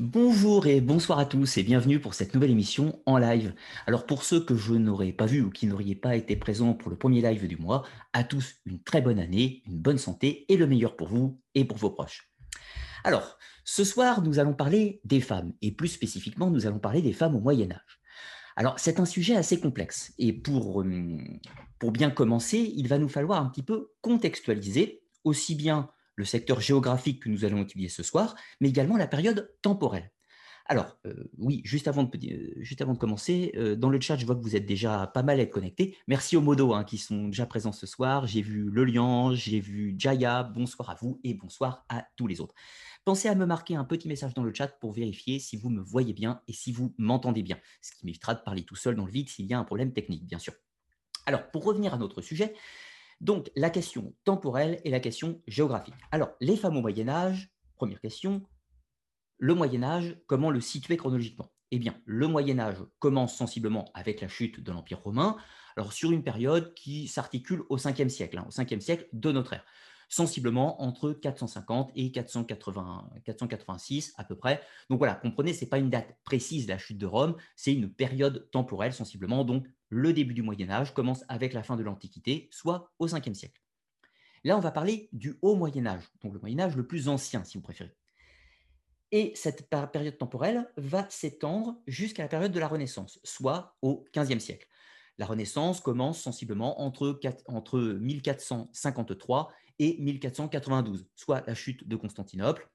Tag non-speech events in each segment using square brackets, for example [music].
Bonjour et bonsoir à tous et bienvenue pour cette nouvelle émission en live. Alors pour ceux que je n'aurais pas vu ou qui n'auraient pas été présents pour le premier live du mois, à tous une très bonne année, une bonne santé et le meilleur pour vous et pour vos proches. Alors, ce soir, nous allons parler des femmes et plus spécifiquement, nous allons parler des femmes au Moyen Âge. Alors, c'est un sujet assez complexe et pour, euh, pour bien commencer, il va nous falloir un petit peu contextualiser aussi bien le secteur géographique que nous allons étudier ce soir, mais également la période temporelle. Alors, euh, oui, juste avant de, euh, commencer, euh, dans le chat, je vois que vous êtes déjà pas mal connectés. Merci aux modos hein, qui sont déjà présents ce soir. J'ai vu Le Lian, j'ai vu Jaya. Bonsoir à vous et bonsoir à tous les autres. Pensez à me marquer un petit message dans le chat pour vérifier si vous me voyez bien et si vous m'entendez bien, ce qui m'évitera de parler tout seul dans le vide s'il y a un problème technique, bien sûr. Alors, pour revenir à notre sujet, donc, la question temporelle et la question géographique. Alors, les femmes au Moyen Âge, première question, le Moyen Âge, comment le situer chronologiquement? Eh bien, le Moyen Âge commence sensiblement avec la chute de l'Empire romain, alors sur une période qui s'articule au 5e siècle, hein, au 5e siècle de notre ère sensiblement entre 450 et 480, 486 à peu près. Donc voilà, comprenez, ce n'est pas une date précise la chute de Rome, c'est une période temporelle sensiblement. Donc le début du Moyen Âge commence avec la fin de l'Antiquité, soit au 5e siècle. Là, on va parler du Haut Moyen Âge, donc le Moyen Âge le plus ancien, si vous préférez. Et cette période temporelle va s'étendre jusqu'à la période de la Renaissance, soit au 15e siècle. La Renaissance commence sensiblement entre, entre 1453 et 1492, soit la chute de Constantinople,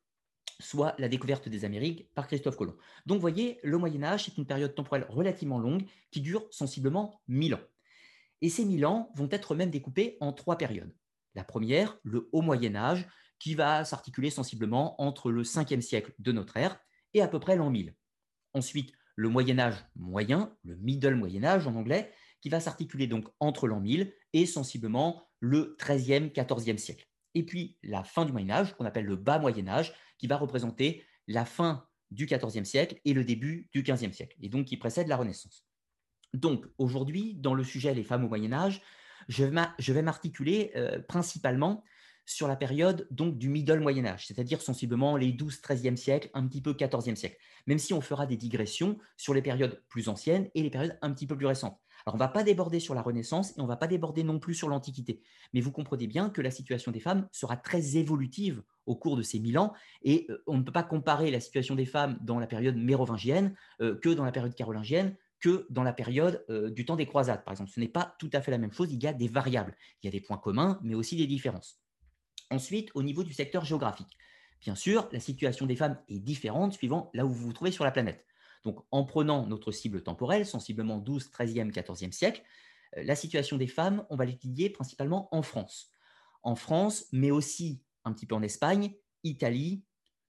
soit la découverte des Amériques par Christophe Colomb. Donc, voyez, le Moyen Âge, c'est une période temporelle relativement longue qui dure sensiblement 1000 ans. Et ces 1000 ans vont être même découpés en trois périodes. La première, le Haut Moyen Âge, qui va s'articuler sensiblement entre le 5e siècle de notre ère et à peu près l'an 1000. Ensuite, le Moyen Âge moyen, le Middle Moyen Âge en anglais, qui va s'articuler donc entre l'an 1000 et sensiblement le 13e, 14e siècle. Et puis la fin du Moyen Âge, qu'on appelle le bas Moyen Âge, qui va représenter la fin du 14e siècle et le début du 15e siècle, et donc qui précède la Renaissance. Donc aujourd'hui, dans le sujet les femmes au Moyen Âge, je vais m'articuler euh, principalement sur la période donc du Middle Moyen Âge, c'est-à-dire sensiblement les 12-13e siècle, un petit peu 14e siècle, même si on fera des digressions sur les périodes plus anciennes et les périodes un petit peu plus récentes. Alors, on ne va pas déborder sur la Renaissance et on ne va pas déborder non plus sur l'Antiquité. Mais vous comprenez bien que la situation des femmes sera très évolutive au cours de ces mille ans et euh, on ne peut pas comparer la situation des femmes dans la période mérovingienne euh, que dans la période carolingienne que dans la période euh, du temps des croisades, par exemple. Ce n'est pas tout à fait la même chose, il y a des variables, il y a des points communs, mais aussi des différences. Ensuite, au niveau du secteur géographique, bien sûr, la situation des femmes est différente suivant là où vous vous trouvez sur la planète. Donc, en prenant notre cible temporelle, sensiblement 12, 13e, 14e siècle, euh, la situation des femmes, on va l'étudier principalement en France. En France, mais aussi un petit peu en Espagne, Italie,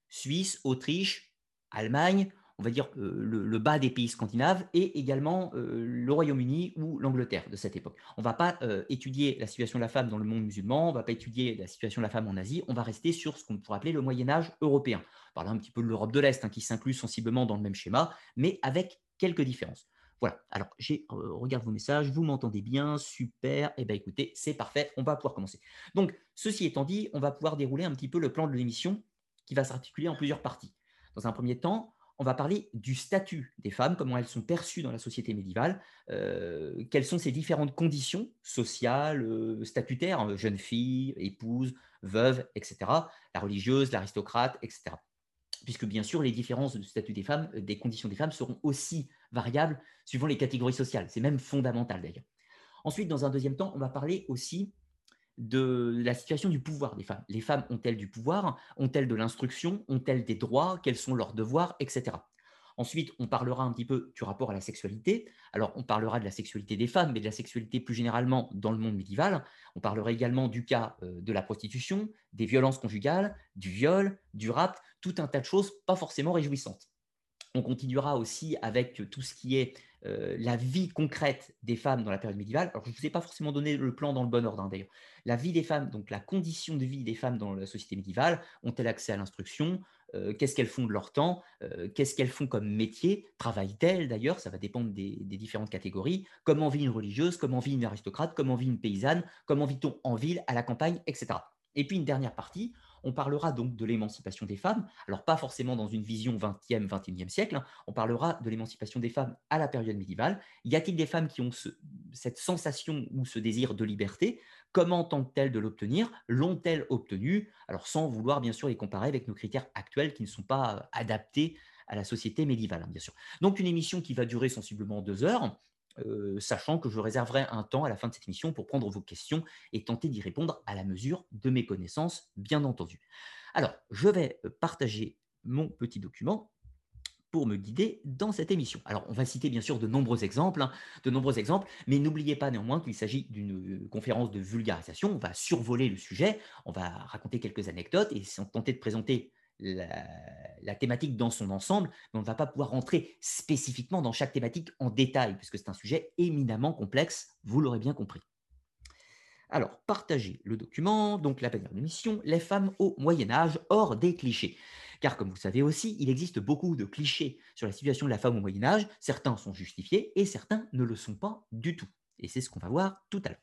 Suisse, Autriche, Allemagne, on va dire, euh, le, bas des pays scandinaves et également euh, le Royaume-Uni ou l'Angleterre de cette époque. On ne va pas euh, étudier la situation de la femme dans le monde musulman, on ne va pas étudier la situation de la femme en Asie, on va rester sur ce qu'on pourrait appeler le Moyen Âge européen. On parle un petit peu de l'Europe de l'Est, hein, qui s'inclut sensiblement dans le même schéma, mais avec quelques différences. Voilà, alors j'ai regarde vos messages, vous m'entendez bien, super, et eh bien écoutez, c'est parfait, on va pouvoir commencer. Donc, ceci étant dit, on va pouvoir dérouler un petit peu le plan de l'émission qui va s'articuler en plusieurs parties. Dans un premier temps, on va parler du statut des femmes, comment elles sont perçues dans la société médiévale, euh, quelles sont ces différentes conditions sociales, euh, statutaires, hein, jeune fille, épouse, veuve, etc., la religieuse, l'aristocrate, etc. Puisque bien sûr, les différences du statut des femmes, des conditions des femmes seront aussi variables suivant les catégories sociales. C'est même fondamental d'ailleurs. Ensuite, dans un deuxième temps, on va parler aussi de la situation du pouvoir des femmes. Les femmes ont-elles du pouvoir? Ont-elles de l'instruction? Ont-elles des droits? Quels sont leurs devoirs Etc. Ensuite, on parlera un petit peu du rapport à la sexualité. Alors, on parlera de la sexualité des femmes, mais de la sexualité plus généralement dans le monde médiéval. On parlera également du cas euh, de la prostitution, des violences conjugales, du viol, du rapt, tout un tas de choses pas forcément réjouissantes. On continuera aussi avec tout ce qui est euh, la vie concrète des femmes dans la période médiévale. Alors, je ne vous ai pas forcément donné le plan dans le bon ordre, hein, d'ailleurs. La vie des femmes, donc la condition de vie des femmes dans la société médiévale, ont-elles accès à l'instruction? Euh, Qu'est-ce qu'elles font de leur temps? Euh, Qu'est-ce qu'elles font comme métier? Travaillent-elles d'ailleurs? Ça va dépendre des, différentes catégories. Comment vit une religieuse? Comment vit une aristocrate? Comment vit une paysanne? Comment vit-on en ville, à la campagne, etc. Et puis une dernière partie, On parlera donc de l'émancipation des femmes, alors pas forcément dans une vision 20e, 21e siècle, hein. on parlera de l'émancipation des femmes à la période médiévale. Y a-t-il des femmes qui ont cette sensation ou ce désir de liberté? Comment tentent-elles de l'obtenir? L'ont-elles obtenu? Alors sans vouloir bien sûr les comparer avec nos critères actuels qui ne sont pas adaptés à la société médiévale, hein, bien sûr. Donc une émission qui va durer sensiblement deux heures, euh, sachant que je réserverai un temps à la fin de cette émission pour prendre vos questions et tenter d'y répondre à la mesure de mes connaissances, bien entendu. Alors, je vais euh, partager mon petit document pour me guider dans cette émission. Alors, on va citer bien sûr de nombreux exemples, hein, de nombreux exemples, mais n'oubliez pas néanmoins qu'il s'agit d'une euh, conférence de vulgarisation. On va survoler le sujet, on va raconter quelques anecdotes et tenter de présenter la, thématique dans son ensemble, mais on ne va pas pouvoir rentrer spécifiquement dans chaque thématique en détail, puisque c'est un sujet éminemment complexe, vous l'aurez bien compris. Alors, partagez le document, donc la première mission, les femmes au Moyen Âge, hors des clichés. Car comme vous savez aussi, il existe beaucoup de clichés sur la situation de la femme au Moyen Âge, certains sont justifiés et certains ne le sont pas du tout. Et c'est ce qu'on va voir tout à l'heure.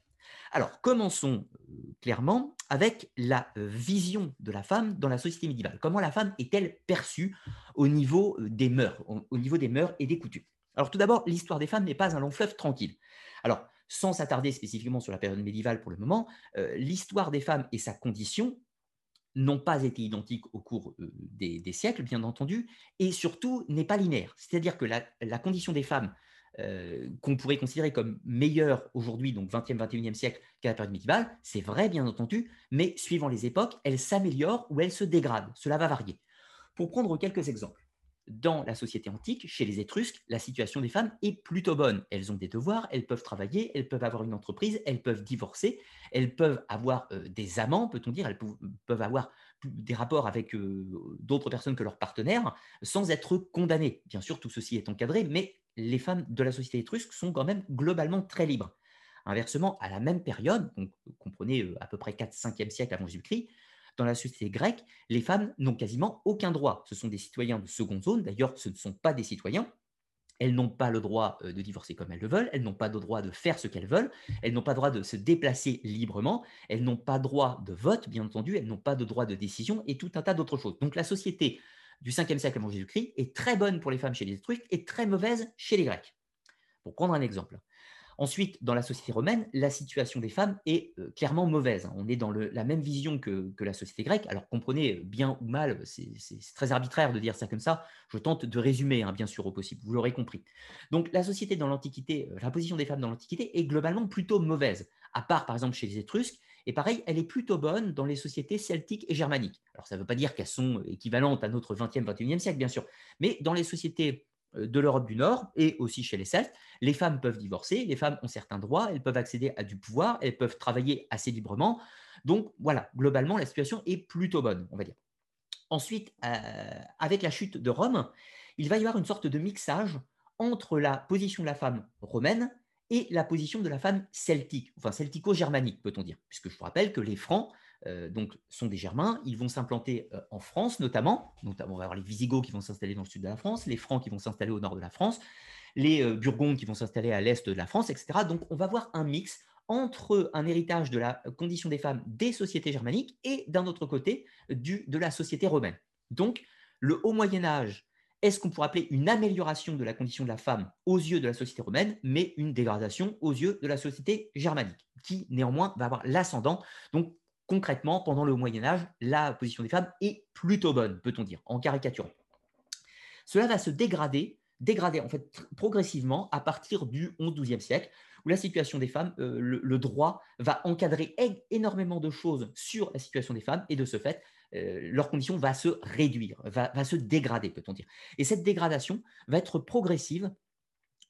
Alors, commençons euh, clairement avec la euh, vision de la femme dans la société médiévale. Comment la femme est-elle perçue au niveau euh, des mœurs, au niveau des mœurs et des coutumes? Alors, tout d'abord, l'histoire des femmes n'est pas un long fleuve tranquille. Alors, sans s'attarder spécifiquement sur la période médiévale pour le moment, l'histoire des femmes et sa condition n'ont pas été identiques au cours des, siècles, bien entendu, et surtout n'est pas linéaire. C'est-à-dire que la condition des femmes euh, qu'on pourrait considérer comme meilleure aujourd'hui, donc 20e, 21e siècle, qu'à la période médiévale, c'est vrai bien entendu, mais suivant les époques, elle s'améliore ou elle se dégrade. Cela va varier. Pour prendre quelques exemples, dans la société antique, chez les Étrusques, la situation des femmes est plutôt bonne. Elles ont des devoirs, elles peuvent travailler, elles peuvent avoir une entreprise, elles peuvent divorcer, elles peuvent avoir euh, des amants, peut-on dire, elles peuvent avoir des rapports avec euh, d'autres personnes que leurs partenaires sans être condamnées. Bien sûr, tout ceci est encadré, mais les femmes de la société étrusque sont quand même globalement très libres. Inversement, à la même période, donc comprenez euh, à peu près 4-5e siècle avant Jésus-Christ, dans la société grecque, les femmes n'ont quasiment aucun droit. Ce sont des citoyens de seconde zone, d'ailleurs ce ne sont pas des citoyens. Elles n'ont pas le droit euh, de divorcer comme elles le veulent, elles n'ont pas le droit de faire ce qu'elles veulent, elles n'ont pas le droit de se déplacer librement, elles n'ont pas droit de vote, bien entendu, elles n'ont pas de droit de décision et tout un tas d'autres choses. Donc la société du 5e siècle avant Jésus-Christ est très bonne pour les femmes chez les Étrusques et très mauvaise chez les Grecs. Pour prendre un exemple. Ensuite, dans la société romaine, la situation des femmes est euh, clairement mauvaise. On est dans la même vision que, la société grecque. Alors comprenez bien ou mal, c'est très arbitraire de dire ça comme ça. Je tente de résumer, hein, bien sûr, au possible. Vous l'aurez compris. Donc la société dans l'Antiquité, euh, la position des femmes dans l'Antiquité est globalement plutôt mauvaise, à part par exemple chez les Étrusques. Et pareil, elle est plutôt bonne dans les sociétés celtiques et germaniques. Alors ça ne veut pas dire qu'elles sont équivalentes à notre 20e, 21e siècle, bien sûr, mais dans les sociétés euh, de l'Europe du Nord et aussi chez les Celtes, les femmes peuvent divorcer, les femmes ont certains droits, elles peuvent accéder à du pouvoir, elles peuvent travailler assez librement. Donc voilà, globalement, la situation est plutôt bonne, on va dire. Ensuite, euh, avec la chute de Rome, il va y avoir une sorte de mixage entre la position de la femme romaine et la position de la femme celtique, enfin celtico-germanique, peut-on dire, puisque je vous rappelle que les Francs euh, donc, sont des Germains. Ils vont s'implanter euh, en France, notamment. notamment. On va avoir les Visigoths qui vont s'installer dans le sud de la France, les Francs qui vont s'installer au nord de la France, les euh, Burgondes qui vont s'installer à l'est de la France, etc. Donc, on va voir un mix entre un héritage de la condition des femmes des sociétés germaniques et d'un autre côté du, de la société romaine. Donc, le haut Moyen Âge est ce qu'on pourrait appeler une amélioration de la condition de la femme aux yeux de la société romaine, mais une dégradation aux yeux de la société germanique, qui néanmoins va avoir l'ascendant. Donc concrètement, pendant le Moyen Âge, la position des femmes est plutôt bonne, peut-on dire, en caricaturant. Cela va se dégrader, dégrader en fait progressivement à partir du 11-12e siècle, où la situation des femmes, euh, le, droit va encadrer énormément de choses sur la situation des femmes, et de ce fait, leur condition va se réduire, va, se dégrader, peut-on dire. Et cette dégradation va être progressive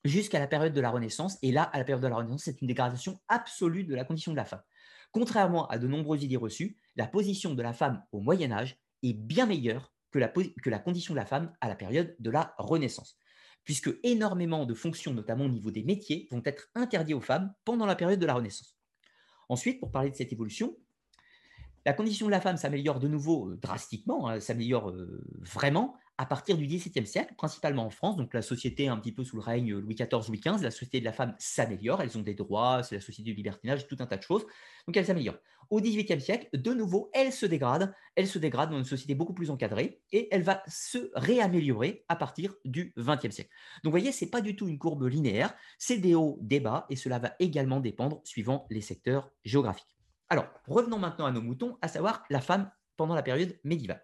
jusqu'à la période de la Renaissance, et là, à la période de la Renaissance, c'est une dégradation absolue de la condition de la femme. Contrairement à de nombreuses idées reçues, la position de la femme au Moyen Âge est bien meilleure que la condition de la femme à la période de la Renaissance, puisque énormément de fonctions, notamment au niveau des métiers, vont être interdites aux femmes pendant la période de la Renaissance. Ensuite, pour parler de cette évolution, la condition de la femme s'améliore de nouveau euh, drastiquement, hein, s'améliore euh, vraiment à partir du XVIIe siècle, principalement en France. Donc la société un petit peu sous le règne Louis XIV, Louis XV, la société de la femme s'améliore, elles ont des droits, c'est la société du libertinage, tout un tas de choses. Donc elle s'améliore. Au XVIIIe siècle, de nouveau, elle se dégrade, elle se dégrade dans une société beaucoup plus encadrée et elle va se réaméliorer à partir du XXe siècle. Donc vous voyez, ce n'est pas du tout une courbe linéaire, c'est des hauts, des bas et cela va également dépendre suivant les secteurs géographiques. Alors, revenons maintenant à nos moutons, à savoir la femme pendant la période médiévale.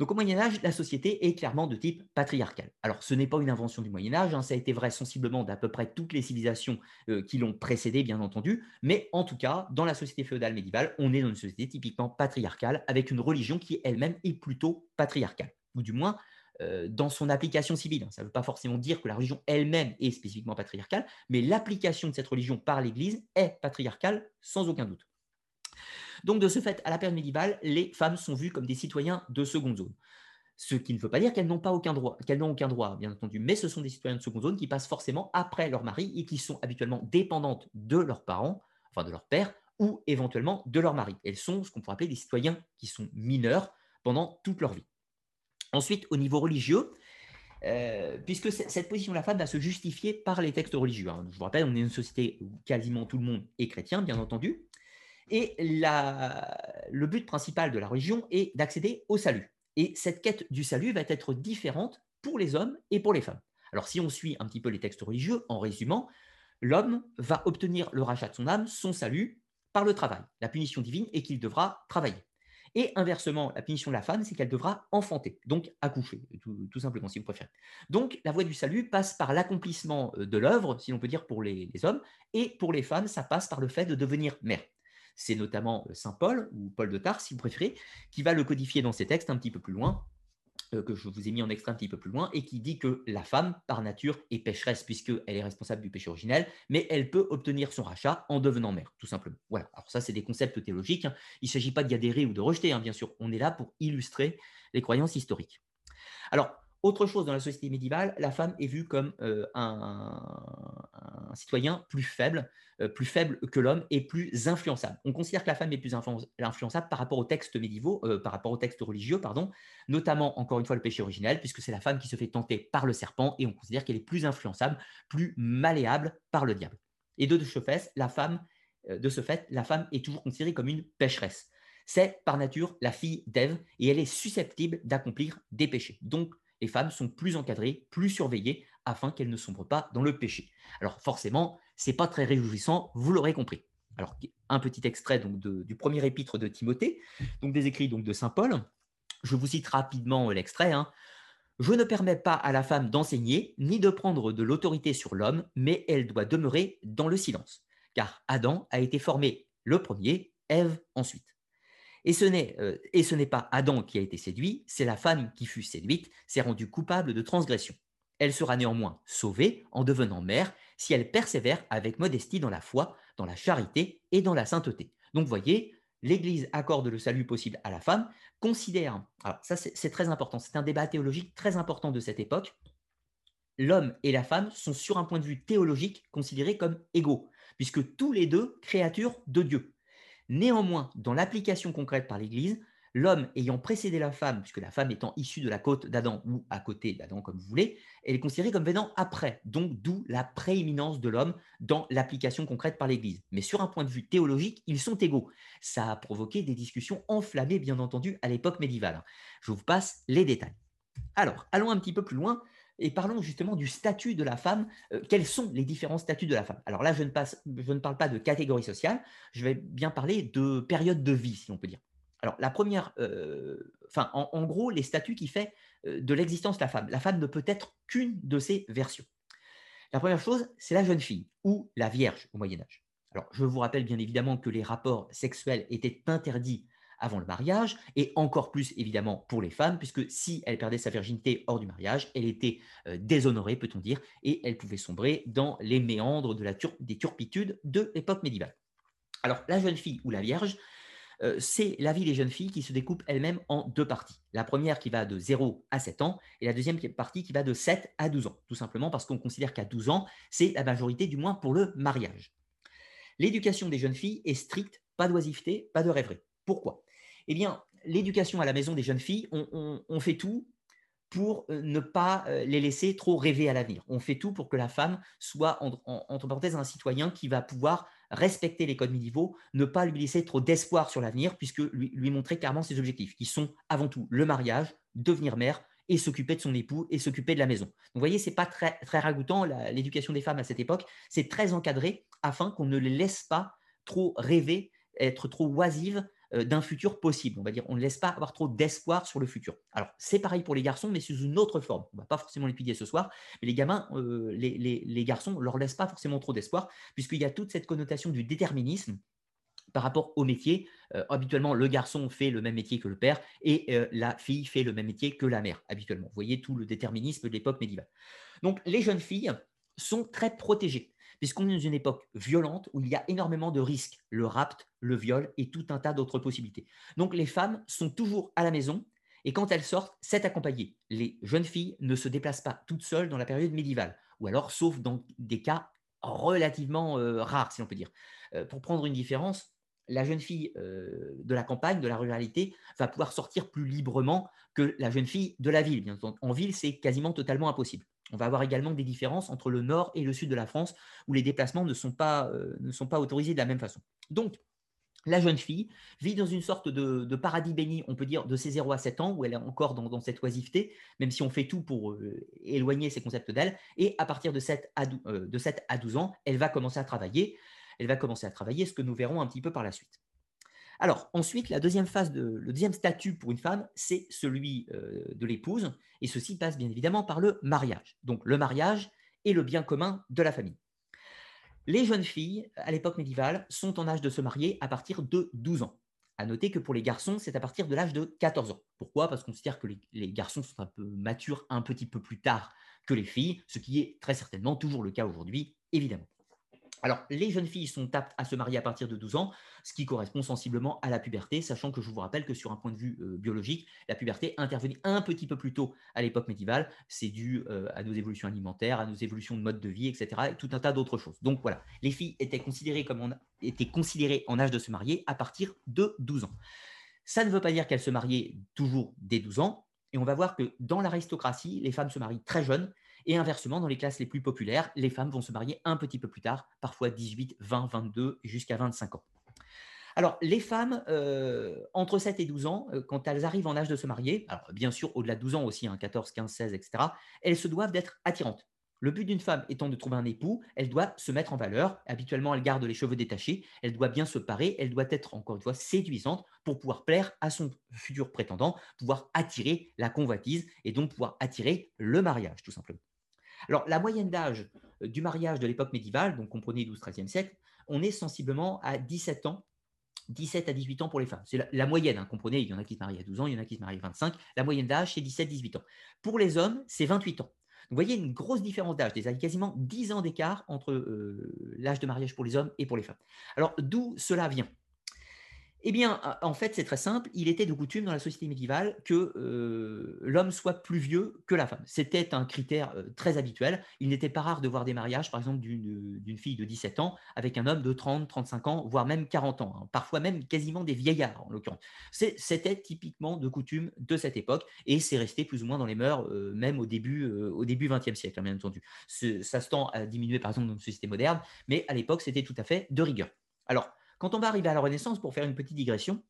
Donc au Moyen Âge, la société est clairement de type patriarcal. Alors ce n'est pas une invention du Moyen Âge, hein, ça a été vrai sensiblement d'à peu près toutes les civilisations euh, qui l'ont précédé, bien entendu, mais en tout cas, dans la société féodale médiévale, on est dans une société typiquement patriarcale, avec une religion qui elle-même est plutôt patriarcale, ou du moins euh, dans son application civile. Ça ne veut pas forcément dire que la religion elle-même est spécifiquement patriarcale, mais l'application de cette religion par l'Église est patriarcale sans aucun doute. Donc, de ce fait, à la période médiévale, les femmes sont vues comme des citoyens de seconde zone. Ce qui ne veut pas dire qu'elles n'ont pas aucun droit, bien entendu, mais ce sont des citoyens de seconde zone qui passent forcément après leur mari et qui sont habituellement dépendantes de leurs parents, enfin de leur père, ou éventuellement de leur mari. Elles sont ce qu'on pourrait appeler des citoyens qui sont mineurs pendant toute leur vie. Ensuite, au niveau religieux, euh, puisque cette position de la femme va se justifier par les textes religieux. Hein. Je vous rappelle, on est une société où quasiment tout le monde est chrétien, bien entendu. Et le but principal de la religion est d'accéder au salut. Et cette quête du salut va être différente pour les hommes et pour les femmes. Alors si on suit un petit peu les textes religieux, en résumant, l'homme va obtenir le rachat de son âme, son salut, par le travail. La punition divine est qu'il devra travailler. Et inversement, la punition de la femme, c'est qu'elle devra enfanter, donc accoucher, tout, simplement, si vous préférez. Donc, la voie du salut passe par l'accomplissement euh, de l'œuvre, si l'on peut dire, pour les, hommes, et pour les femmes, ça passe par le fait de devenir mère. C'est notamment euh, Saint Paul, ou Paul de Tarse, si vous préférez, qui va le codifier dans ses textes un petit peu plus loin, euh, que je vous ai mis en extrait un petit peu plus loin, et qui dit que la femme, par nature, est pécheresse, puisqu'elle est responsable du péché originel, mais elle peut obtenir son rachat en devenant mère, tout simplement. Voilà, alors ça, c'est des concepts théologiques. Hein. Il ne s'agit pas d'y adhérer ou de rejeter, hein, bien sûr. On est là pour illustrer les croyances historiques. Alors, autre chose dans la société médiévale, la femme est vue comme euh, un, citoyen plus faible, euh, plus faible que l'homme et plus influençable. On considère que la femme est plus influençable par rapport aux textes médiévaux, euh, par rapport aux textes religieux, pardon, notamment encore une fois le péché originel, puisque c'est la femme qui se fait tenter par le serpent et on considère qu'elle est plus influençable, plus malléable par le diable. Et de ce fait, la femme, de ce fait, la femme est toujours considérée comme une pécheresse. C'est par nature la fille d'Ève et elle est susceptible d'accomplir des péchés. Donc les femmes sont plus encadrées, plus surveillées, afin qu'elles ne sombrent pas dans le péché. Alors forcément, c'est pas très réjouissant, vous l'aurez compris. Alors un petit extrait du premier épître de Timothée, donc des écrits donc de saint Paul. Je vous cite rapidement l'extrait. Hein. Je ne permets pas à la femme d'enseigner ni de prendre de l'autorité sur l'homme, mais elle doit demeurer dans le silence, car Adam a été formé le premier, Ève ensuite. Et ce n'est euh, et ce n'est pas Adam qui a été séduit, c'est la femme qui fut séduite, s'est rendue coupable de transgression. Elle sera néanmoins sauvée en devenant mère si elle persévère avec modestie dans la foi, dans la charité et dans la sainteté. Donc voyez, l'Église accorde le salut possible à la femme, considère, alors ça c'est très important, c'est un débat théologique très important de cette époque, l'homme et la femme sont sur un point de vue théologique considérés comme égaux, puisque tous les deux créatures de Dieu. Néanmoins, dans l'application concrète par l'Église, l'homme ayant précédé la femme, puisque la femme étant issue de la côte d'Adam ou à côté d'Adam, comme vous voulez, elle est considérée comme venant après, donc d'où la prééminence de l'homme dans l'application concrète par l'Église. Mais sur un point de vue théologique, ils sont égaux. Ça a provoqué des discussions enflammées, bien entendu, à l'époque médiévale. Je vous passe les détails. Alors, allons un petit peu plus loin et parlons justement du statut de la femme. Euh, quels sont les différents statuts de la femme? Alors là, je ne, parle pas de catégorie sociale, je vais bien parler de période de vie, si on peut dire. Alors la première, euh, enfin en, gros, les statuts qui fait euh, de l'existence de la femme. La femme ne peut être qu'une de ces versions. La première chose, c'est la jeune fille ou la vierge au Moyen Âge. Alors je vous rappelle bien évidemment que les rapports sexuels étaient interdits avant le mariage, et encore plus évidemment pour les femmes, puisque si elle perdait sa virginité hors du mariage, elle était euh, déshonorée, peut-on dire, et elle pouvait sombrer dans les méandres des turpitudes de l'époque médiévale. Alors la jeune fille ou la vierge, euh, c'est la vie des jeunes filles qui se découpe elle-même en deux parties. La première qui va de 0 à 7 ans et la deuxième partie qui va de 7 à 12 ans, tout simplement parce qu'on considère qu'à 12 ans, c'est la majorité du moins pour le mariage. L'éducation des jeunes filles est stricte, pas d'oisiveté, pas de rêverie. Pourquoi? Eh bien, l'éducation à la maison des jeunes filles, on, fait tout pour ne pas les laisser trop rêver à l'avenir. On fait tout pour que la femme soit, entre parenthèses, un citoyen qui va pouvoir respecter les codes médiévaux, ne pas lui laisser trop d'espoir sur l'avenir, puisque lui, montrer clairement ses objectifs, qui sont avant tout le mariage, devenir mère, et s'occuper de son époux et s'occuper de la maison. vous voyez, c'est pas très, très ragoûtant l'éducation des femmes à cette époque. C'est très encadré afin qu'on ne les laisse pas trop rêver, être trop oisives euh, d'un futur possible. On va dire, on ne laisse pas avoir trop d'espoir sur le futur. Alors, c'est pareil pour les garçons, mais sous une autre forme. On ne va pas forcément l'étudier ce soir, mais les gamins, euh, les, les, les, leur laisse pas forcément trop d'espoir, puisqu'il y a toute cette connotation du déterminisme par rapport au métier. Euh, habituellement, le garçon fait le même métier que le père et euh, la fille fait le même métier que la mère, habituellement. Vous voyez tout le déterminisme de l'époque médiévale. Donc, les jeunes filles sont très protégées, puisqu'on est dans une époque violente où il y a énormément de risques, le rapt, le viol et tout un tas d'autres possibilités. Donc, les femmes sont toujours à la maison et quand elles sortent, c'est accompagné. Les jeunes filles ne se déplacent pas toutes seules dans la période médiévale, ou alors sauf dans des cas relativement euh, rares, si on peut dire. pour prendre une différence, la jeune fille euh, de la campagne, de la ruralité, va pouvoir sortir plus librement que la jeune fille de la ville. En ville, c'est quasiment totalement impossible. On va avoir également des différences entre le nord et le sud de la France, où les déplacements ne sont pas, euh, autorisés de la même façon. Donc, la jeune fille vit dans une sorte de, paradis béni, on peut dire, de ses 0 à 7 ans, où elle est encore dans, cette oisiveté, même si on fait tout pour euh, éloigner ces concepts d'elle. Et à partir de 7, à, de 7 à 12 ans, elle va commencer à travailler elle va commencer à travailler, ce que nous verrons un petit peu par la suite. Alors ensuite, la deuxième phase, le deuxième statut pour une femme, c'est celui euh, de l'épouse, et ceci passe bien évidemment par le mariage. Donc le mariage est le bien commun de la famille. Les jeunes filles, à l'époque médiévale, sont en âge de se marier à partir de 12 ans. À noter que pour les garçons, c'est à partir de l'âge de 14 ans. Pourquoi? Parce qu'on considère que les, garçons sont un peu matures un petit peu plus tard que les filles, ce qui est très certainement toujours le cas aujourd'hui, évidemment. Alors, les jeunes filles sont aptes à se marier à partir de 12 ans, ce qui correspond sensiblement à la puberté, sachant que je vous rappelle que sur un point de vue euh, biologique, la puberté intervenait un petit peu plus tôt à l'époque médiévale. C'est dû euh, à nos évolutions alimentaires, à nos évolutions de mode de vie, etc., et tout un tas d'autres choses. Donc voilà, les filles étaient considérées, comme on étaient considérées en âge de se marier à partir de 12 ans. Ça ne veut pas dire qu'elles se mariaient toujours dès 12 ans, et on va voir que dans l'aristocratie, les femmes se marient très jeunes, et inversement, dans les classes les plus populaires, les femmes vont se marier un petit peu plus tard, parfois 18, 20, 22, jusqu'à 25 ans. Alors, les femmes, euh, entre 7 et 12 ans, euh, quand elles arrivent en âge de se marier, alors bien sûr au-delà de 12 ans aussi, 14, 15, 16, etc., elles se doivent d'être attirantes. Le but d'une femme étant de trouver un époux, elle doit se mettre en valeur. Habituellement, elle garde les cheveux détachés, elle doit bien se parer, elle doit être, encore une fois, séduisante pour pouvoir plaire à son futur prétendant, pouvoir attirer la convoitise et donc pouvoir attirer le mariage, tout simplement. Alors, la moyenne d'âge euh, du mariage de l'époque médiévale, donc comprenez 12-13e siècle, on est sensiblement à 17 ans 17 à 18 ans pour les femmes. C'est la, moyenne, hein, comprenez, il y en a qui se marient à 12 ans, il y en a qui se marient à 25. La moyenne d'âge, c'est 17-18 ans. Pour les hommes, c'est 28 ans. vous voyez une grosse différence d'âge, des quasiment 10 ans d'écart entre euh, l'âge de mariage pour les hommes et pour les femmes. Alors, d'où cela vient? Eh bien, en fait, c'est très simple. Il était de coutume dans la société médiévale que euh, l'homme soit plus vieux que la femme. C'était un critère euh, très habituel. Il n'était pas rare de voir des mariages, par exemple, d'une fille de 17 ans avec un homme de 30, 35 ans, voire même 40 ans. Hein. Parfois même quasiment des vieillards, en l'occurrence. C'était typiquement de coutume de cette époque et c'est resté plus ou moins dans les mœurs, euh, même au début, au début 20e siècle, hein, bien entendu. Ça se tend à diminuer, par exemple, dans une société moderne, mais à l'époque, c'était tout à fait de rigueur. Alors, quand on va arriver à la Renaissance, pour faire une petite digression,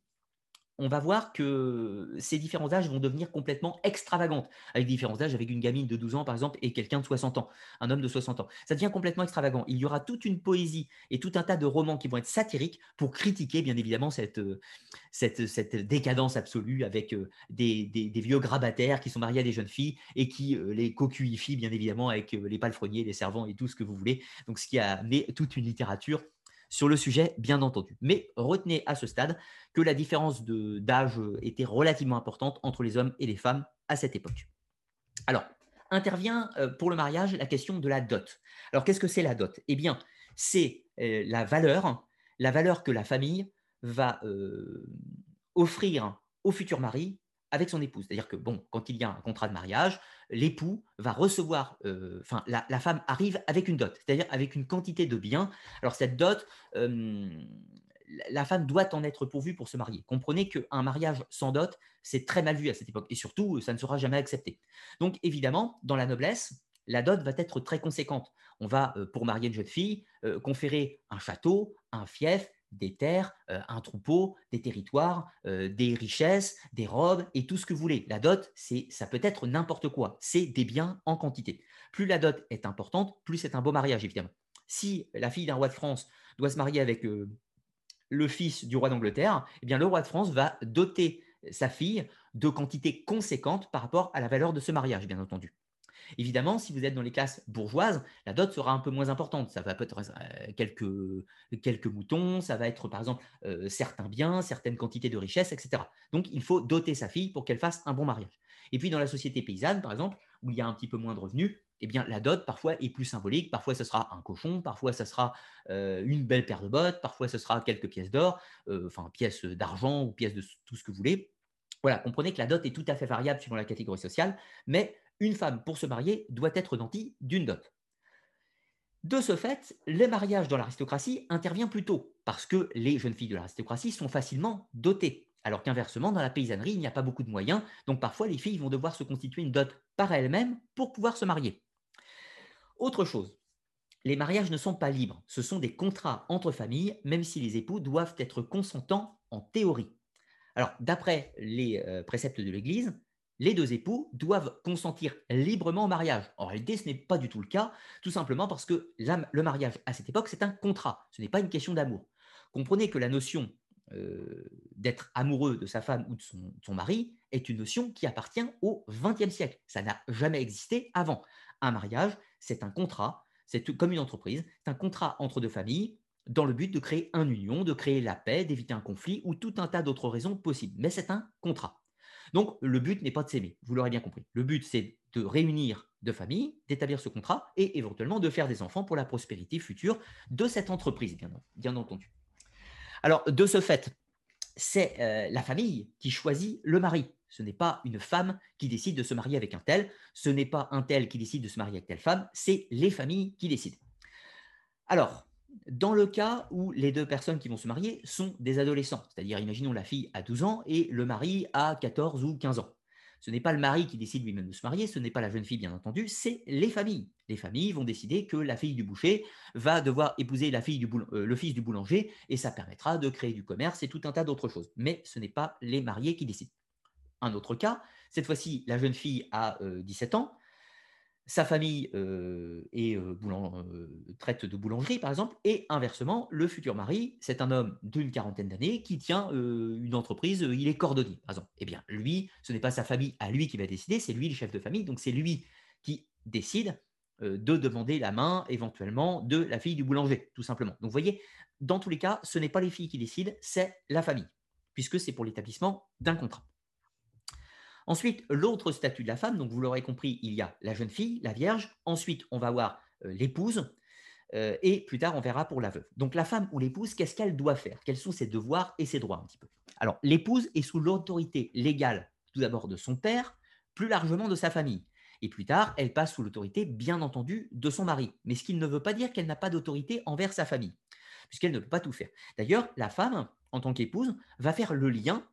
on va voir que ces différents âges vont devenir complètement extravagantes, avec différents âges, avec une gamine de 12 ans par exemple et quelqu'un de 60 ans, un homme de 60 ans. Ça devient complètement extravagant. Il y aura toute une poésie et tout un tas de romans qui vont être satiriques pour critiquer bien évidemment cette, cette, décadence absolue avec euh, des, vieux grabataires qui sont mariés à des jeunes filles et qui euh, les cocuifient bien évidemment avec euh, les palefreniers, les servants et tout ce que vous voulez. Donc ce qui a amené toute une littérature sur le sujet, bien entendu. Mais retenez à ce stade que la différence d'âge était relativement importante entre les hommes et les femmes à cette époque. Alors, intervient euh, pour le mariage la question de la dot. Alors, qu'est-ce que c'est la dot? Eh bien, c'est euh, la valeur, la valeur que la famille va euh, offrir au futur mari avec son épouse. C'est-à-dire que, bon, quand il y a un contrat de mariage, l'époux va recevoir, euh, enfin, la, femme arrive avec une dot, c'est-à-dire avec une quantité de biens. Alors, cette dot, la femme doit en être pourvue pour se marier. Comprenez qu'un mariage sans dot, c'est très mal vu à cette époque. Et surtout, ça ne sera jamais accepté. Donc, évidemment, dans la noblesse, la dot va être très conséquente. On va, euh, pour marier une jeune fille, euh, conférer un château, un fief, des terres, euh, un troupeau, des territoires, des richesses, des robes et tout ce que vous voulez. La dot, c'est, ça peut être n'importe quoi. C'est des biens en quantité. Plus la dot est importante, plus c'est un beau mariage, évidemment. Si la fille d'un roi de France doit se marier avec le fils du roi d'Angleterre, eh bien le roi de France va doter sa fille de quantités conséquentes par rapport à la valeur de ce mariage, bien entendu. Évidemment, si vous êtes dans les classes bourgeoises, la dot sera un peu moins importante. Ça va peut-être euh, quelques, quelques moutons, ça va être par exemple euh, certains biens, certaines quantités de richesses, etc. Donc il faut doter sa fille pour qu'elle fasse un bon mariage. Et puis dans la société paysanne, par exemple, où il y a un petit peu moins de revenus, eh bien la dot parfois est plus symbolique. Parfois ce sera un cochon, parfois ce sera euh, une belle paire de bottes, parfois ce sera quelques pièces d'or, enfin pièces d'argent ou pièces de tout ce que vous voulez. Voilà, comprenez que la dot est tout à fait variable suivant la catégorie sociale, mais une femme, pour se marier, doit être nantie d'une dot. De ce fait, le mariage dans l'aristocratie intervient plus tôt, parce que les jeunes filles de l'aristocratie sont facilement dotées, alors qu'inversement, dans la paysannerie, il n'y a pas beaucoup de moyens, donc parfois les filles vont devoir se constituer une dot par elles-mêmes pour pouvoir se marier. Autre chose, les mariages ne sont pas libres, ce sont des contrats entre familles, même si les époux doivent être consentants en théorie. Alors, d'après les euh, préceptes de l'Église, les deux époux doivent consentir librement au mariage. En réalité, ce n'est pas du tout le cas, tout simplement parce que le mariage à cette époque, c'est un contrat, ce n'est pas une question d'amour. Comprenez que la notion euh, d'être amoureux de sa femme ou de son, mari est une notion qui appartient au XXe siècle. Ça n'a jamais existé avant. Un mariage, c'est un contrat, c'est comme une entreprise, c'est un contrat entre deux familles dans le but de créer un union, de créer la paix, d'éviter un conflit ou tout un tas d'autres raisons possibles. Mais c'est un contrat. Donc, le but n'est pas de s'aimer, vous l'aurez bien compris. Le but, c'est de réunir deux familles, d'établir ce contrat et éventuellement de faire des enfants pour la prospérité future de cette entreprise, bien, entendu. Alors, de ce fait, c'est euh, la famille qui choisit le mari. Ce n'est pas une femme qui décide de se marier avec un tel, ce n'est pas un tel qui décide de se marier avec telle femme, c'est les familles qui décident. Alors, dans le cas où les deux personnes qui vont se marier sont des adolescents, c'est-à-dire imaginons la fille a 12 ans et le mari a 14 ou 15 ans. Ce n'est pas le mari qui décide lui-même de se marier, ce n'est pas la jeune fille bien entendu, c'est les familles. Les familles vont décider que la fille du boucher va devoir épouser la fille du euh, le fils du boulanger et ça permettra de créer du commerce et tout un tas d'autres choses. Mais ce n'est pas les mariés qui décident. Un autre cas, cette fois-ci, la jeune fille a 17 euh, ans, sa famille est, traite de boulangerie, par exemple, et inversement, le futur mari, c'est un homme d'une quarantaine d'années qui tient une entreprise, il est cordonnier, par exemple. Eh bien, lui, ce n'est pas sa famille à lui qui va décider, c'est lui le chef de famille, donc c'est lui qui décide de demander la main éventuellement de la fille du boulanger, tout simplement. Donc, vous voyez, dans tous les cas, ce n'est pas les filles qui décident, c'est la famille, puisque c'est pour l'établissement d'un contrat. Ensuite, l'autre statut de la femme, donc vous l'aurez compris, il y a la jeune fille, la vierge. Ensuite, on va voir euh, l'épouse. Euh, et plus tard, on verra pour la veuve. Donc la femme ou l'épouse, qu'est-ce qu'elle doit faire? Quels sont ses devoirs et ses droits un petit peu? Alors, l'épouse est sous l'autorité légale, tout d'abord de son père, plus largement de sa famille. Et plus tard, elle passe sous l'autorité, bien entendu, de son mari. Mais ce qui ne veut pas dire qu'elle n'a pas d'autorité envers sa famille, puisqu'elle ne peut pas tout faire. D'ailleurs, la femme, en tant qu'épouse, va faire le lien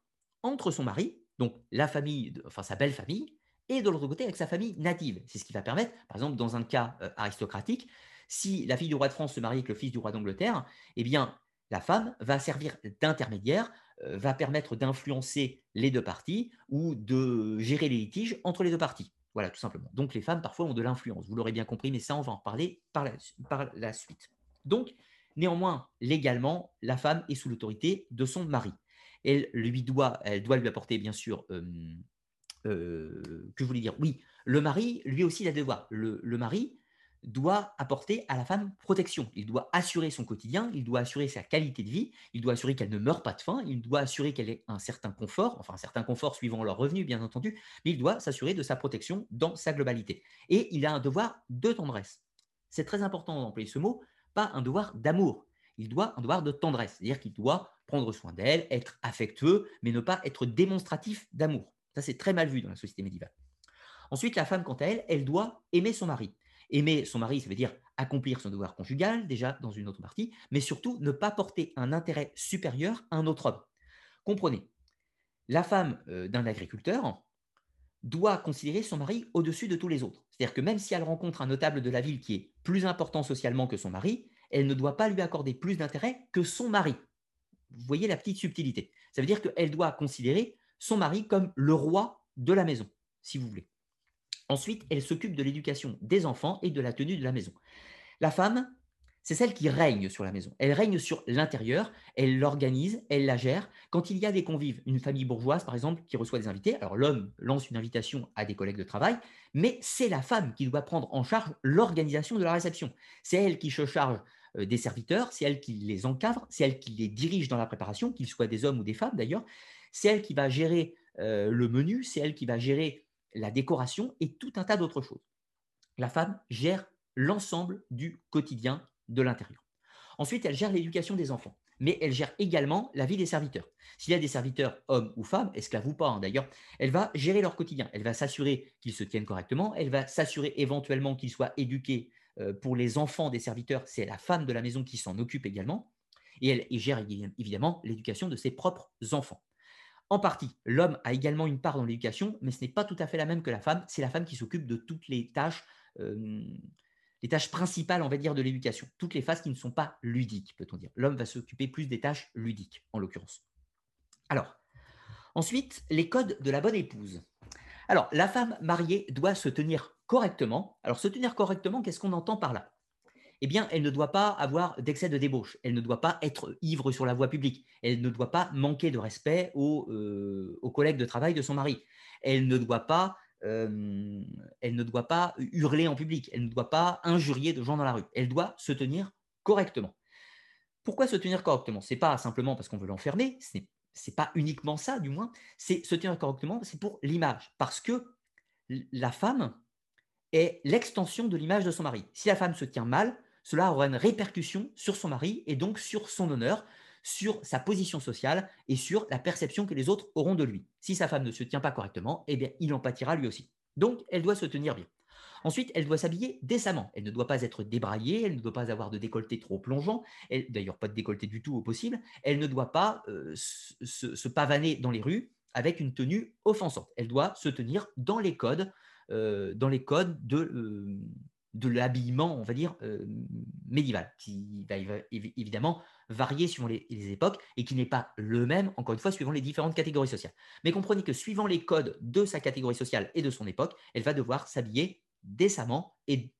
entre son mari donc la famille, enfin sa belle famille, et de l'autre côté avec sa famille native. C'est ce qui va permettre, par exemple, dans un cas euh, aristocratique, si la fille du roi de France se marie avec le fils du roi d'Angleterre, eh bien, la femme va servir d'intermédiaire, euh, va permettre d'influencer les deux parties ou de gérer les litiges entre les deux parties. Voilà, tout simplement. Donc les femmes, parfois, ont de l'influence. Vous l'aurez bien compris, mais ça, on va en parler par la, par la suite. Donc, néanmoins, légalement, la femme est sous l'autorité de son mari elle lui doit, elle doit lui apporter bien sûr, que je voulais dire, oui, le mari, lui aussi, il a des devoirs. Le, mari doit apporter à la femme protection. Il doit assurer son quotidien, il doit assurer sa qualité de vie, il doit assurer qu'elle ne meure pas de faim, il doit assurer qu'elle ait un certain confort, enfin un certain confort suivant leurs revenus, bien entendu, mais il doit s'assurer de sa protection dans sa globalité. Et il a un devoir de tendresse. C'est très important d'employer ce mot, pas un devoir d'amour. Il doit un devoir de tendresse, c'est-à-dire qu'il doit prendre soin d'elle, être affectueux, mais ne pas être démonstratif d'amour. Ça, c'est très mal vu dans la société médiévale. Ensuite, la femme, quant à elle, elle doit aimer son mari. Aimer son mari, ça veut dire accomplir son devoir conjugal, déjà dans une autre partie, mais surtout ne pas porter un intérêt supérieur à un autre homme. Comprenez, la femme euh, d'un agriculteur doit considérer son mari au-dessus de tous les autres. C'est-à-dire que même si elle rencontre un notable de la ville qui est plus important socialement que son mari, elle ne doit pas lui accorder plus d'intérêt que son mari. Vous voyez la petite subtilité. Ça veut dire qu'elle doit considérer son mari comme le roi de la maison, si vous voulez. Ensuite, elle s'occupe de l'éducation des enfants et de la tenue de la maison. La femme, c'est celle qui règne sur la maison. Elle règne sur l'intérieur, elle l'organise, elle la gère. Quand il y a des convives, une famille bourgeoise par exemple qui reçoit des invités, alors l'homme lance une invitation à des collègues de travail, mais c'est la femme qui doit prendre en charge l'organisation de la réception. C'est elle qui se charge des serviteurs, c'est elle qui les encadre, c'est elle qui les dirige dans la préparation, qu'ils soient des hommes ou des femmes d'ailleurs. C'est elle qui va gérer euh, le menu, c'est elle qui va gérer la décoration et tout un tas d'autres choses. La femme gère l'ensemble du quotidien de l'intérieur. Ensuite, elle gère l'éducation des enfants, mais elle gère également la vie des serviteurs. S'il y a des serviteurs, hommes ou femmes, esclaves ou pas hein, d'ailleurs, elle va gérer leur quotidien. Elle va s'assurer qu'ils se tiennent correctement, elle va s'assurer éventuellement qu'ils soient éduqués euh, pour les enfants des serviteurs, c'est la femme de la maison qui s'en occupe également, et elle gère évidemment l'éducation de ses propres enfants. En partie, l'homme a également une part dans l'éducation, mais ce n'est pas tout à fait la même que la femme. C'est la femme qui s'occupe de toutes les tâches, euh, les tâches principales, on va dire, de l'éducation. Toutes les phases qui ne sont pas ludiques, peut-on dire. L'homme va s'occuper plus des tâches ludiques, en l'occurrence. Alors, ensuite, les codes de la bonne épouse. Alors, la femme mariée doit se tenir correctement. Alors, se tenir correctement, qu'est-ce qu'on entend par là? Eh bien, elle ne doit pas avoir d'excès de débauche, elle ne doit pas être ivre sur la voie publique, elle ne doit pas manquer de respect euh, aux, collègues de travail de son mari, elle ne doit pas euh, elle ne doit pas hurler en public, elle ne doit pas injurier de gens dans la rue, elle doit se tenir correctement. Pourquoi se tenir correctement? Ce n'est pas simplement parce qu'on veut l'enfermer, ce n'est pas uniquement ça du moins, c'est se tenir correctement, c'est pour l'image, parce que la femme est l'extension de l'image de son mari. Si la femme se tient mal, cela aura une répercussion sur son mari et donc sur son honneur, sur sa position sociale et sur la perception que les autres auront de lui. Si sa femme ne se tient pas correctement, eh bien, il en pâtira lui aussi. Donc, elle doit se tenir bien. Ensuite, elle doit s'habiller décemment. Elle ne doit pas être débraillée, elle ne doit pas avoir de décolleté trop plongeant, d'ailleurs pas de décolleté du tout au possible. Elle ne doit pas euh, se, pavaner dans les rues avec une tenue offensante. Elle doit se tenir dans les codes, dans les codes de, euh, de l'habillement, on va dire, euh, médiéval, qui va évidemment varier suivant les, époques et qui n'est pas le même, encore une fois, suivant les différentes catégories sociales. Mais comprenez que suivant les codes de sa catégorie sociale et de son époque, elle va devoir s'habiller décemment et,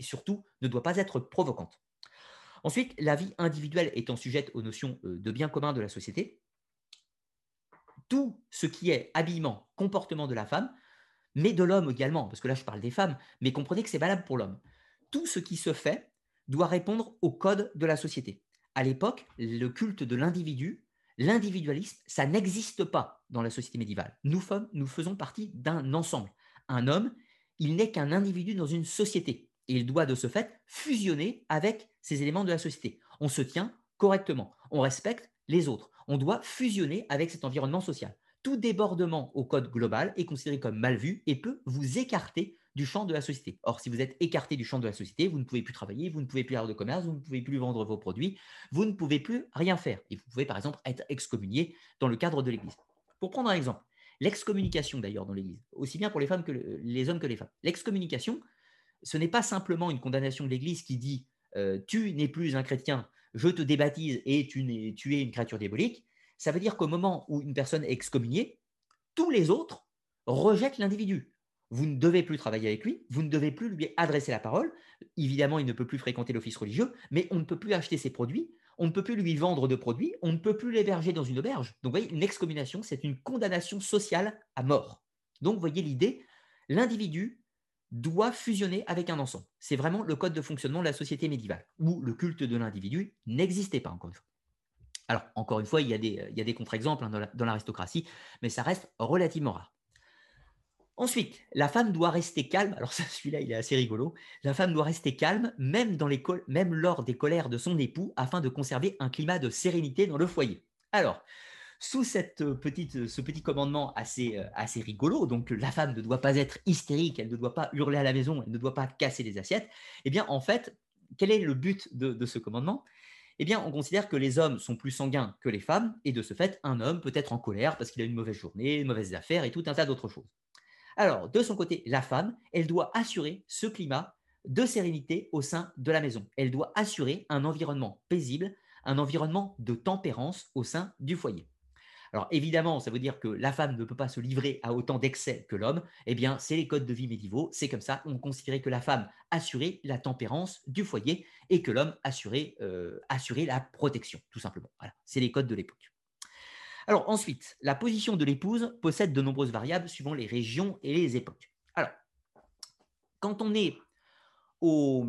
surtout ne doit pas être provocante. Ensuite, la vie individuelle étant sujette aux notions euh, de bien commun de la société, tout ce qui est habillement, comportement de la femme mais de l'homme également, parce que là je parle des femmes, mais comprenez que c'est valable pour l'homme. Tout ce qui se fait doit répondre au code de la société. À l'époque, le culte de l'individu, l'individualisme, ça n'existe pas dans la société médiévale. Nous, nous faisons partie d'un ensemble. Un homme, il n'est qu'un individu dans une société. Et il doit de ce fait fusionner avec ces éléments de la société. On se tient correctement, on respecte les autres, on doit fusionner avec cet environnement social tout débordement au code global est considéré comme mal vu et peut vous écarter du champ de la société. Or, si vous êtes écarté du champ de la société, vous ne pouvez plus travailler, vous ne pouvez plus avoir de commerce, vous ne pouvez plus vendre vos produits, vous ne pouvez plus rien faire. Et vous pouvez, par exemple, être excommunié dans le cadre de l'Église. Pour prendre un exemple, l'excommunication d'ailleurs dans l'Église, aussi bien pour les femmes que les hommes que les femmes. L'excommunication, ce n'est pas simplement une condamnation de l'Église qui dit euh, tu n'es plus un chrétien, je te débaptise et tu, tu es une créature diabolique ça veut dire qu'au moment où une personne est excommuniée, tous les autres rejettent l'individu. Vous ne devez plus travailler avec lui, vous ne devez plus lui adresser la parole. Évidemment, il ne peut plus fréquenter l'office religieux, mais on ne peut plus acheter ses produits, on ne peut plus lui vendre de produits, on ne peut plus l'héberger dans une auberge. Donc, vous voyez, une excommunication, c'est une condamnation sociale à mort. Donc, vous voyez l'idée, l'individu doit fusionner avec un ensemble. C'est vraiment le code de fonctionnement de la société médiévale, où le culte de l'individu n'existait pas, encore une fois. Alors, encore une fois, il y a des, contre-exemples hein, dans l'aristocratie, mais ça reste relativement rare. Ensuite, la femme doit rester calme. Alors [laughs] celui-là, il est assez rigolo. La femme doit rester calme, même, lors des colères de son époux, afin de conserver un climat de sérénité dans le foyer. Alors, sous cette petite, ce petit commandement assez, assez rigolo, donc la femme ne doit pas être hystérique, elle ne doit pas hurler à la maison, elle ne doit pas casser les assiettes, eh bien, en fait, quel est le but de, ce commandement? Eh bien, on considère que les hommes sont plus sanguins que les femmes, et de ce fait, un homme peut être en colère parce qu'il a une mauvaise journée, une mauvaise affaire et tout un tas d'autres choses. Alors, de son côté, la femme, elle doit assurer ce climat de sérénité au sein de la maison. Elle doit assurer un environnement paisible, un environnement de tempérance au sein du foyer. Alors évidemment, ça veut dire que la femme ne peut pas se livrer à autant d'excès que l'homme. Eh bien, c'est les codes de vie médiévaux. C'est comme ça. On considérait que la femme assurait la tempérance du foyer et que l'homme assurait, euh, la protection, tout simplement. Voilà, c'est les codes de l'époque. Alors ensuite, la position de l'épouse possède de nombreuses variables suivant les régions et les époques. Alors, quand on est au,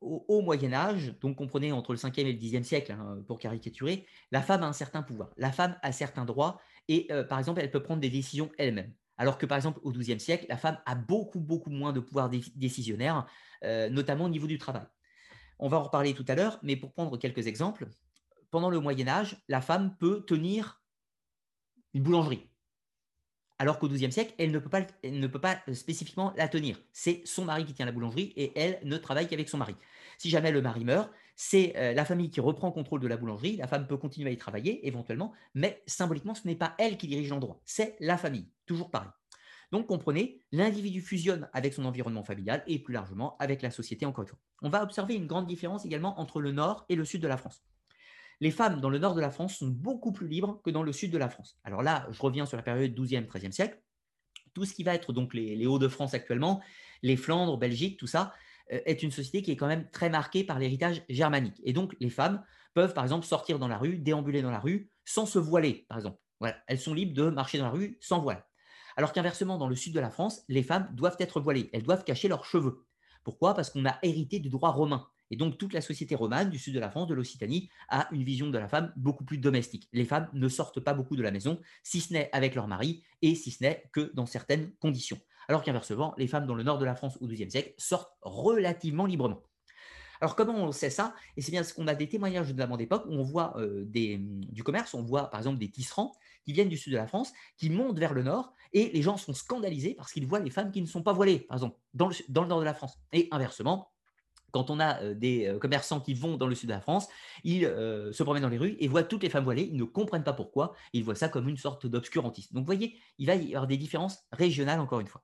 au, Moyen Âge, donc comprenez entre le 5e et le 10e siècle, hein, pour caricaturer, la femme a un certain pouvoir, la femme a certains droits, et euh, par exemple, elle peut prendre des décisions elle-même. Alors que par exemple, au 12e siècle, la femme a beaucoup, beaucoup moins de pouvoir décisionnaire, euh, notamment au niveau du travail. On va en reparler tout à l'heure, mais pour prendre quelques exemples, pendant le Moyen Âge, la femme peut tenir une boulangerie alors qu'au XIIe siècle, elle ne, peut pas, ne peut pas euh, spécifiquement la tenir. C'est son mari qui tient la boulangerie et elle ne travaille qu'avec son mari. Si jamais le mari meurt, c'est euh, la famille qui reprend contrôle de la boulangerie, la femme peut continuer à y travailler éventuellement, mais symboliquement, ce n'est pas elle qui dirige l'endroit, c'est la famille, toujours pareil. Donc comprenez, l'individu fusionne avec son environnement familial et plus largement avec la société encore une fois. On va observer une grande différence également entre le nord et le sud de la France les femmes dans le nord de la France sont beaucoup plus libres que dans le sud de la France. Alors là, je reviens sur la période 12e, 13e siècle. Tout ce qui va être donc les, Hauts-de-France actuellement, les Flandres, Belgique, tout ça, euh, est une société qui est quand même très marquée par l'héritage germanique. Et donc, les femmes peuvent, par exemple, sortir dans la rue, déambuler dans la rue, sans se voiler, par exemple. Elles sont libres de marcher dans la rue sans voile. Alors qu'inversement, dans le sud de la France, les femmes doivent être voilées, elles doivent cacher leurs cheveux. Pourquoi? Parce qu'on a hérité du droit romain. Et donc, toute la société romane du sud de la France, de l'Occitanie, a une vision de la femme beaucoup plus domestique. Les femmes ne sortent pas beaucoup de la maison, si ce n'est avec leur mari et si ce n'est que dans certaines conditions. Alors qu'inversement, les femmes dans le nord de la France au XIIe siècle sortent relativement librement. Alors comment on sait ça? Et c'est bien ce qu'on a des témoignages de la d'époque où on voit euh, du commerce, on voit par exemple des tisserands qui viennent du sud de la France, qui montent vers le nord, et les gens sont scandalisés parce qu'ils voient les femmes qui ne sont pas voilées, par exemple, dans le nord de la France. Et inversement, quand on a des commerçants qui vont dans le sud de la France, ils se promènent dans les rues et voient toutes les femmes voilées, ils ne comprennent pas pourquoi, ils voient ça comme une sorte d'obscurantisme. Donc vous voyez, il va y avoir des différences régionales encore une fois.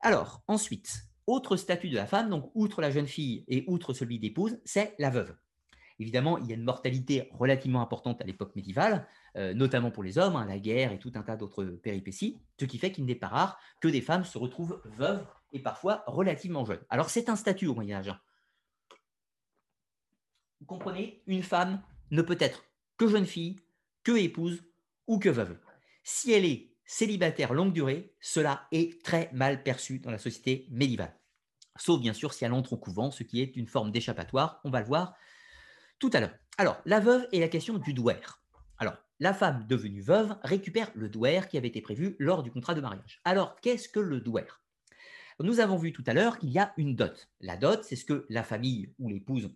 Alors, ensuite, autre statut de la femme, donc outre la jeune fille et outre celui d'épouse, c'est la veuve. Évidemment, il y a une mortalité relativement importante à l'époque médiévale, notamment pour les hommes, hein, la guerre et tout un tas d'autres péripéties, ce qui fait qu'il n'est pas rare que des femmes se retrouvent veuves et parfois relativement jeune. Alors c'est un statut au Moyen Âge. Vous comprenez? Une femme ne peut être que jeune fille, que épouse ou que veuve. Si elle est célibataire longue durée, cela est très mal perçu dans la société médiévale. Sauf bien sûr si elle entre au couvent, ce qui est une forme d'échappatoire, on va le voir tout à l'heure. Alors, la veuve et la question du douer. Alors, la femme devenue veuve récupère le douer qui avait été prévu lors du contrat de mariage. Alors, qu'est-ce que le douer nous avons vu tout à l'heure qu'il y a une dot. La dot, c'est ce que la famille ou l'épouse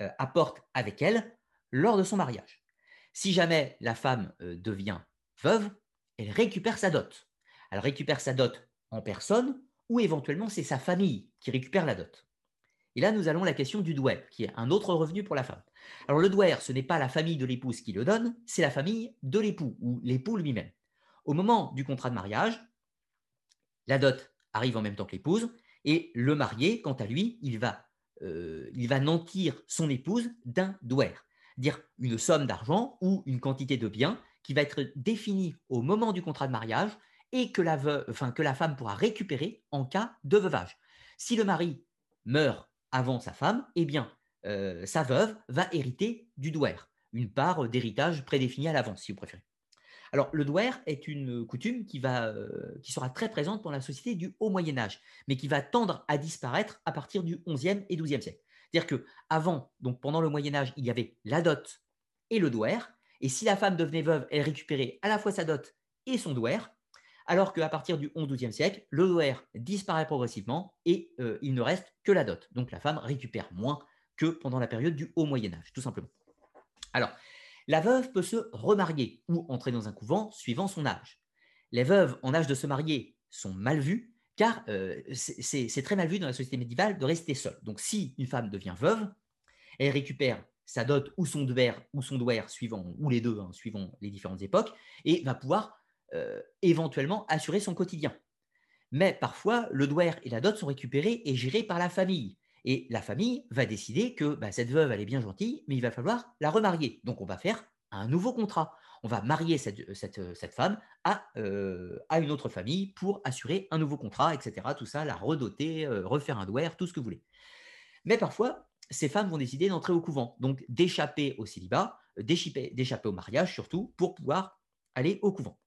euh, apporte avec elle lors de son mariage. Si jamais la femme euh, devient veuve, elle récupère sa dot. Elle récupère sa dot en personne ou éventuellement c'est sa famille qui récupère la dot. Et là, nous allons à la question du douer, qui est un autre revenu pour la femme. Alors le douer, ce n'est pas la famille de l'épouse qui le donne, c'est la famille de l'époux ou l'époux lui-même. Au moment du contrat de mariage, la dot arrive en même temps que l'épouse, et le marié, quant à lui, il va, euh, il va nantir son épouse d'un douer, dire une somme d'argent ou une quantité de biens qui va être définie au moment du contrat de mariage et que la, enfin, que la femme pourra récupérer en cas de veuvage. Si le mari meurt avant sa femme, eh bien, euh, sa veuve va hériter du douer, une part d'héritage prédéfinie à l'avance, si vous préférez. Alors, le douer est une coutume qui, euh, sera très présente dans la société du Haut Moyen Âge, mais qui va tendre à disparaître à partir du XIe et XIIe siècle. C'est-à-dire que avant, donc pendant le Moyen Âge, il y avait la dot et le douer, et si la femme devenait veuve, elle récupérait à la fois sa dot et son douer, alors qu'à partir du XIe siècle, le douer disparaît progressivement et euh, il ne reste que la dot. Donc la femme récupère moins que pendant la période du Haut Moyen Âge, tout simplement. Alors, La veuve peut se remarier ou entrer dans un couvent suivant son âge. Les veuves en âge de se marier sont mal vues car euh, c'est très mal vu dans la société médiévale de rester seule. Donc si une femme devient veuve, elle récupère sa dot ou son douer, ou son douaire, suivant, ou les deux, hein, suivant les différentes époques, et va pouvoir euh, éventuellement assurer son quotidien. Mais parfois, le douaire et la dot sont récupérés et gérés par la famille. Et la famille va décider que bah, cette veuve, elle est bien gentille, mais il va falloir la remarier. Donc, on va faire un nouveau contrat. On va marier cette, cette, femme à, euh, une autre famille pour assurer un nouveau contrat, etc. Tout ça, la redoter, euh, refaire un douaire, tout ce que vous voulez. Mais parfois, ces femmes vont décider d'entrer au couvent, donc d'échapper au célibat, euh, d'échapper au mariage surtout, pour pouvoir aller au couvent.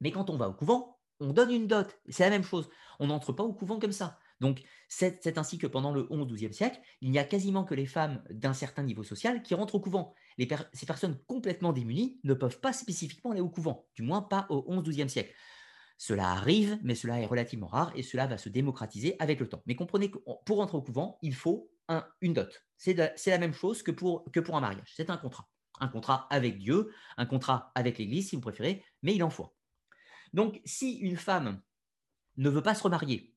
Mais quand on va au couvent, on donne une dot. C'est la même chose. On n'entre pas au couvent comme ça. Donc, c'est ainsi que pendant le 11-12e siècle, il n'y a quasiment que les femmes d'un certain niveau social qui rentrent au couvent. ces personnes complètement démunies ne peuvent pas spécifiquement aller au couvent, du moins pas au 11-12e siècle. Cela arrive, mais cela est relativement rare et cela va se démocratiser avec le temps. Mais comprenez que pour rentrer au couvent, il faut une dot. C'est la même chose que pour, que pour un mariage. C'est un contrat. Un contrat avec Dieu, un contrat avec l'Église, si vous préférez, mais il en faut. Donc, si une femme ne veut pas se remarier,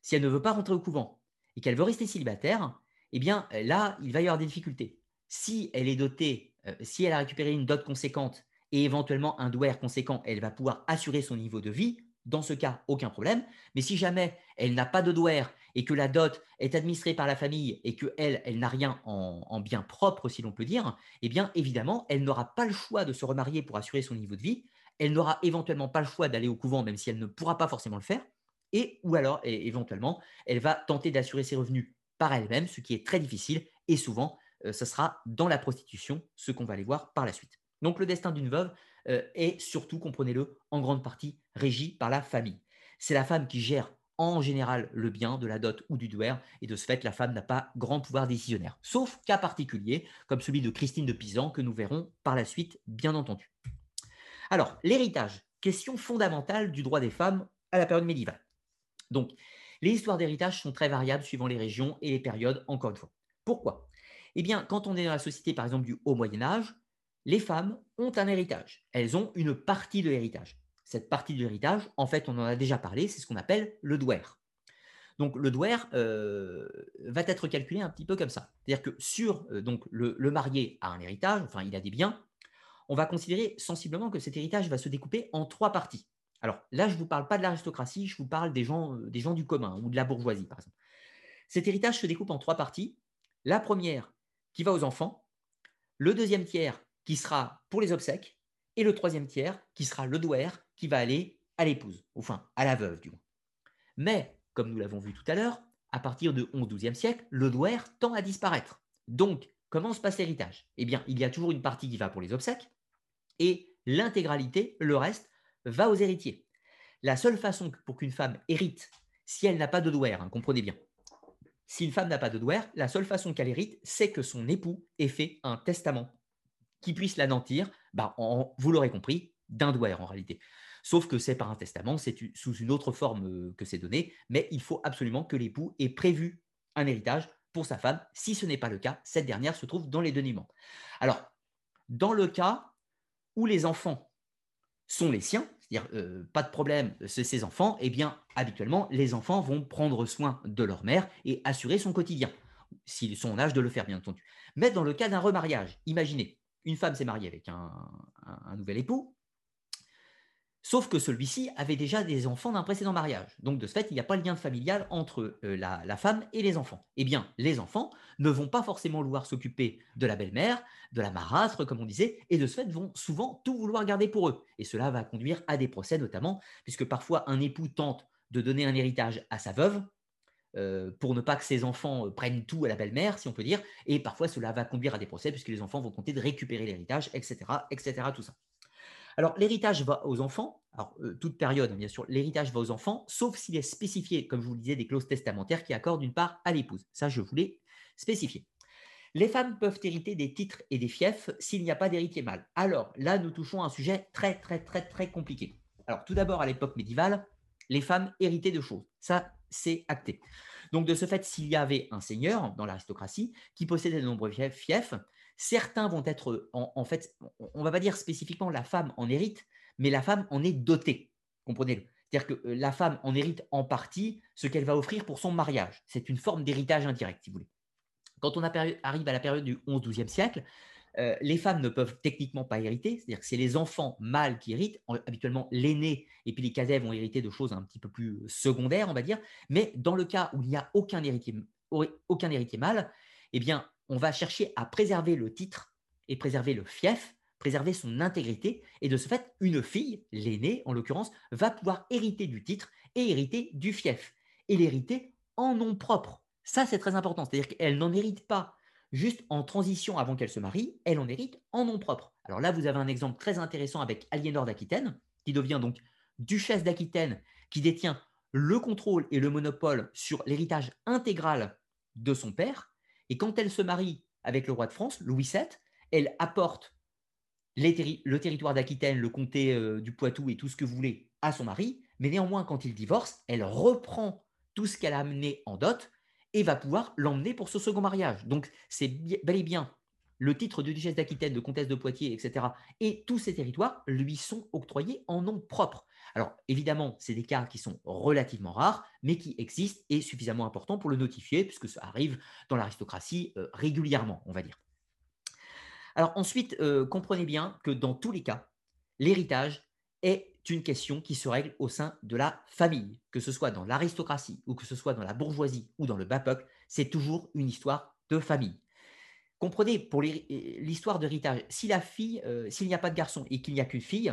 si elle ne veut pas rentrer au couvent et qu'elle veut rester célibataire, eh bien là, il va y avoir des difficultés. Si elle est dotée, euh, si elle a récupéré une dot conséquente et éventuellement un douaire conséquent, elle va pouvoir assurer son niveau de vie. Dans ce cas, aucun problème. Mais si jamais elle n'a pas de douaire et que la dot est administrée par la famille et que elle, elle n'a rien en, bien propre, si l'on peut dire, eh bien évidemment, elle n'aura pas le choix de se remarier pour assurer son niveau de vie. Elle n'aura éventuellement pas le choix d'aller au couvent, même si elle ne pourra pas forcément le faire. Et ou alors, éventuellement, elle va tenter d'assurer ses revenus par elle-même, ce qui est très difficile. Et souvent, euh, ce sera dans la prostitution, ce qu'on va aller voir par la suite. Donc le destin d'une veuve euh, est surtout, comprenez-le, en grande partie régi par la famille. C'est la femme qui gère en général le bien de la dot ou du douaire, et de ce fait, la femme n'a pas grand pouvoir décisionnaire, sauf cas particulier, comme celui de Christine de Pisan, que nous verrons par la suite, bien entendu. Alors, l'héritage, question fondamentale du droit des femmes à la période médiévale. Donc, les histoires d'héritage sont très variables suivant les régions et les périodes, encore une fois. Pourquoi? Eh bien, quand on est dans la société, par exemple, du Haut Moyen Âge, les femmes ont un héritage. Elles ont une partie de l'héritage. Cette partie de l'héritage, en fait, on en a déjà parlé, c'est ce qu'on appelle le douaire. Donc le douaire euh, va être calculé un petit peu comme ça. C'est-à-dire que sur euh, le, marié a un héritage, enfin il a des biens, on va considérer sensiblement que cet héritage va se découper en trois parties. Alors là, je ne vous parle pas de l'aristocratie, je vous parle des gens, euh, des gens du commun ou de la bourgeoisie, par exemple. Cet héritage se découpe en trois parties. La première qui va aux enfants, le deuxième tiers qui sera pour les obsèques, et le troisième tiers qui sera le douaire qui va aller à l'épouse, enfin à la veuve du moins. Mais, comme nous l'avons vu tout à l'heure, à partir du 11-12e siècle, le douaire tend à disparaître. Donc, comment se passe l'héritage? Eh bien, il y a toujours une partie qui va pour les obsèques, et l'intégralité, le reste, va aux héritiers. La seule façon pour qu'une femme hérite, si elle n'a pas de douaire, hein, comprenez bien, si une femme n'a pas de douaire, la seule façon qu'elle hérite, c'est que son époux ait fait un testament qui puisse l'anéantir, bah, vous l'aurez compris, d'un douaire en réalité. Sauf que c'est par un testament, c'est sous une autre forme euh, que c'est donné, mais il faut absolument que l'époux ait prévu un héritage pour sa femme. Si ce n'est pas le cas, cette dernière se trouve dans les dénouements. Alors, dans le cas où les enfants sont les siens, c'est-à-dire euh, pas de problème, c'est ses enfants, eh bien, habituellement, les enfants vont prendre soin de leur mère et assurer son quotidien, s'ils sont en âge de le faire, bien entendu. Mais dans le cas d'un remariage, imaginez, une femme s'est mariée avec un, nouvel époux, sauf que celui-ci avait déjà des enfants d'un précédent mariage. Donc de ce fait, il n'y a pas le lien familial entre euh, la, femme et les enfants. Eh bien, les enfants ne vont pas forcément vouloir s'occuper de la belle-mère, de la marâtre, comme on disait, et de ce fait vont souvent tout vouloir garder pour eux. Et cela va conduire à des procès notamment, puisque parfois un époux tente de donner un héritage à sa veuve, euh, pour ne pas que ses enfants euh, prennent tout à la belle-mère, si on peut dire, et parfois cela va conduire à des procès puisque les enfants vont tenter de récupérer l'héritage, etc., etc., tout ça. Alors l'héritage va aux enfants, alors euh, toute période bien sûr, l'héritage va aux enfants, sauf s'il est spécifié, comme je vous le disais, des clauses testamentaires qui accordent une part à l'épouse. Ça, je voulais spécifier. Les femmes peuvent hériter des titres et des fiefs s'il n'y a pas d'héritier mâle. Alors là, nous touchons à un sujet très, très, très, très compliqué. Alors tout d'abord, à l'époque médiévale, les femmes héritaient de choses. Ça, c'est acté. Donc, de ce fait, s'il y avait un seigneur dans l'aristocratie qui possédait de nombreux fiefs, Certains vont être, en, fait, on ne va pas dire spécifiquement la femme en hérite, mais la femme en est dotée. Comprenez-le. C'est-à-dire que la femme en hérite en partie ce qu'elle va offrir pour son mariage. C'est une forme d'héritage indirect, si vous voulez. Quand on arrive à la période du 11-12e siècle, euh, les femmes ne peuvent techniquement pas hériter, c'est-à-dire que c'est les enfants mâles qui héritent, habituellement l'aîné et puis les cadets vont hériter de choses un petit peu plus secondaires, on va dire, mais dans le cas où il n'y a aucun héritier, aucun héritier mâle, eh bien, on va chercher à préserver le titre et préserver le fief, préserver son intégrité, et de ce fait, une fille, l'aînée en l'occurrence, va pouvoir hériter du titre et hériter du fief, et l'hériter en nom propre. Ça, c'est très important, c'est-à-dire qu'elle n'en hérite pas juste en transition avant qu'elle se marie, elle en hérite en nom propre. Alors là, vous avez un exemple très intéressant avec Aliénor d'Aquitaine, qui devient donc duchesse d'Aquitaine, qui détient le contrôle et le monopole sur l'héritage intégral de son père. Et quand elle se marie avec le roi de France, Louis VII, elle apporte le territoire d'Aquitaine, le comté euh, du Poitou et tout ce que vous voulez à son mari. Mais néanmoins, quand il divorce, elle reprend tout ce qu'elle a amené en dot et va pouvoir l'emmener pour ce second mariage. Donc, c'est bel et bien le titre de duchesse d'Aquitaine, de comtesse de Poitiers, etc. Et tous ces territoires lui sont octroyés en nom propre. Alors, évidemment, c'est des cas qui sont relativement rares, mais qui existent et suffisamment importants pour le notifier, puisque ça arrive dans l'aristocratie euh, régulièrement, on va dire. Alors ensuite, euh, comprenez bien que dans tous les cas, l'héritage est une question qui se règle au sein de la famille, que ce soit dans l'aristocratie ou que ce soit dans la bourgeoisie ou dans le bas peuple, c'est toujours une histoire de famille. Comprenez, pour l'histoire d'héritage, si la fille, euh, s'il n'y a pas de garçon et qu'il n'y a qu'une fille,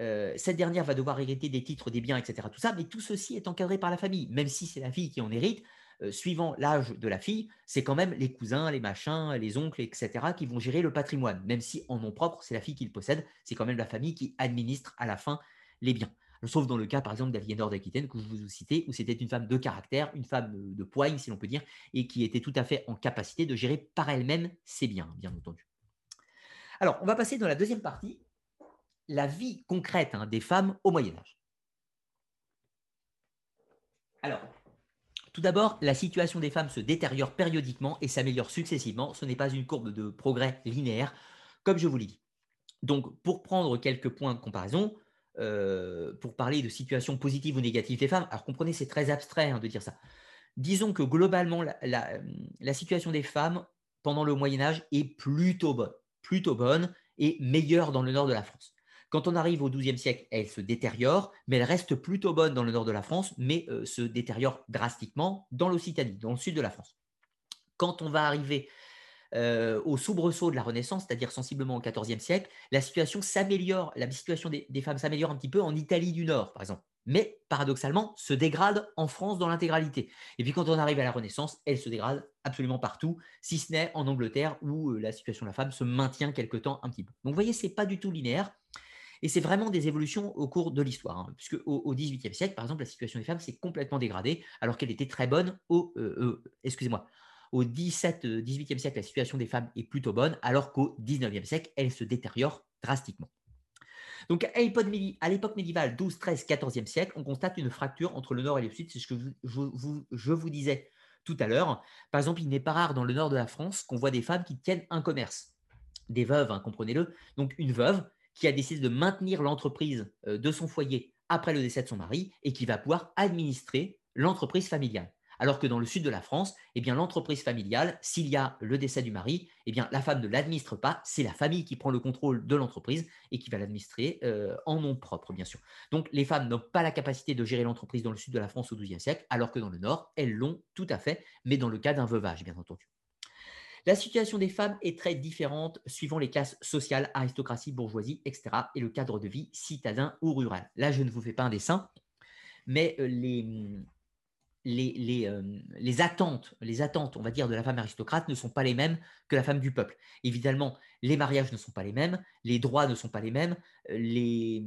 euh, cette dernière va devoir hériter des titres, des biens, etc. Tout ça, mais tout ceci est encadré par la famille. Même si c'est la fille qui en hérite, euh, suivant l'âge de la fille, c'est quand même les cousins, les machins, les oncles, etc., qui vont gérer le patrimoine. Même si en nom propre, c'est la fille qui le possède, c'est quand même la famille qui administre à la fin les biens. Sauf dans le cas, par exemple, d'Aliénor d'Aquitaine, que je vous ai cité, où c'était une femme de caractère, une femme de poigne, si l'on peut dire, et qui était tout à fait en capacité de gérer par elle-même ses biens, bien entendu. Alors, on va passer dans la deuxième partie, la vie concrète hein, des femmes au Moyen Âge. Alors, tout d'abord, la situation des femmes se détériore périodiquement et s'améliore successivement. Ce n'est pas une courbe de progrès linéaire, comme je vous l'ai dit. Donc, pour prendre quelques points de comparaison, euh, pour parler de situation positive ou négative des femmes, alors comprenez, c'est très abstrait hein, de dire ça. Disons que globalement, la, situation des femmes pendant le Moyen Âge est plutôt bonne, plutôt bonne et meilleure dans le nord de la France. Quand on arrive au XIIe siècle, elle se détériore, mais elle reste plutôt bonne dans le nord de la France, mais euh, se détériore drastiquement dans l'Occitanie, dans le sud de la France. Quand on va arriver euh, au soubresaut de la Renaissance, c'est-à-dire sensiblement au XIVe siècle, la situation s'améliore, la situation des, femmes s'améliore un petit peu en Italie du Nord, par exemple, mais paradoxalement se dégrade en France dans l'intégralité. Et puis quand on arrive à la Renaissance, elle se dégrade absolument partout, si ce n'est en Angleterre où euh, la situation de la femme se maintient quelque temps un petit peu. Donc vous voyez, c'est pas du tout linéaire. Et c'est vraiment des évolutions au cours de l'histoire, hein, puisque au, XVIIIe siècle, par exemple, la situation des femmes s'est complètement dégradée, alors qu'elle était très bonne au, euh, euh, excusez-moi, au 18e siècle, la situation des femmes est plutôt bonne, alors qu'au XIXe siècle, elle se détériore drastiquement. Donc, à l'époque médiévale, 12, 13, 14e siècle, on constate une fracture entre le nord et le sud. C'est ce que je vous disais tout à l'heure. Par exemple, il n'est pas rare dans le nord de la France qu'on voit des femmes qui tiennent un commerce. Des veuves, hein, comprenez-le. Donc, une veuve qui a décidé de maintenir l'entreprise euh, de son foyer après le décès de son mari et qui va pouvoir administrer l'entreprise familiale. Alors que dans le sud de la France, eh bien l'entreprise familiale, s'il y a le décès du mari, eh bien la femme ne l'administre pas, c'est la famille qui prend le contrôle de l'entreprise et qui va l'administrer euh, en nom propre, bien sûr. Donc les femmes n'ont pas la capacité de gérer l'entreprise dans le sud de la France au XIIe siècle, alors que dans le nord, elles l'ont tout à fait, mais dans le cas d'un veuvage, bien entendu. La situation des femmes est très différente suivant les classes sociales, aristocratie, bourgeoisie, etc. et le cadre de vie citadin ou rural. Là, je ne vous fais pas un dessin, mais euh, les, euh, les, attentes, on va dire, de la femme aristocrate ne sont pas les mêmes que la femme du peuple. Évidemment, les mariages ne sont pas les mêmes, les droits ne sont pas les mêmes, euh, les,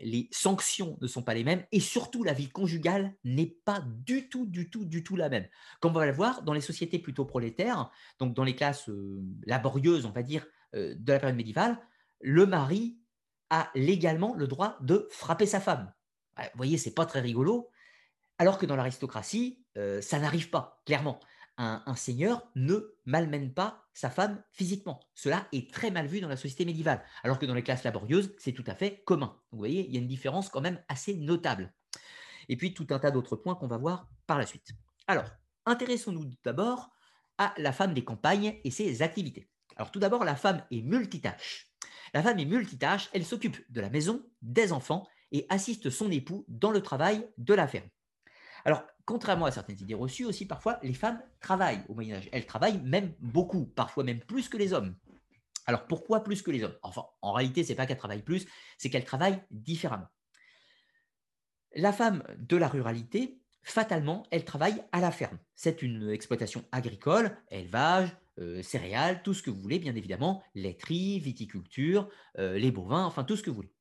les sanctions ne sont pas les mêmes, et surtout la vie conjugale n'est pas du tout, du tout, du tout la même. Comme on va le voir, dans les sociétés plutôt prolétaires, donc dans les classes euh, laborieuses, on va dire, de la période médiévale, le mari a légalement le droit de frapper sa femme. Vous voyez, c'est pas très rigolo, alors que dans l'aristocratie, euh, ça n'arrive pas, clairement. un, seigneur ne malmène pas sa femme physiquement. Cela est très mal vu dans la société médiévale, alors que dans les classes laborieuses, c'est tout à fait commun. vous voyez, il y a une différence quand même assez notable. Et puis tout un tas d'autres points qu'on va voir par la suite. Alors, intéressons-nous d'abord à la femme des campagnes et ses activités. Alors tout d'abord, la femme est multitâche. La femme est multitâche, elle s'occupe de la maison, des enfants et assiste son époux dans le travail de la ferme. Alors, contrairement à certaines idées reçues aussi, parfois, les femmes travaillent au Moyen Âge. Elles travaillent même beaucoup, parfois même plus que les hommes. Alors, pourquoi plus que les hommes? Enfin, en réalité, ce n'est pas qu'elles travaillent plus, c'est qu'elles travaillent différemment. La femme de la ruralité, fatalement, elle travaille à la ferme. C'est une exploitation agricole, élevage, euh, céréales, tout ce que vous voulez, bien évidemment, laiterie, viticulture, euh, les bovins, enfin tout ce que vous voulez.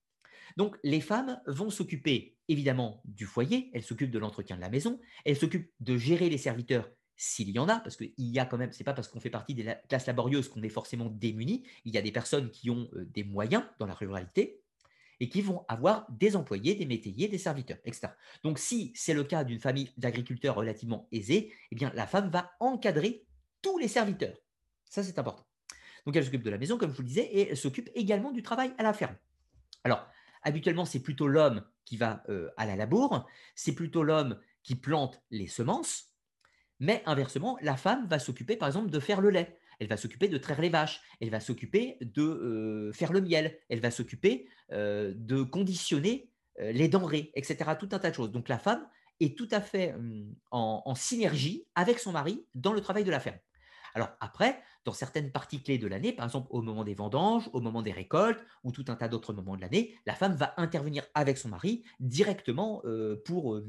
Donc, les femmes vont s'occuper évidemment du foyer, elles s'occupent de l'entretien de la maison, elles s'occupent de gérer les serviteurs s'il y en a, parce qu'il y a quand même, c'est pas parce qu'on fait partie des classes laborieuses qu'on est forcément démuni, il y a des personnes qui ont euh, des moyens dans la ruralité et qui vont avoir des employés, des métayers, des serviteurs, etc. Donc si c'est le cas d'une famille d'agriculteurs relativement aisée, eh bien la femme va encadrer tous les serviteurs. Ça c'est important. Donc elle s'occupe de la maison, comme je vous le disais, et elle s'occupe également du travail à la ferme. Alors, habituellement, c'est plutôt l'homme qui va euh, à la labour, c'est plutôt l'homme qui plante les semences, mais inversement, la femme va s'occuper, par exemple, de faire le lait. Elle va s'occuper de traire les vaches, elle va s'occuper de euh, faire le miel, elle va s'occuper euh, de conditionner les denrées, etc. Tout un tas de choses. Donc la femme est tout à fait hum, en synergie avec son mari dans le travail de la ferme. Alors après, dans certaines parties clés de l'année, par exemple au moment des vendanges, au moment des récoltes ou tout un tas d'autres moments de l'année, la femme va intervenir avec son mari directement euh, pour euh,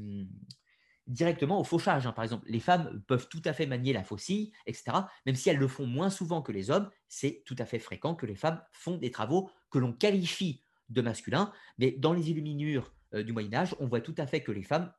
directement au fauchage. Hein. Par exemple, les femmes peuvent tout à fait manier la faucille, etc. Même si elles le font moins souvent que les hommes, c'est tout à fait fréquent que les femmes font des travaux que l'on qualifie de masculins. Mais dans les illuminures euh, du Moyen Âge, on voit tout à fait que les femmes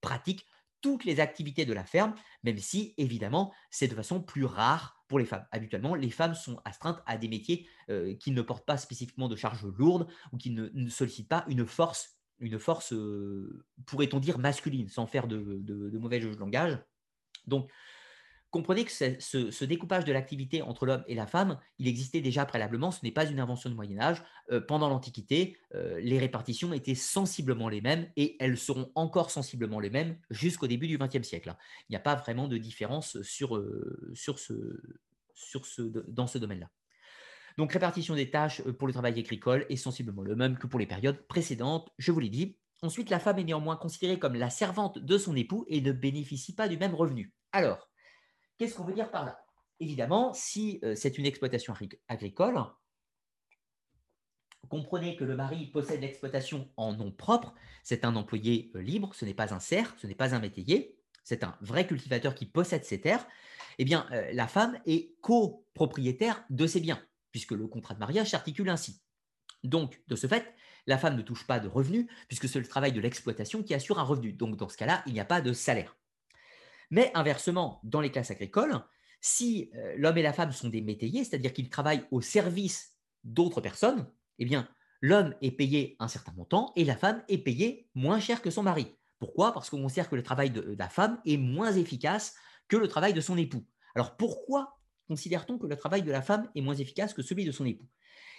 pratiquent toutes les activités de la ferme, même si, évidemment, c'est de façon plus rare pour les femmes. Habituellement, les femmes sont astreintes à des métiers euh, qui ne portent pas spécifiquement de charges lourdes ou qui ne, sollicitent pas une force, une force euh, pourrait-on dire, masculine, sans faire de, de mauvais jeu de langage. Donc, Comprenez que ce, découpage de l'activité entre l'homme et la femme, il existait déjà préalablement, ce n'est pas une invention du Moyen Âge. Euh, pendant l'Antiquité, euh, les répartitions étaient sensiblement les mêmes et elles seront encore sensiblement les mêmes jusqu'au début du XXe siècle. Il n'y a pas vraiment de différence sur, euh, ce, dans ce domaine-là. Donc répartition des tâches pour le travail agricole est sensiblement le même que pour les périodes précédentes, je vous l'ai dit. Ensuite, la femme est néanmoins considérée comme la servante de son époux et ne bénéficie pas du même revenu. Alors, Qu'est-ce qu'on veut dire par là? Évidemment, si euh, c'est une exploitation agricole, comprenez que le mari possède l'exploitation en nom propre, c'est un employé euh, libre, ce n'est pas un serf, ce n'est pas un métayer, c'est un vrai cultivateur qui possède ses terres, eh bien, euh, la femme est copropriétaire de ses biens, puisque le contrat de mariage s'articule ainsi. Donc, de ce fait, la femme ne touche pas de revenus, puisque c'est le travail de l'exploitation qui assure un revenu. Donc, dans ce cas-là, il n'y a pas de salaire. Mais inversement, dans les classes agricoles, si euh, l'homme et la femme sont des métayers, c'est-à-dire qu'ils travaillent au service d'autres personnes, eh bien, l'homme est payé un certain montant et la femme est payée moins cher que son mari. Pourquoi? Parce qu'on considère que le travail de, la femme est moins efficace que le travail de son époux. Alors pourquoi considère-t-on que le travail de la femme est moins efficace que celui de son époux?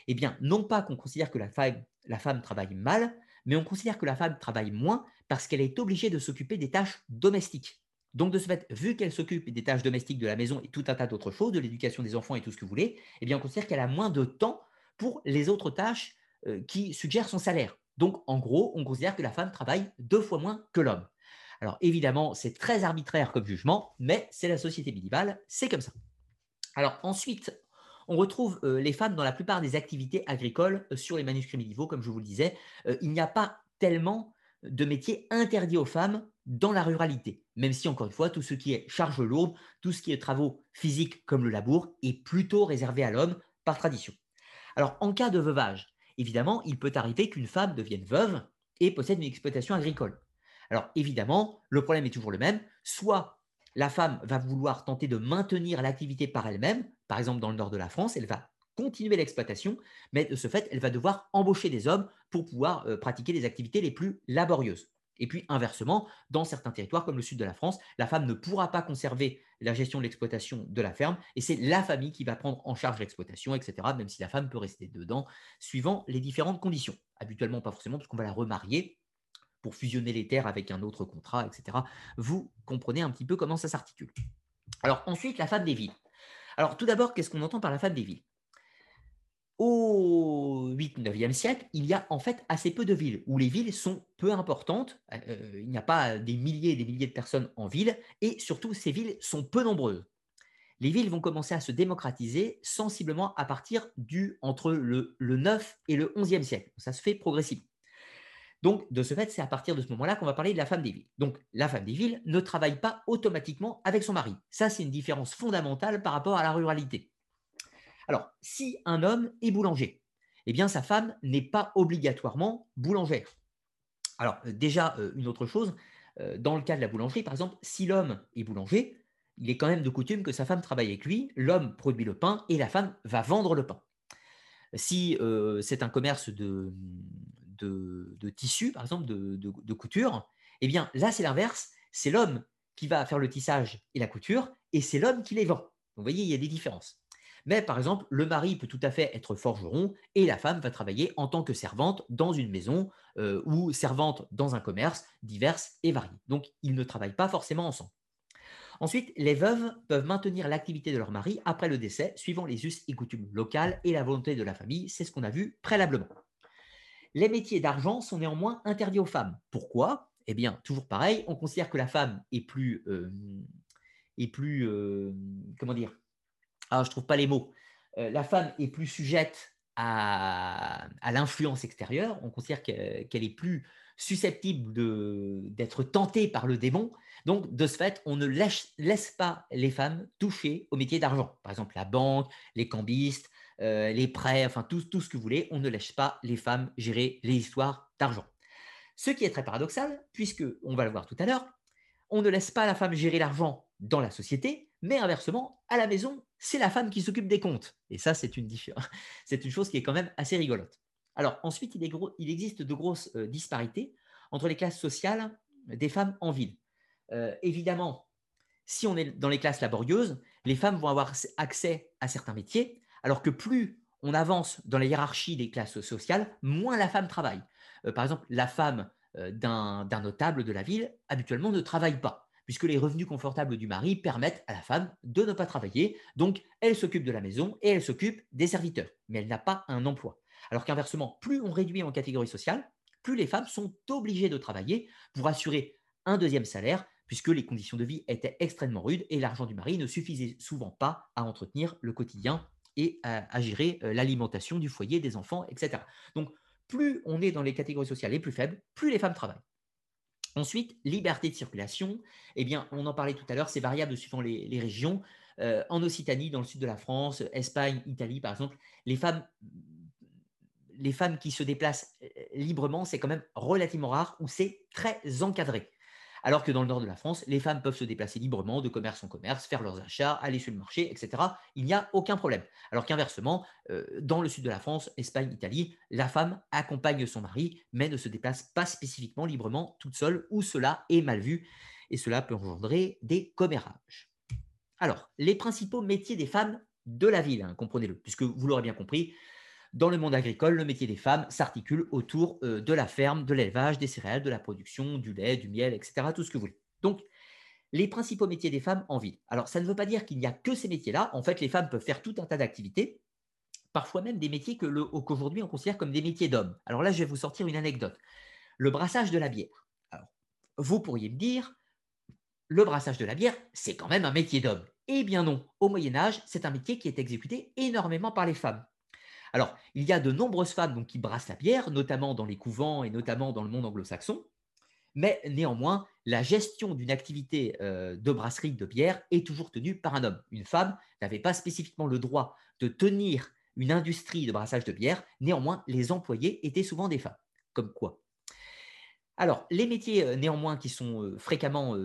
Eh bien, non pas qu'on considère que la femme, la femme travaille mal, mais on considère que la femme travaille moins parce qu'elle est obligée de s'occuper des tâches domestiques. Donc, de ce fait, vu qu'elle s'occupe des tâches domestiques de la maison et tout un tas d'autres choses, de l'éducation des enfants et tout ce que vous voulez, eh bien, on considère qu'elle a moins de temps pour les autres tâches euh, qui suggèrent son salaire. Donc, en gros, on considère que la femme travaille deux fois moins que l'homme. Alors, évidemment, c'est très arbitraire comme jugement, mais c'est la société médiévale, c'est comme ça. Alors, ensuite, on retrouve euh, les femmes dans la plupart des activités agricoles euh, sur les manuscrits médiévaux, comme je vous le disais. il n'y a pas tellement de métiers interdits aux femmes dans la ruralité, même si, encore une fois, tout ce qui est charge lourde, tout ce qui est travaux physiques comme le labour, est plutôt réservé à l'homme par tradition. Alors, en cas de veuvage, évidemment, il peut arriver qu'une femme devienne veuve et possède une exploitation agricole. Alors, évidemment, le problème est toujours le même. Soit la femme va vouloir tenter de maintenir l'activité par elle-même, par exemple dans le nord de la France, elle va continuer l'exploitation, mais de ce fait, elle va devoir embaucher des hommes pour pouvoir euh, pratiquer les activités les plus laborieuses. Et puis inversement, dans certains territoires comme le sud de la France, la femme ne pourra pas conserver la gestion de l'exploitation de la ferme et c'est la famille qui va prendre en charge l'exploitation, etc., même si la femme peut rester dedans, suivant les différentes conditions. Habituellement, pas forcément, parce qu'on va la remarier pour fusionner les terres avec un autre contrat, etc. Vous comprenez un petit peu comment ça s'articule. Alors ensuite, la femme des villes. Alors tout d'abord, qu'est-ce qu'on entend par la femme des villes? Au 8-9e siècle, il y a en fait assez peu de villes, où les villes sont peu importantes, euh, il n'y a pas des milliers et des milliers de personnes en ville, et surtout ces villes sont peu nombreuses. Les villes vont commencer à se démocratiser sensiblement à partir du entre le, 9 et le 11e siècle. Ça se fait progressivement. Donc, de ce fait, c'est à partir de ce moment-là qu'on va parler de la femme des villes. Donc, la femme des villes ne travaille pas automatiquement avec son mari. Ça, c'est une différence fondamentale par rapport à la ruralité. Alors, si un homme est boulanger, eh bien, sa femme n'est pas obligatoirement boulangère. Alors, euh, déjà, euh, une autre chose, euh, dans le cas de la boulangerie, par exemple, si l'homme est boulanger, il est quand même de coutume que sa femme travaille avec lui, l'homme produit le pain et la femme va vendre le pain. Si c'est un commerce de, de, tissu, par exemple, de, de couture, eh bien là, c'est l'inverse, c'est l'homme qui va faire le tissage et la couture, et c'est l'homme qui les vend. vous voyez, il y a des différences. Mais par exemple, le mari peut tout à fait être forgeron et la femme va travailler en tant que servante dans une maison euh, ou servante dans un commerce divers et varié. Donc, ils ne travaillent pas forcément ensemble. Ensuite, les veuves peuvent maintenir l'activité de leur mari après le décès, suivant les us et coutumes locales et la volonté de la famille. C'est ce qu'on a vu préalablement. Les métiers d'argent sont néanmoins interdits aux femmes. Pourquoi? Eh bien, toujours pareil, on considère que la femme est plus, euh, est plus euh, comment dire, alors, ah, je trouve pas les mots. Euh, la femme est plus sujette à, l'influence extérieure. On considère qu'elle est plus susceptible d'être tentée par le démon. Donc, de ce fait, on ne laisse, pas les femmes toucher au métier d'argent. Par exemple, la banque, les cambistes, euh, les prêts, enfin tout, tout ce que vous voulez, on ne laisse pas les femmes gérer les histoires d'argent. Ce qui est très paradoxal, puisque, on va le voir tout à l'heure, on ne laisse pas la femme gérer l'argent dans la société, mais inversement, à la maison, c'est la femme qui s'occupe des comptes. Et ça, c'est une, [laughs] c'est une chose qui est quand même assez rigolote. Alors ensuite, il, existe de grosses euh, disparités entre les classes sociales des femmes en ville. Euh, évidemment, si on est dans les classes laborieuses, les femmes vont avoir accès à certains métiers, alors que plus on avance dans la hiérarchie des classes sociales, moins la femme travaille. Euh, par exemple, la femme d'un notable de la ville, habituellement, ne travaille pas puisque les revenus confortables du mari permettent à la femme de ne pas travailler. Donc, elle s'occupe de la maison et elle s'occupe des serviteurs, mais elle n'a pas un emploi. Alors qu'inversement, plus on réduit en catégorie sociale, plus les femmes sont obligées de travailler pour assurer un deuxième salaire, puisque les conditions de vie étaient extrêmement rudes et l'argent du mari ne suffisait souvent pas à entretenir le quotidien et à, gérer euh, l'alimentation du foyer, des enfants, etc. Donc, plus on est dans les catégories sociales les plus faibles, plus les femmes travaillent. Ensuite, liberté de circulation, eh bien, on en parlait tout à l'heure, c'est variable suivant les, régions. Euh, en Occitanie, dans le sud de la France, Espagne, Italie, par exemple, les femmes, les femmes qui se déplacent euh, librement, c'est quand même relativement rare ou c'est très encadré. Alors que dans le nord de la France, les femmes peuvent se déplacer librement de commerce en commerce, faire leurs achats, aller sur le marché, etc. Il n'y a aucun problème. Alors qu'inversement, euh, dans le sud de la France, Espagne, Italie, la femme accompagne son mari, mais ne se déplace pas spécifiquement librement toute seule, où cela est mal vu, et cela peut engendrer des commérages. Alors, les principaux métiers des femmes de la ville, hein, comprenez-le, puisque vous l'aurez bien compris, dans le monde agricole, le métier des femmes s'articule autour euh, de la ferme, de l'élevage, des céréales, de la production, du lait, du miel, etc. Tout ce que vous voulez. Donc, les principaux métiers des femmes en ville. Alors, ça ne veut pas dire qu'il n'y a que ces métiers-là. En fait, les femmes peuvent faire tout un tas d'activités, parfois même des métiers qu'aujourd'hui on considère comme des métiers d'hommes. Alors là, je vais vous sortir une anecdote. Le brassage de la bière. Alors, vous pourriez me dire, le brassage de la bière, c'est quand même un métier d'homme. Eh bien non, au Moyen Âge, c'est un métier qui est exécuté énormément par les femmes. Alors, il y a de nombreuses femmes qui brassent la bière, notamment dans les couvents et notamment dans le monde anglo-saxon. Mais néanmoins, la gestion d'une activité euh, de brasserie de bière est toujours tenue par un homme. Une femme n'avait pas spécifiquement le droit de tenir une industrie de brassage de bière. Néanmoins, les employés étaient souvent des femmes. Comme quoi Alors, les métiers euh, néanmoins qui sont euh, fréquemment,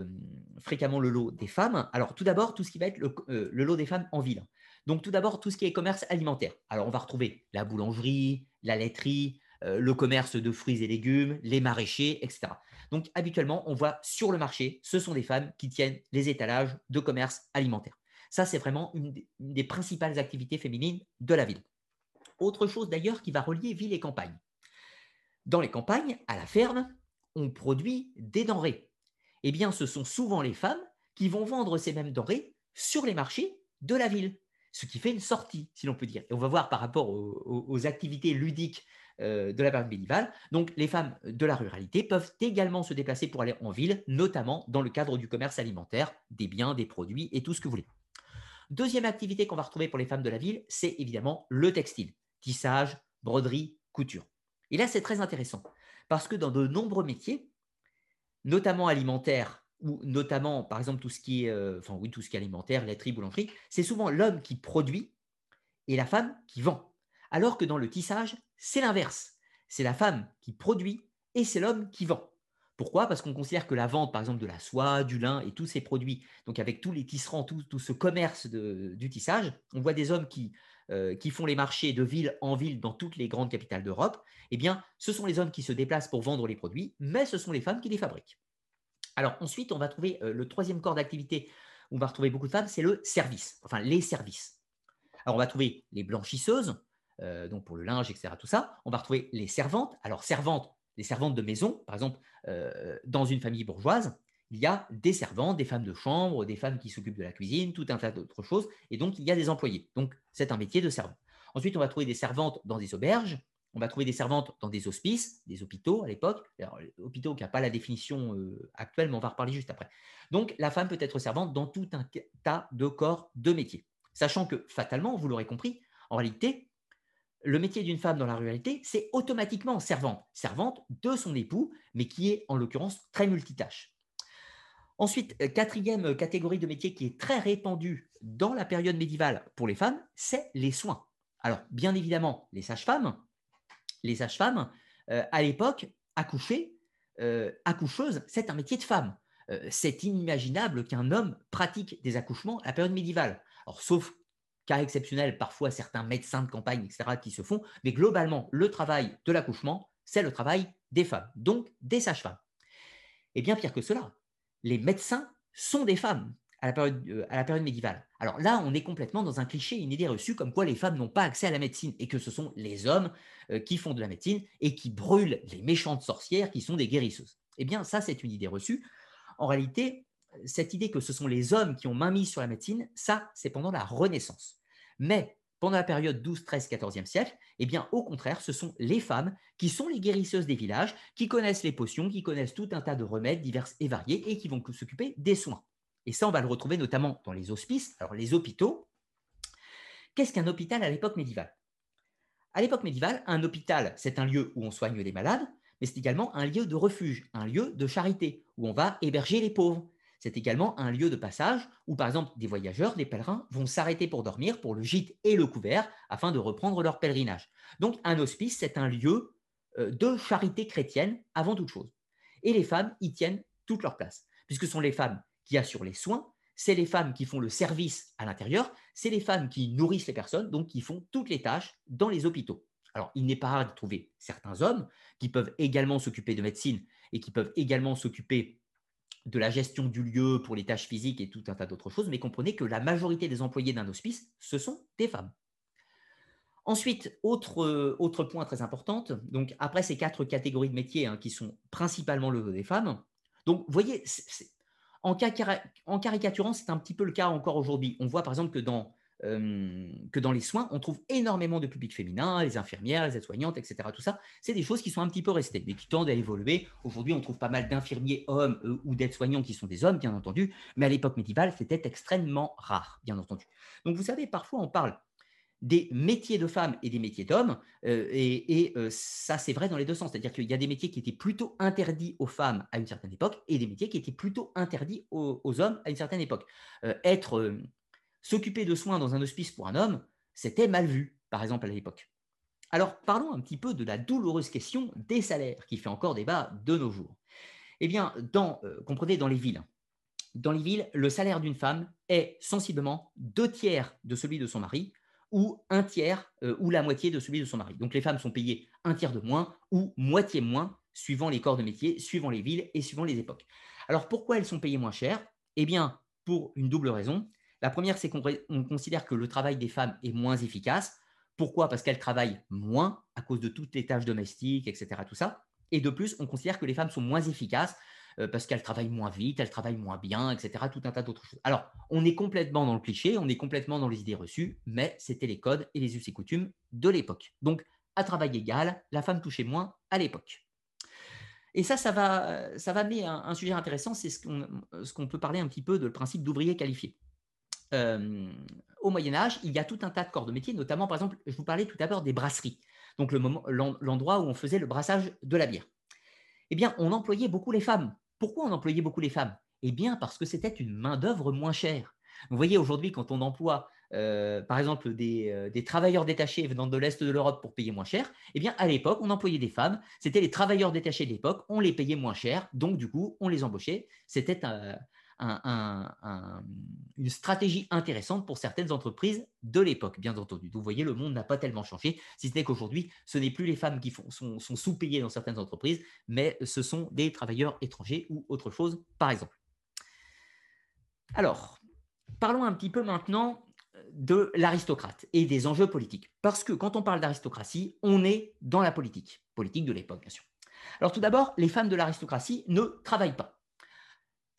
fréquemment le lot des femmes. Alors, tout d'abord, tout ce qui va être le lot des femmes en ville. Donc tout d'abord, tout ce qui est commerce alimentaire. Alors on va retrouver la boulangerie, la laiterie, le commerce de fruits et légumes, les maraîchers, etc. Donc habituellement, on voit sur le marché, ce sont des femmes qui tiennent les étalages de commerce alimentaire. Ça, c'est vraiment une des principales activités féminines de la ville. Autre chose d'ailleurs qui va relier ville et campagne. Dans les campagnes, à la ferme, on produit des denrées. Eh bien, ce sont souvent les femmes qui vont vendre ces mêmes denrées sur les marchés de la ville, ce qui fait une sortie, si l'on peut dire. Et on va voir par rapport aux, activités ludiques euh, de la période médiévale. Donc, les femmes de la ruralité peuvent également se déplacer pour aller en ville, notamment dans le cadre du commerce alimentaire, des biens, des produits et tout ce que vous voulez. Deuxième activité qu'on va retrouver pour les femmes de la ville, c'est évidemment le textile, tissage, broderie, couture. Et là, c'est très intéressant parce que dans de nombreux métiers, notamment alimentaires ou notamment, par exemple, tout ce qui est, euh, enfin oui, tout ce qui est alimentaire, laiterie, boulangerie, c'est souvent l'homme qui produit et la femme qui vend. Alors que dans le tissage, c'est l'inverse. C'est la femme qui produit et c'est l'homme qui vend. Pourquoi? Parce qu'on considère que la vente, par exemple, de la soie, du lin et tous ces produits, donc avec tous les tisserands, tout, ce commerce du tissage, on voit des hommes euh, qui font les marchés de ville en ville dans toutes les grandes capitales d'Europe. Eh bien, ce sont les hommes qui se déplacent pour vendre les produits, mais ce sont les femmes qui les fabriquent. Alors ensuite, on va trouver euh, le troisième corps d'activité où on va retrouver beaucoup de femmes, c'est le service, enfin les services. Alors on va trouver les blanchisseuses, euh, donc pour le linge, etc. Tout ça. On va retrouver les servantes. Alors servantes, les servantes de maison, par exemple, euh, dans une famille bourgeoise, il y a des servantes, des femmes de chambre, des femmes qui s'occupent de la cuisine, tout un tas d'autres choses, et donc il y a des employés. Donc c'est un métier de servant. Ensuite, on va trouver des servantes dans des auberges, on va trouver des servantes dans des hospices, des hôpitaux à l'époque. Hôpitaux qui n'a pas la définition euh, actuelle, mais on va reparler juste après. Donc, la femme peut être servante dans tout un tas de corps de métiers. Sachant que, fatalement, vous l'aurez compris, en réalité, le métier d'une femme dans la ruralité, c'est automatiquement servante, servante de son époux, mais qui est en l'occurrence très multitâche. Ensuite, euh, quatrième catégorie de métier qui est très répandue dans la période médiévale pour les femmes, c'est les soins. Alors, bien évidemment, les sages-femmes, les sages-femmes, euh, à l'époque, accoucher, euh, accoucheuse, c'est un métier de femme. c'est inimaginable qu'un homme pratique des accouchements à la période médiévale. Alors, sauf cas exceptionnels, parfois certains médecins de campagne, etc., qui se font, mais globalement, le travail de l'accouchement, c'est le travail des femmes, donc des sages-femmes. Et bien pire que cela, les médecins sont des femmes à la, période, euh, à la période médiévale. Alors là, on est complètement dans un cliché, une idée reçue comme quoi les femmes n'ont pas accès à la médecine et que ce sont les hommes euh, qui font de la médecine et qui brûlent les méchantes sorcières qui sont des guérisseuses. Eh bien, ça, c'est une idée reçue. En réalité, cette idée que ce sont les hommes qui ont mainmise sur la médecine, ça, c'est pendant la Renaissance. Mais pendant la période 12, 13, 14e siècle, eh bien, au contraire, ce sont les femmes qui sont les guérisseuses des villages, qui connaissent les potions, qui connaissent tout un tas de remèdes divers et variés et qui vont s'occuper des soins. Et ça, on va le retrouver notamment dans les hospices, alors les hôpitaux. Qu'est-ce qu'un hôpital à l'époque médiévale? À l'époque médiévale, un hôpital, c'est un lieu où on soigne les malades, mais c'est également un lieu de refuge, un lieu de charité, où on va héberger les pauvres, c'est également un lieu de passage où, par exemple, des voyageurs, des pèlerins vont s'arrêter pour dormir pour le gîte et le couvert afin de reprendre leur pèlerinage. Donc, un hospice, c'est un lieu euh, de charité chrétienne avant toute chose. Et les femmes y tiennent toute leur place, puisque ce sont les femmes qui assurent les soins, c'est les femmes qui font le service à l'intérieur, c'est les femmes qui nourrissent les personnes, donc qui font toutes les tâches dans les hôpitaux. Alors, il n'est pas rare de trouver certains hommes qui peuvent également s'occuper de médecine et qui peuvent également s'occuper de la gestion du lieu pour les tâches physiques et tout un tas d'autres choses, mais comprenez que la majorité des employés d'un hospice, ce sont des femmes. Ensuite, autre, euh, point très important, donc après ces quatre catégories de métiers hein, qui sont principalement le des femmes, donc vous voyez, en, caricaturant, c'est un petit peu le cas encore aujourd'hui. On voit par exemple que dans dans les soins, on trouve énormément de public féminin, les infirmières, les aides-soignantes, etc. Tout ça, c'est des choses qui sont un petit peu restées, mais qui tendent à évoluer. Aujourd'hui, on trouve pas mal d'infirmiers hommes euh, ou d'aides-soignants qui sont des hommes, bien entendu, mais à l'époque médiévale, c'était extrêmement rare, bien entendu. Donc, vous savez, parfois, on parle des métiers de femmes et des métiers d'hommes, euh, et, euh, ça, c'est vrai dans les deux sens. C'est-à-dire qu'il y a des métiers qui étaient plutôt interdits aux femmes à une certaine époque, et des métiers qui étaient plutôt interdits aux, hommes à une certaine époque. être S'occuper de soins dans un hospice pour un homme, c'était mal vu, par exemple, à l'époque. Alors, parlons un petit peu de la douloureuse question des salaires, qui fait encore débat de nos jours. Eh bien, dans, euh, comprenez, dans les villes, dans les villes, le salaire d'une femme est sensiblement deux tiers de celui de son mari, ou un tiers euh, ou la moitié de celui de son mari. Donc les femmes sont payées un tiers de moins ou moitié moins suivant les corps de métier, suivant les villes et suivant les époques. Alors pourquoi elles sont payées moins cher? Eh bien, pour une double raison. La première, c'est qu'on considère que le travail des femmes est moins efficace. Pourquoi? Parce qu'elles travaillent moins à cause de toutes les tâches domestiques, etc. Tout ça. Et de plus, on considère que les femmes sont moins efficaces euh, parce qu'elles travaillent moins vite, elles travaillent moins bien, etc. Tout un tas d'autres choses. Alors, on est complètement dans le cliché, on est complètement dans les idées reçues, mais c'était les codes et les us et coutumes de l'époque. Donc, à travail égal, la femme touchait moins à l'époque. Et ça, ça va, ça va amener un, un sujet intéressant, c'est ce qu'on peut parler un petit peu de le principe d'ouvrier qualifié. Euh, au Moyen Âge, il y a tout un tas de corps de métier, notamment, par exemple, je vous parlais tout à l'heure des brasseries, donc l'endroit où on faisait le brassage de la bière. Eh bien, on employait beaucoup les femmes. Pourquoi on employait beaucoup les femmes? Eh bien, parce que c'était une main-d'œuvre moins chère. Vous voyez, aujourd'hui, quand on emploie, euh, par exemple, euh, des, travailleurs détachés venant de l'Est de l'Europe pour payer moins cher, eh bien, à l'époque, on employait des femmes. C'était les travailleurs détachés de l'époque. On les payait moins cher. Donc, du coup, on les embauchait. C'était une stratégie intéressante pour certaines entreprises de l'époque, bien entendu. vous voyez, le monde n'a pas tellement changé, si ce n'est qu'aujourd'hui, ce n'est plus les femmes qui sont, sous-payées dans certaines entreprises, mais ce sont des travailleurs étrangers ou autre chose, par exemple. Alors, parlons un petit peu maintenant de l'aristocrate et des enjeux politiques. Parce que quand on parle d'aristocratie, on est dans la politique, politique de l'époque, bien sûr. Alors tout d'abord, les femmes de l'aristocratie ne travaillent pas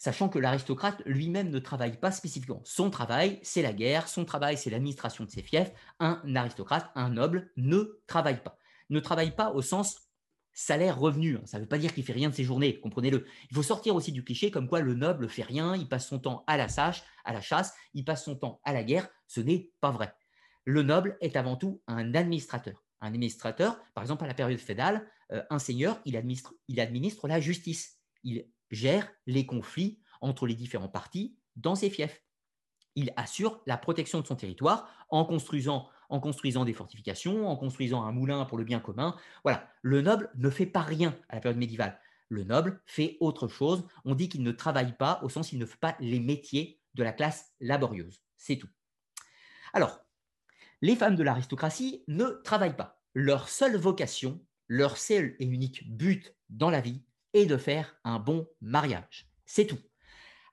sachant que l'aristocrate lui-même ne travaille pas spécifiquement. Son travail, c'est la guerre, son travail, c'est l'administration de ses fiefs. Un aristocrate, un noble, ne travaille pas. Ne travaille pas au sens salaire-revenu. Ça ne veut pas dire qu'il fait rien de ses journées, comprenez-le. Il faut sortir aussi du cliché comme quoi le noble fait rien, il passe son temps à la, sache, à la chasse, il passe son temps à la guerre. Ce n'est pas vrai. Le noble est avant tout un administrateur. Un administrateur, par exemple à la période féodale, euh, un seigneur, il administre, il administre la justice. Il gère les conflits entre les différents partis dans ses fiefs. Il assure la protection de son territoire en construisant, en construisant des fortifications, en construisant un moulin pour le bien commun. Voilà, le noble ne fait pas rien à la période médiévale. Le noble fait autre chose. On dit qu'il ne travaille pas au sens qu'il ne fait pas les métiers de la classe laborieuse. C'est tout. Alors, les femmes de l'aristocratie ne travaillent pas. Leur seule vocation, leur seul et unique but dans la vie, et de faire un bon mariage. C'est tout.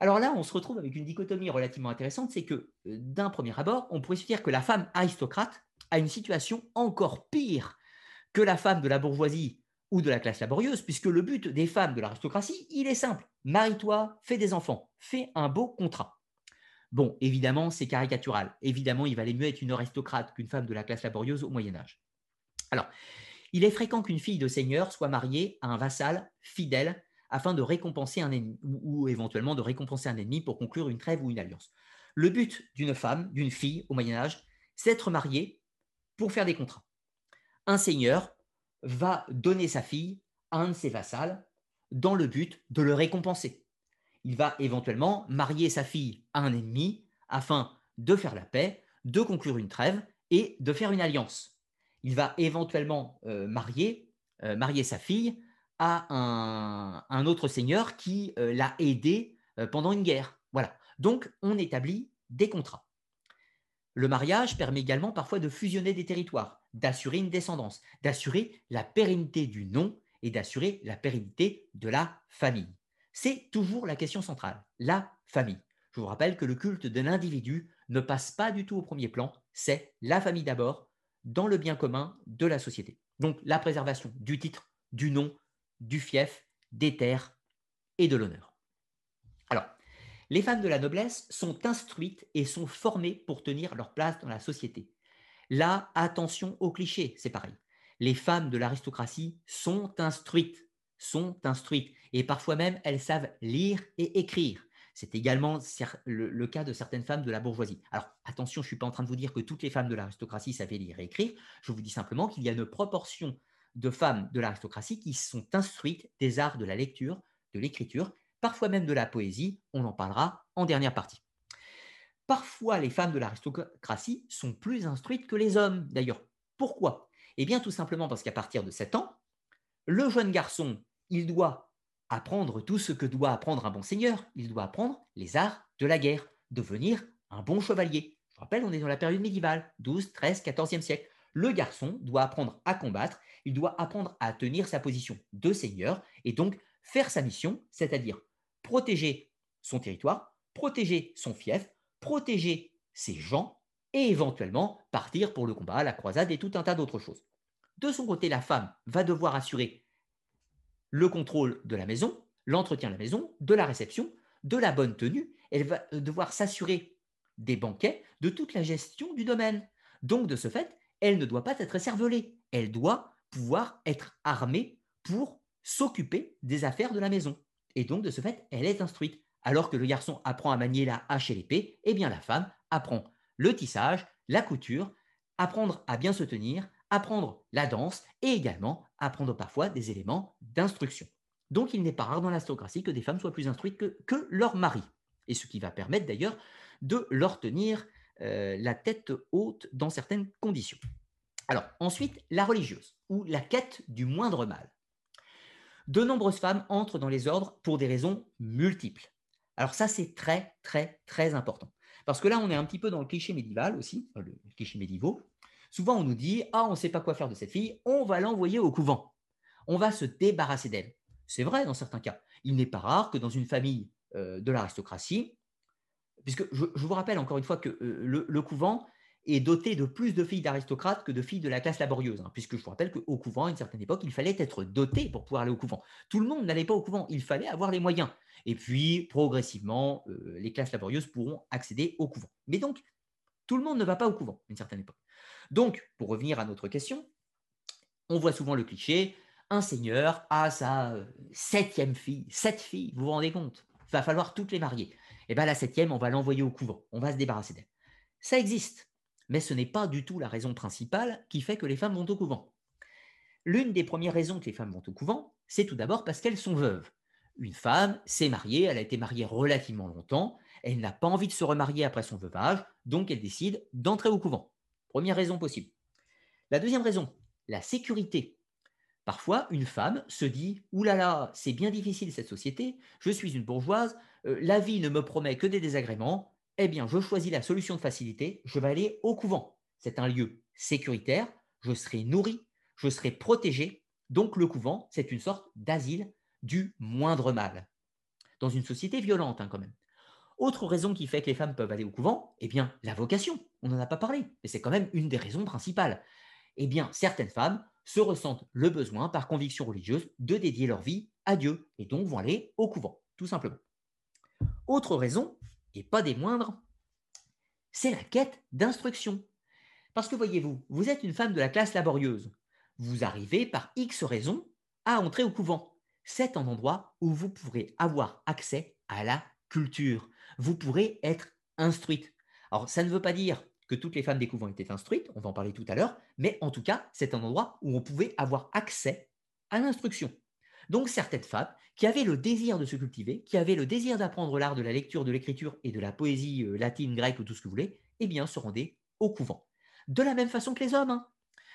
Alors là, on se retrouve avec une dichotomie relativement intéressante, c'est que euh, d'un premier abord, on pourrait se dire que la femme aristocrate a une situation encore pire que la femme de la bourgeoisie ou de la classe laborieuse, puisque le but des femmes de l'aristocratie, il est simple. Marie-toi, fais des enfants, fais un beau contrat. Bon, évidemment, c'est caricatural. Évidemment, il valait mieux être une aristocrate qu'une femme de la classe laborieuse au Moyen Âge. Alors, il est fréquent qu'une fille de seigneur soit mariée à un vassal fidèle afin de récompenser un ennemi, ou, éventuellement de récompenser un ennemi pour conclure une trêve ou une alliance. Le but d'une femme, d'une fille au Moyen Âge, c'est d'être mariée pour faire des contrats. Un seigneur va donner sa fille à un de ses vassals dans le but de le récompenser. Il va éventuellement marier sa fille à un ennemi afin de faire la paix, de conclure une trêve et de faire une alliance il va éventuellement euh, marier, euh, marier sa fille à un, autre seigneur qui euh, l'a aidé pendant une guerre. Voilà. Donc, on établit des contrats. Le mariage permet également parfois de fusionner des territoires, d'assurer une descendance, d'assurer la pérennité du nom et d'assurer la pérennité de la famille. C'est toujours la question centrale, la famille. Je vous rappelle que le culte de l'individu ne passe pas du tout au premier plan, c'est la famille d'abord, dans le bien commun de la société. Donc la préservation du titre, du nom, du fief, des terres et de l'honneur. Alors, les femmes de la noblesse sont instruites et sont formées pour tenir leur place dans la société. Là, attention aux clichés, c'est pareil. Les femmes de l'aristocratie sont instruites, sont instruites, et parfois même elles savent lire et écrire. C'est également le, cas de certaines femmes de la bourgeoisie. Alors attention, je ne suis pas en train de vous dire que toutes les femmes de l'aristocratie savaient lire et écrire. Je vous dis simplement qu'il y a une proportion de femmes de l'aristocratie qui sont instruites des arts de la lecture, de l'écriture, parfois même de la poésie. On en parlera en dernière partie. Parfois, les femmes de l'aristocratie sont plus instruites que les hommes, d'ailleurs. Pourquoi? Eh bien, tout simplement parce qu'à partir de 7 ans, le jeune garçon, il doit apprendre tout ce que doit apprendre un bon seigneur. Il doit apprendre les arts de la guerre, devenir un bon chevalier. Je rappelle, on est dans la période médiévale, 12, 13, 14e siècle. Le garçon doit apprendre à combattre, il doit apprendre à tenir sa position de seigneur et donc faire sa mission, c'est-à-dire protéger son territoire, protéger son fief, protéger ses gens et éventuellement partir pour le combat, la croisade et tout un tas d'autres choses. De son côté, la femme va devoir assurer le contrôle de la maison, l'entretien de la maison, de la réception, de la bonne tenue. Elle va devoir s'assurer des banquets, de toute la gestion du domaine. Donc, de ce fait, elle ne doit pas être cervelée. Elle doit pouvoir être armée pour s'occuper des affaires de la maison. Et donc, de ce fait, elle est instruite. Alors que le garçon apprend à manier la hache et l'épée, eh bien la femme apprend le tissage, la couture, apprendre à bien se tenir, apprendre la danse et également apprendre parfois des éléments d'instruction. Donc il n'est pas rare dans l'aristocratie que des femmes soient plus instruites que, que leur mari. Et ce qui va permettre d'ailleurs de leur tenir euh, la tête haute dans certaines conditions. Alors ensuite, la religieuse, ou la quête du moindre mal. De nombreuses femmes entrent dans les ordres pour des raisons multiples. Alors ça, c'est très, très, très important. Parce que là, on est un petit peu dans le cliché médiéval aussi, le cliché médiévaux. Souvent, on nous dit Ah, on ne sait pas quoi faire de cette fille, on va l'envoyer au couvent. On va se débarrasser d'elle. C'est vrai dans certains cas. Il n'est pas rare que dans une famille euh, de l'aristocratie, puisque je, vous rappelle encore une fois que euh, le, couvent est doté de plus de filles d'aristocrates que de filles de la classe laborieuse, hein, puisque je vous rappelle qu'au couvent, à une certaine époque, il fallait être doté pour pouvoir aller au couvent. Tout le monde n'allait pas au couvent, il fallait avoir les moyens. Et puis, progressivement, euh, les classes laborieuses pourront accéder au couvent. Mais donc, tout le monde ne va pas au couvent à une certaine époque. Donc, pour revenir à notre question, on voit souvent le cliché, un seigneur a sa euh, septième fille, sept filles, vous vous rendez compte? Il va falloir toutes les marier eh bien la septième, on va l'envoyer au couvent, on va se débarrasser d'elle. Ça existe, mais ce n'est pas du tout la raison principale qui fait que les femmes vont au couvent. L'une des premières raisons que les femmes vont au couvent, c'est tout d'abord parce qu'elles sont veuves. Une femme s'est mariée, elle a été mariée relativement longtemps, elle n'a pas envie de se remarier après son veuvage, donc elle décide d'entrer au couvent. Première raison possible. La deuxième raison, la sécurité. Parfois, une femme se dit Ouh là là, c'est bien difficile cette société, je suis une bourgeoise, euh, la vie ne me promet que des désagréments, eh bien, je choisis la solution de facilité, je vais aller au couvent. C'est un lieu sécuritaire, je serai nourri, je serai protégé. Donc, le couvent, c'est une sorte d'asile du moindre mal. Dans une société violente, hein, quand même. Autre raison qui fait que les femmes peuvent aller au couvent, eh bien, la vocation. On n'en a pas parlé, mais c'est quand même une des raisons principales. Eh bien, certaines femmes se ressentent le besoin, par conviction religieuse, de dédier leur vie à Dieu, et donc vont aller au couvent, tout simplement. Autre raison, et pas des moindres, c'est la quête d'instruction. Parce que voyez-vous, vous êtes une femme de la classe laborieuse. Vous arrivez par X raisons à entrer au couvent. C'est un endroit où vous pourrez avoir accès à la culture. Vous pourrez être instruite. Alors, ça ne veut pas dire que toutes les femmes des couvents étaient instruites, on va en parler tout à l'heure, mais en tout cas, c'est un endroit où on pouvait avoir accès à l'instruction. Donc certaines femmes qui avaient le désir de se cultiver, qui avaient le désir d'apprendre l'art de la lecture, de l'écriture et de la poésie euh, latine, grecque ou tout ce que vous voulez, eh bien se rendaient au couvent. De la même façon que les hommes. Hein.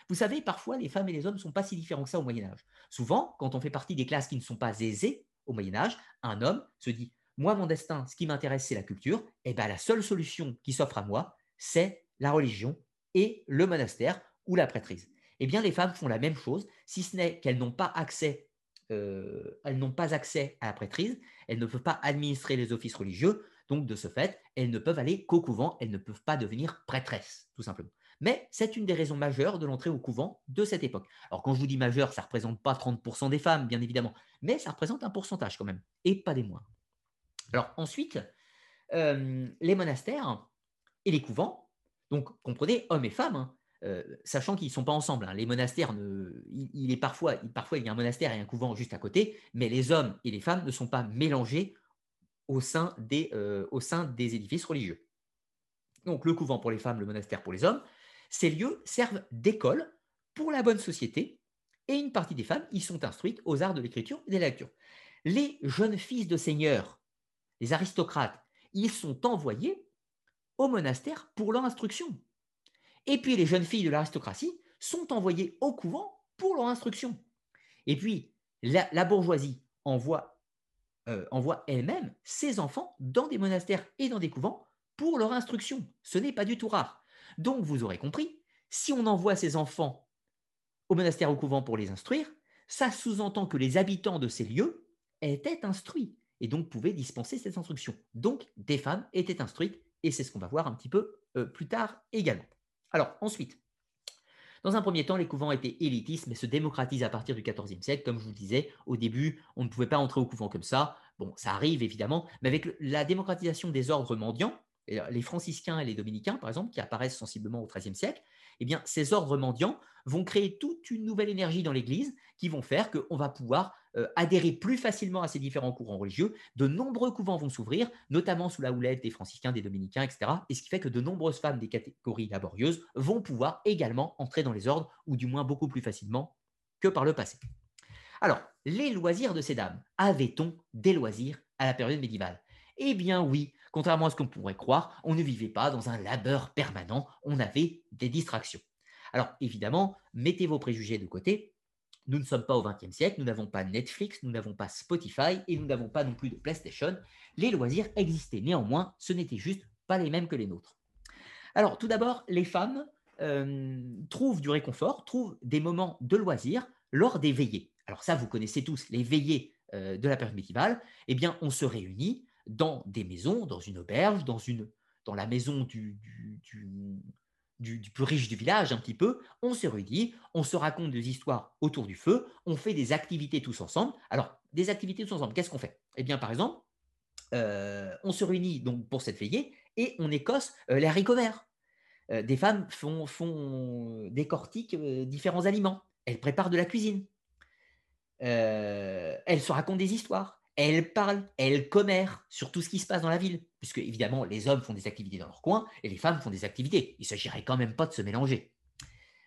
Vous savez, parfois, les femmes et les hommes ne sont pas si différents que ça au Moyen Âge. Souvent, quand on fait partie des classes qui ne sont pas aisées au Moyen Âge, un homme se dit, moi, mon destin, ce qui m'intéresse, c'est la culture, et eh bien la seule solution qui s'offre à moi, c'est la religion et le monastère ou la prêtrise. Eh bien, les femmes font la même chose, si ce n'est qu'elles n'ont pas accès euh, elles n'ont pas accès à la prêtrise, elles ne peuvent pas administrer les offices religieux, donc de ce fait, elles ne peuvent aller qu'au couvent, elles ne peuvent pas devenir prêtresses, tout simplement. Mais c'est une des raisons majeures de l'entrée au couvent de cette époque. Alors quand je vous dis majeur, ça ne représente pas 30% des femmes, bien évidemment, mais ça représente un pourcentage quand même, et pas des moindres. Alors ensuite, euh, les monastères et les couvents, donc comprenez hommes et femmes, hein, euh, sachant qu'ils ne sont pas ensemble. Hein. Les monastères, il, est parfois, il y a un monastère et un couvent juste à côté, mais les hommes et les femmes ne sont pas mélangés au sein des, euh, au sein des édifices religieux. Donc le couvent pour les femmes, le monastère pour les hommes, ces lieux servent d'école pour la bonne société et une partie des femmes y sont instruites aux arts de l'écriture et de la lecture. Les jeunes fils de seigneurs, les aristocrates, ils sont envoyés monastère pour leur instruction. Et puis les jeunes filles de l'aristocratie sont envoyées au couvent pour leur instruction. Et puis la, bourgeoisie envoie, euh, envoie elle-même ses enfants dans des monastères et dans des couvents pour leur instruction. Ce n'est pas du tout rare. Donc, vous aurez compris, si on envoie ses enfants au monastère ou au couvent pour les instruire, ça sous-entend que les habitants de ces lieux étaient instruits et donc pouvaient dispenser cette instruction. Donc, des femmes étaient instruites et c'est ce qu'on va voir un petit peu euh, plus tard également. Alors, ensuite, dans un premier temps, les couvents étaient élitistes, mais se démocratisent à partir du XIVe siècle. Comme je vous le disais, au début, on ne pouvait pas entrer au couvent comme ça. Bon, ça arrive évidemment, mais avec la démocratisation des ordres mendiants, les franciscains et les dominicains, par exemple, qui apparaissent sensiblement au XIIIe siècle, eh bien, ces ordres mendiants vont créer toute une nouvelle énergie dans l'Église qui vont faire qu'on va pouvoir euh, adhérer plus facilement à ces différents courants religieux. De nombreux couvents vont s'ouvrir, notamment sous la houlette des franciscains, des dominicains, etc. Et ce qui fait que de nombreuses femmes des catégories laborieuses vont pouvoir également entrer dans les ordres, ou du moins beaucoup plus facilement que par le passé. Alors, les loisirs de ces dames, avait-on des loisirs à la période médiévale? Eh bien oui, contrairement à ce qu'on pourrait croire, on ne vivait pas dans un labeur permanent, on avait des distractions. Alors évidemment, mettez vos préjugés de côté. Nous ne sommes pas au XXe siècle, nous n'avons pas Netflix, nous n'avons pas Spotify et nous n'avons pas non plus de PlayStation. Les loisirs existaient néanmoins, ce n'était juste pas les mêmes que les nôtres. Alors tout d'abord, les femmes euh, trouvent du réconfort, trouvent des moments de loisirs lors des veillées. Alors ça, vous connaissez tous les veillées euh, de la période médiévale. Eh bien, on se réunit dans des maisons, dans une auberge, dans, une, dans la maison du, du, plus riche du village un petit peu, on se réunit, on se raconte des histoires autour du feu, on fait des activités tous ensemble. Alors, des activités tous ensemble, qu'est-ce qu'on fait? Eh bien, par exemple, euh, on se réunit donc pour cette veillée et on écosse euh, les haricots verts. Euh, des femmes font, font décortiquent différents aliments. Elles préparent de la cuisine. elles se racontent des histoires elle parle, elle commère sur tout ce qui se passe dans la ville, puisque évidemment les hommes font des activités dans leur coin et les femmes font des activités. Il ne s'agirait quand même pas de se mélanger.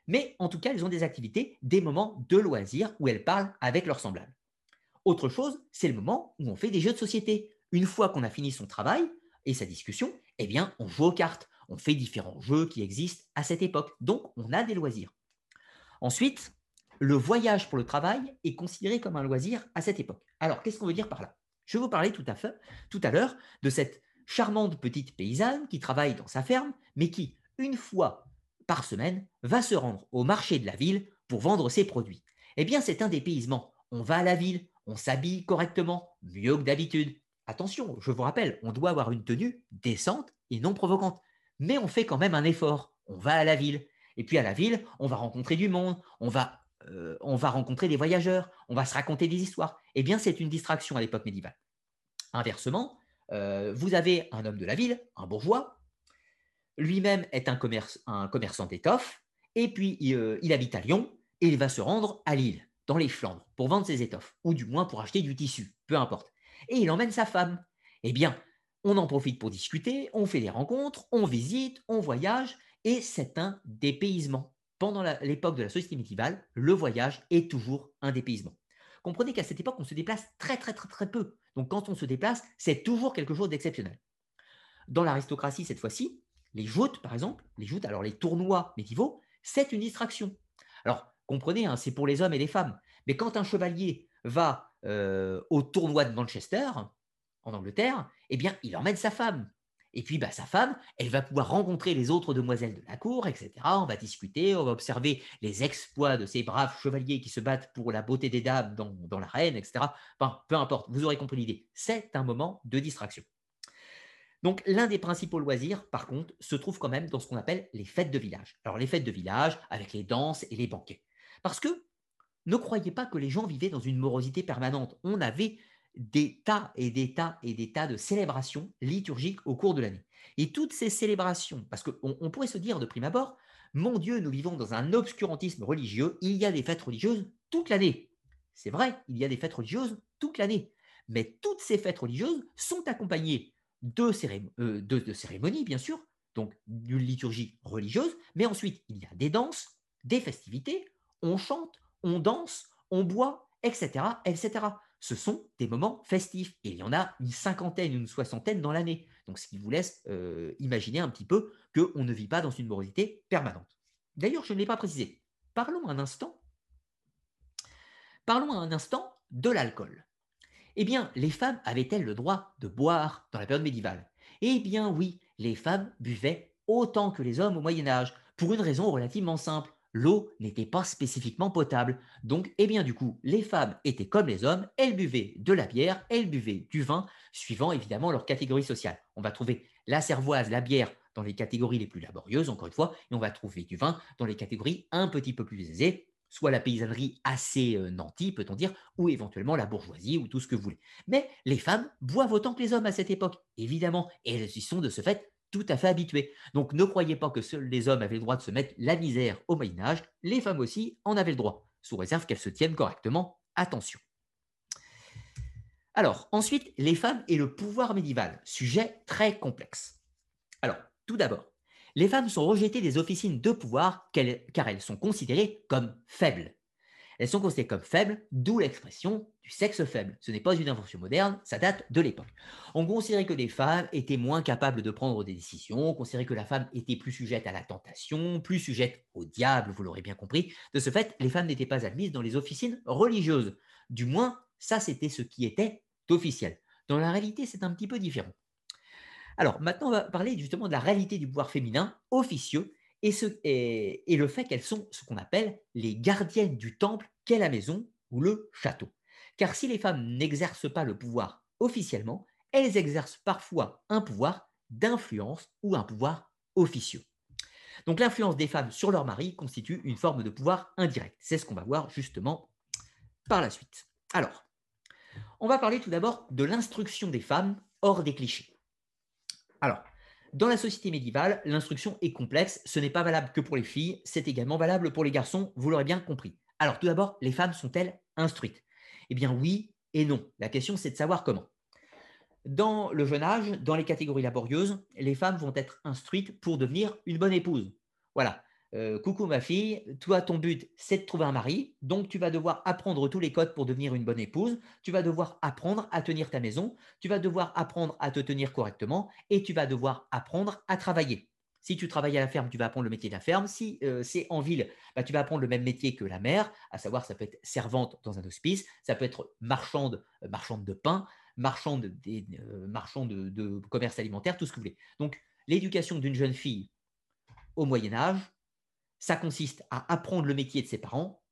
Mais en tout cas, elles ont des activités, des moments de loisirs où elles parlent avec leurs semblables. Autre chose, c'est le moment où on fait des jeux de société. Une fois qu'on a fini son travail et sa discussion, eh bien, on joue aux cartes. On fait différents jeux qui existent à cette époque. Donc, on a des loisirs. Ensuite, le voyage pour le travail est considéré comme un loisir à cette époque. Alors, qu'est-ce qu'on veut dire par là? Je vais vous parler tout à, fait, tout à l'heure de cette charmante petite paysanne qui travaille dans sa ferme, mais qui, une fois par semaine, va se rendre au marché de la ville pour vendre ses produits. Eh bien, c'est un dépaysement. On va à la ville, on s'habille correctement, mieux que d'habitude. Attention, je vous rappelle, on doit avoir une tenue décente et non provocante. Mais on fait quand même un effort. On va à la ville. Et puis à la ville, on va rencontrer du monde, on va euh, on va rencontrer des voyageurs, on va se raconter des histoires. Eh bien, c'est une distraction à l'époque médiévale. Inversement, euh, vous avez un homme de la ville, un bourgeois, lui-même est un, commerçant d'étoffes, et puis euh, il habite à Lyon, et il va se rendre à Lille, dans les Flandres, pour vendre ses étoffes, ou du moins pour acheter du tissu, peu importe. Et il emmène sa femme. Eh bien, on en profite pour discuter, on fait des rencontres, on visite, on voyage, et c'est un dépaysement pendant l'époque de la société médiévale, le voyage est toujours un dépaysement. Comprenez qu'à cette époque, on se déplace très très très très peu. Donc quand on se déplace, c'est toujours quelque chose d'exceptionnel. Dans l'aristocratie, cette fois-ci, les joutes, par exemple, les joutes, alors les tournois médiévaux, c'est une distraction. Alors comprenez, hein, c'est pour les hommes et les femmes. Mais quand un chevalier va euh, au tournoi de Manchester, en Angleterre, eh bien, il emmène sa femme. Et puis, bah, sa femme, elle va pouvoir rencontrer les autres demoiselles de la cour, etc. On va discuter, on va observer les exploits de ces braves chevaliers qui se battent pour la beauté des dames dans, dans l'arène, etc. Enfin, peu importe, vous aurez compris l'idée. C'est un moment de distraction. Donc, l'un des principaux loisirs, par contre, se trouve quand même dans ce qu'on appelle les fêtes de village. Alors, les fêtes de village, avec les danses et les banquets. Parce que ne croyez pas que les gens vivaient dans une morosité permanente. On avait des tas et des tas et des tas de célébrations liturgiques au cours de l'année. Et toutes ces célébrations, parce qu'on on pourrait se dire de prime abord, mon Dieu, nous vivons dans un obscurantisme religieux, il y a des fêtes religieuses toute l'année. C'est vrai, il y a des fêtes religieuses toute l'année. Mais toutes ces fêtes religieuses sont accompagnées de, euh, de cérémonies, bien sûr, donc d'une liturgie religieuse, mais ensuite il y a des danses, des festivités, on chante, on danse, on boit, etc., etc ce sont des moments festifs. Et il y en a une cinquantaine, une soixantaine dans l'année. Donc, ce qui vous laisse euh, imaginer un petit peu qu'on ne vit pas dans une morosité permanente. D'ailleurs, je ne l'ai pas précisé. Parlons un instant. Parlons un instant de l'alcool. Eh bien, les femmes avaient-elles le droit de boire dans la période médiévale? Eh bien oui, les femmes buvaient autant que les hommes au Moyen Âge, pour une raison relativement simple. L'eau n'était pas spécifiquement potable. Donc, eh bien, du coup, les femmes étaient comme les hommes, elles buvaient de la bière, elles buvaient du vin, suivant évidemment leur catégorie sociale. On va trouver la cervoise, la bière dans les catégories les plus laborieuses, encore une fois, et on va trouver du vin dans les catégories un petit peu plus aisées, soit la paysannerie assez euh, nantie, peut-on dire, ou éventuellement la bourgeoisie, ou tout ce que vous voulez. Mais les femmes boivent autant que les hommes à cette époque, évidemment, et elles y sont de ce fait tout à fait habituées. Donc ne croyez pas que seuls les hommes avaient le droit de se mettre la misère au Moyen Âge, les femmes aussi en avaient le droit, sous réserve qu'elles se tiennent correctement. Attention. Alors, ensuite, les femmes et le pouvoir médiéval, sujet très complexe. Alors, tout d'abord, les femmes sont rejetées des officines de pouvoir car elles sont considérées comme faibles. Elles sont considérées comme faibles, d'où l'expression du sexe faible. Ce n'est pas une invention moderne, ça date de l'époque. On considérait que les femmes étaient moins capables de prendre des décisions, on considérait que la femme était plus sujette à la tentation, plus sujette au diable, vous l'aurez bien compris. De ce fait, les femmes n'étaient pas admises dans les officines religieuses. Du moins, ça c'était ce qui était officiel. Dans la réalité, c'est un petit peu différent. Alors maintenant, on va parler justement de la réalité du pouvoir féminin officieux et, le fait qu'elles sont ce qu'on appelle les gardiennes du temple qu'est la maison ou le château. Car si les femmes n'exercent pas le pouvoir officiellement, elles exercent parfois un pouvoir d'influence ou un pouvoir officieux. Donc l'influence des femmes sur leur mari constitue une forme de pouvoir indirect. C'est ce qu'on va voir justement par la suite. Alors, on va parler tout d'abord de l'instruction des femmes hors des clichés. Alors, dans la société médiévale, l'instruction est complexe. Ce n'est pas valable que pour les filles, c'est également valable pour les garçons, vous l'aurez bien compris. Alors, tout d'abord, les femmes sont-elles instruites? Eh bien, oui et non. La question, c'est de savoir comment. Dans le jeune âge, dans les catégories laborieuses, les femmes vont être instruites pour devenir une bonne épouse. Voilà. Coucou ma fille, toi ton but c'est de trouver un mari, donc tu vas devoir apprendre tous les codes pour devenir une bonne épouse, tu vas devoir apprendre à tenir ta maison, tu vas devoir apprendre à te tenir correctement et tu vas devoir apprendre à travailler. Si tu travailles à la ferme, tu vas apprendre le métier de la ferme. Si c'est en ville, bah, tu vas apprendre le même métier que la mère, à savoir ça peut être servante dans un hospice, ça peut être marchande, euh, marchande de pain, marchande, des, de, de commerce alimentaire, tout ce que vous voulez. Donc l'éducation d'une jeune fille au Moyen Âge, ça consiste à apprendre le métier de ses parents,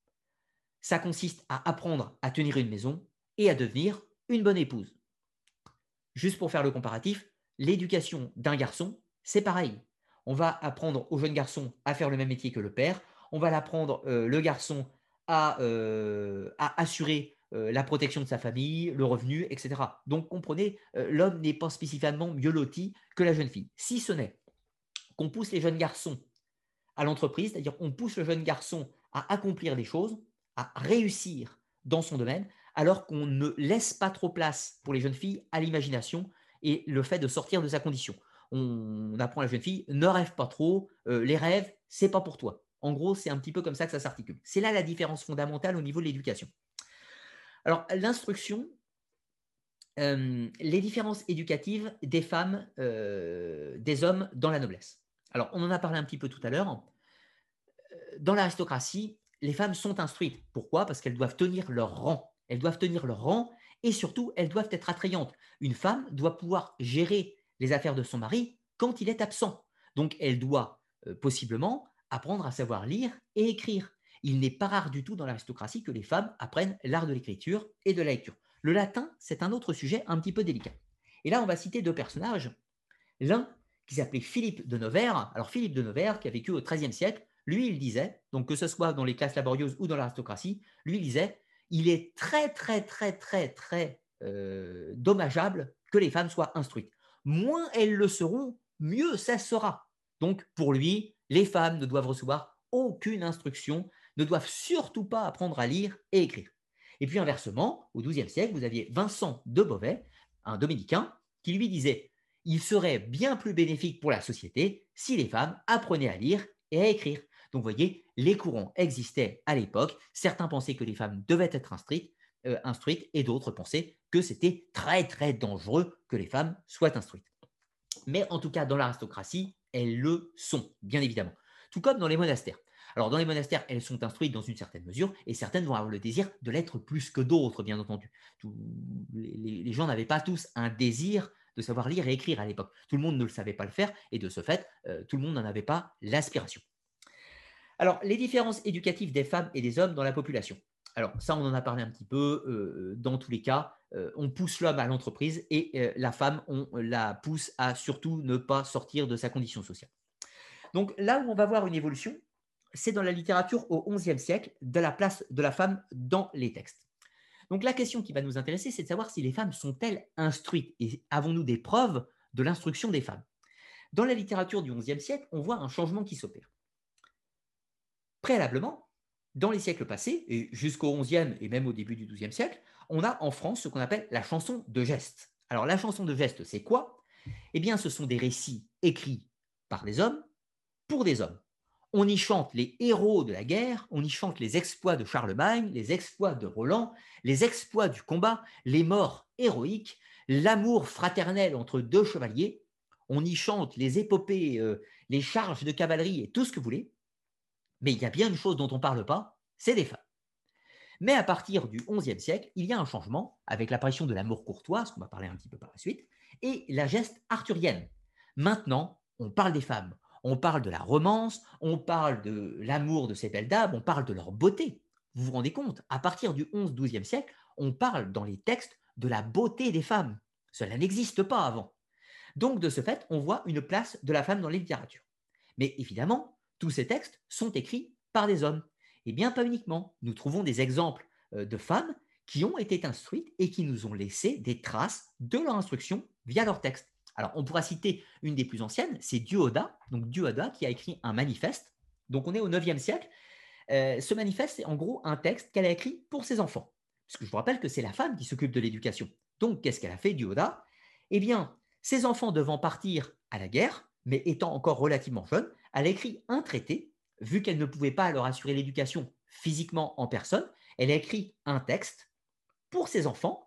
ça consiste à apprendre à tenir une maison et à devenir une bonne épouse. Juste pour faire le comparatif, l'éducation d'un garçon, c'est pareil. On va apprendre au jeune garçon à faire le même métier que le père, on va l'apprendre, euh, le garçon, à, euh, assurer euh, la protection de sa famille, le revenu, etc. Donc comprenez, l'homme n'est pas spécifiquement mieux loti que la jeune fille. Si ce n'est qu'on pousse les jeunes garçons à l'entreprise, c'est-à-dire qu'on pousse le jeune garçon à accomplir des choses, à réussir dans son domaine, alors qu'on ne laisse pas trop place pour les jeunes filles à l'imagination et le fait de sortir de sa condition. On apprend à la jeune fille, ne rêve pas trop, euh, les rêves, c'est pas pour toi. En gros, c'est un petit peu comme ça que ça s'articule. C'est là la différence fondamentale au niveau de l'éducation. Alors, l'instruction, euh, les différences éducatives des femmes, euh, des hommes dans la noblesse. Alors, on en a parlé un petit peu tout à l'heure. Euh, dans l'aristocratie, les femmes sont instruites. Pourquoi? Parce qu'elles doivent tenir leur rang. Elles doivent tenir leur rang et surtout, elles doivent être attrayantes. Une femme doit pouvoir gérer les affaires de son mari quand il est absent. Donc, elle doit euh, possiblement apprendre à savoir lire et écrire. Il n'est pas rare du tout dans l'aristocratie que les femmes apprennent l'art de l'écriture et de la lecture. Le latin, c'est un autre sujet un petit peu délicat. Et là, on va citer deux personnages. L'un qui s'appelait Philippe de Nevers. Alors Philippe de Nevers, qui a vécu au XIIIe siècle, lui, il disait, donc que ce soit dans les classes laborieuses ou dans l'aristocratie, lui, il disait, il est très, très, très, très, très euh, dommageable que les femmes soient instruites. Moins elles le seront, mieux ça sera. Donc pour lui, les femmes ne doivent recevoir aucune instruction, ne doivent surtout pas apprendre à lire et écrire. Et puis inversement, au XIIe siècle, vous aviez Vincent de Beauvais, un dominicain, qui lui disait il serait bien plus bénéfique pour la société si les femmes apprenaient à lire et à écrire. Donc, vous voyez, les courants existaient à l'époque. Certains pensaient que les femmes devaient être instruites, euh, instruites et d'autres pensaient que c'était très, très dangereux que les femmes soient instruites. Mais en tout cas, dans l'aristocratie, elles le sont, bien évidemment. Tout comme dans les monastères. Alors, dans les monastères, elles sont instruites dans une certaine mesure, et certaines vont avoir le désir de l'être plus que d'autres, bien entendu. les gens n'avaient pas tous un désir de savoir lire et écrire à l'époque. Tout le monde ne le savait pas le faire et de ce fait, euh, tout le monde n'en avait pas l'aspiration. Alors, les différences éducatives des femmes et des hommes dans la population. Alors, ça, on en a parlé un petit peu. Euh, dans tous les cas, euh, on pousse l'homme à l'entreprise et la femme, on la pousse à surtout ne pas sortir de sa condition sociale. Donc, là où on va voir une évolution, c'est dans la littérature au XIe siècle de la place de la femme dans les textes. Donc la question qui va nous intéresser, c'est de savoir si les femmes sont-elles instruites et avons-nous des preuves de l'instruction des femmes? Dans la littérature du XIe siècle, on voit un changement qui s'opère. Préalablement, dans les siècles passés, et jusqu'au XIe et même au début du XIIe siècle, on a en France ce qu'on appelle la chanson de geste. Alors la chanson de geste, c'est quoi? Eh bien, ce sont des récits écrits par des hommes pour des hommes on y chante les héros de la guerre, on y chante les exploits de Charlemagne, les exploits de Roland, les exploits du combat, les morts héroïques, l'amour fraternel entre deux chevaliers, on y chante les épopées, euh, les charges de cavalerie et tout ce que vous voulez. Mais il y a bien une chose dont on ne parle pas, c'est des femmes. Mais à partir du XIe siècle, il y a un changement avec l'apparition de l'amour courtois, ce qu'on va parler un petit peu par la suite, et la geste arthurienne. Maintenant, on parle des femmes, on parle de la romance, on parle de l'amour de ces belles dames, on parle de leur beauté. Vous vous rendez compte À partir du 11-12e siècle, on parle dans les textes de la beauté des femmes. Cela n'existe pas avant. Donc, de ce fait, on voit une place de la femme dans les littératures. Mais évidemment, tous ces textes sont écrits par des hommes. Et bien pas uniquement. Nous trouvons des exemples euh, de femmes qui ont été instruites et qui nous ont laissé des traces de leur instruction via leurs textes. Alors, on pourra citer une des plus anciennes, c'est Duoda, donc qui a écrit un manifeste. Donc, on est au 9e siècle. Euh, ce manifeste, c'est en gros un texte qu'elle a écrit pour ses enfants. Parce que je vous rappelle que c'est la femme qui s'occupe de l'éducation. Donc, qu'est-ce qu'elle a fait, Duoda? Eh bien, ses enfants devant partir à la guerre, mais étant encore relativement jeunes, elle a écrit un traité, vu qu'elle ne pouvait pas leur assurer l'éducation physiquement en personne, elle a écrit un texte pour ses enfants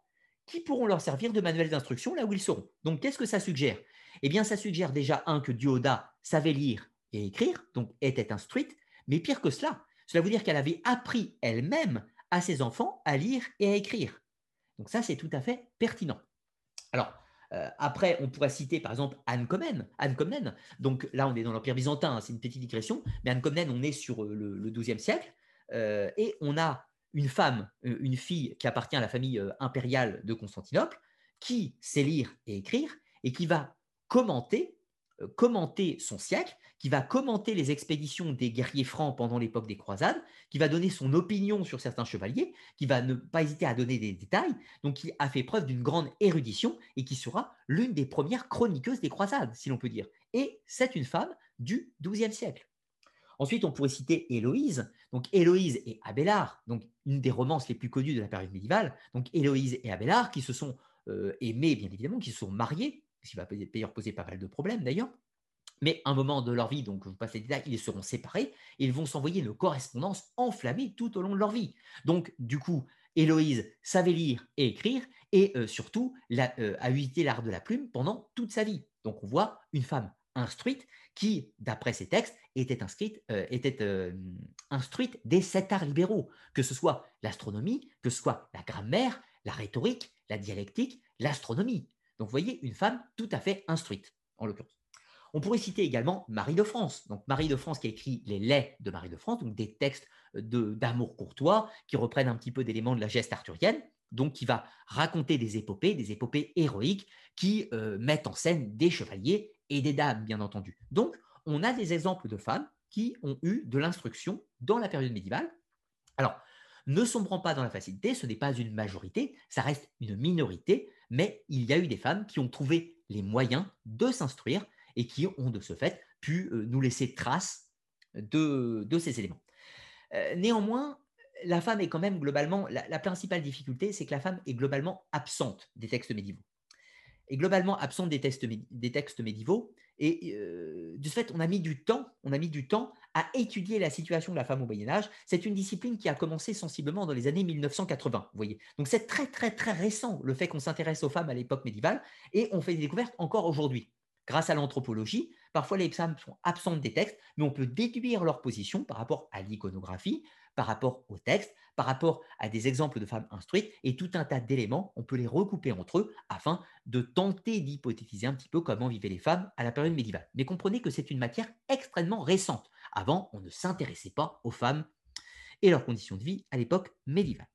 qui pourront leur servir de manuel d'instruction là où ils seront. Donc, qu'est-ce que ça suggère? Eh bien, ça suggère déjà, un, que Dioda savait lire et écrire, donc était instruite, mais pire que cela, cela veut dire qu'elle avait appris elle-même à ses enfants à lire et à écrire. Donc ça, c'est tout à fait pertinent. Alors, euh, après, on pourrait citer par exemple Anne Comnène. Anne Comnène, donc là, on est dans l'Empire byzantin, hein, c'est une petite digression, mais Anne Comnène, on est sur euh, le, XIIe siècle, euh, et on a une femme, euh, une fille qui appartient à la famille euh, impériale de Constantinople, qui sait lire et écrire et qui va commenter, euh, commenter son siècle, qui va commenter les expéditions des guerriers francs pendant l'époque des croisades, qui va donner son opinion sur certains chevaliers, qui va ne pas hésiter à donner des détails, donc qui a fait preuve d'une grande érudition et qui sera l'une des premières chroniqueuses des croisades, si l'on peut dire. Et c'est une femme du XIIe siècle. Ensuite, on pourrait citer Héloïse. Donc, Héloïse et Abélard, donc une des romances les plus connues de la période médiévale. Donc, Héloïse et Abélard qui se sont euh, aimés, bien évidemment, qui se sont mariés, ce qui va d'ailleurs poser pas mal de problèmes d'ailleurs. Mais un moment de leur vie, donc je vous passe les détails, ils seront séparés et ils vont s'envoyer une correspondance enflammée tout au long de leur vie. Donc, du coup, Héloïse savait lire et écrire et euh, surtout euh, a usité l'art de la plume pendant toute sa vie. Donc, on voit une femme instruite qui, d'après ses textes, était, euh, euh, instruite des sept arts libéraux, que ce soit l'astronomie, que ce soit la grammaire, la rhétorique, la dialectique, l'astronomie. Donc vous voyez, une femme tout à fait instruite, en l'occurrence. On pourrait citer également Marie de France. Donc Marie de France qui a écrit les laits de Marie de France, donc des textes d'amour courtois qui reprennent un petit peu d'éléments de la geste arthurienne, donc qui va raconter des épopées, des épopées héroïques qui euh, mettent en scène des chevaliers et des dames, bien entendu. Donc, on a des exemples de femmes qui ont eu de l'instruction dans la période médiévale. Alors, ne sombrant pas dans la facilité, ce n'est pas une majorité, ça reste une minorité, mais il y a eu des femmes qui ont trouvé les moyens de s'instruire et qui ont de ce fait pu euh, nous laisser trace de, ces éléments. Euh, néanmoins, la femme est quand même globalement, la principale difficulté, c'est que la femme est globalement absente des textes médiévaux est globalement absente des textes médiévaux. Et de ce fait, on a mis du temps, on a mis du temps à étudier la situation de la femme au Moyen Âge. C'est une discipline qui a commencé sensiblement dans les années 1980. Vous voyez, donc c'est très très très récent le fait qu'on s'intéresse aux femmes à l'époque médiévale et on fait des découvertes encore aujourd'hui. Grâce à l'anthropologie, parfois les femmes sont absentes des textes, mais on peut déduire leur position par rapport à l'iconographie, par rapport au texte, par rapport à des exemples de femmes instruites et tout un tas d'éléments, on peut les recouper entre eux afin de tenter d'hypothétiser un petit peu comment vivaient les femmes à la période médiévale. Mais comprenez que c'est une matière extrêmement récente. Avant, on ne s'intéressait pas aux femmes et leurs conditions de vie à l'époque médiévale.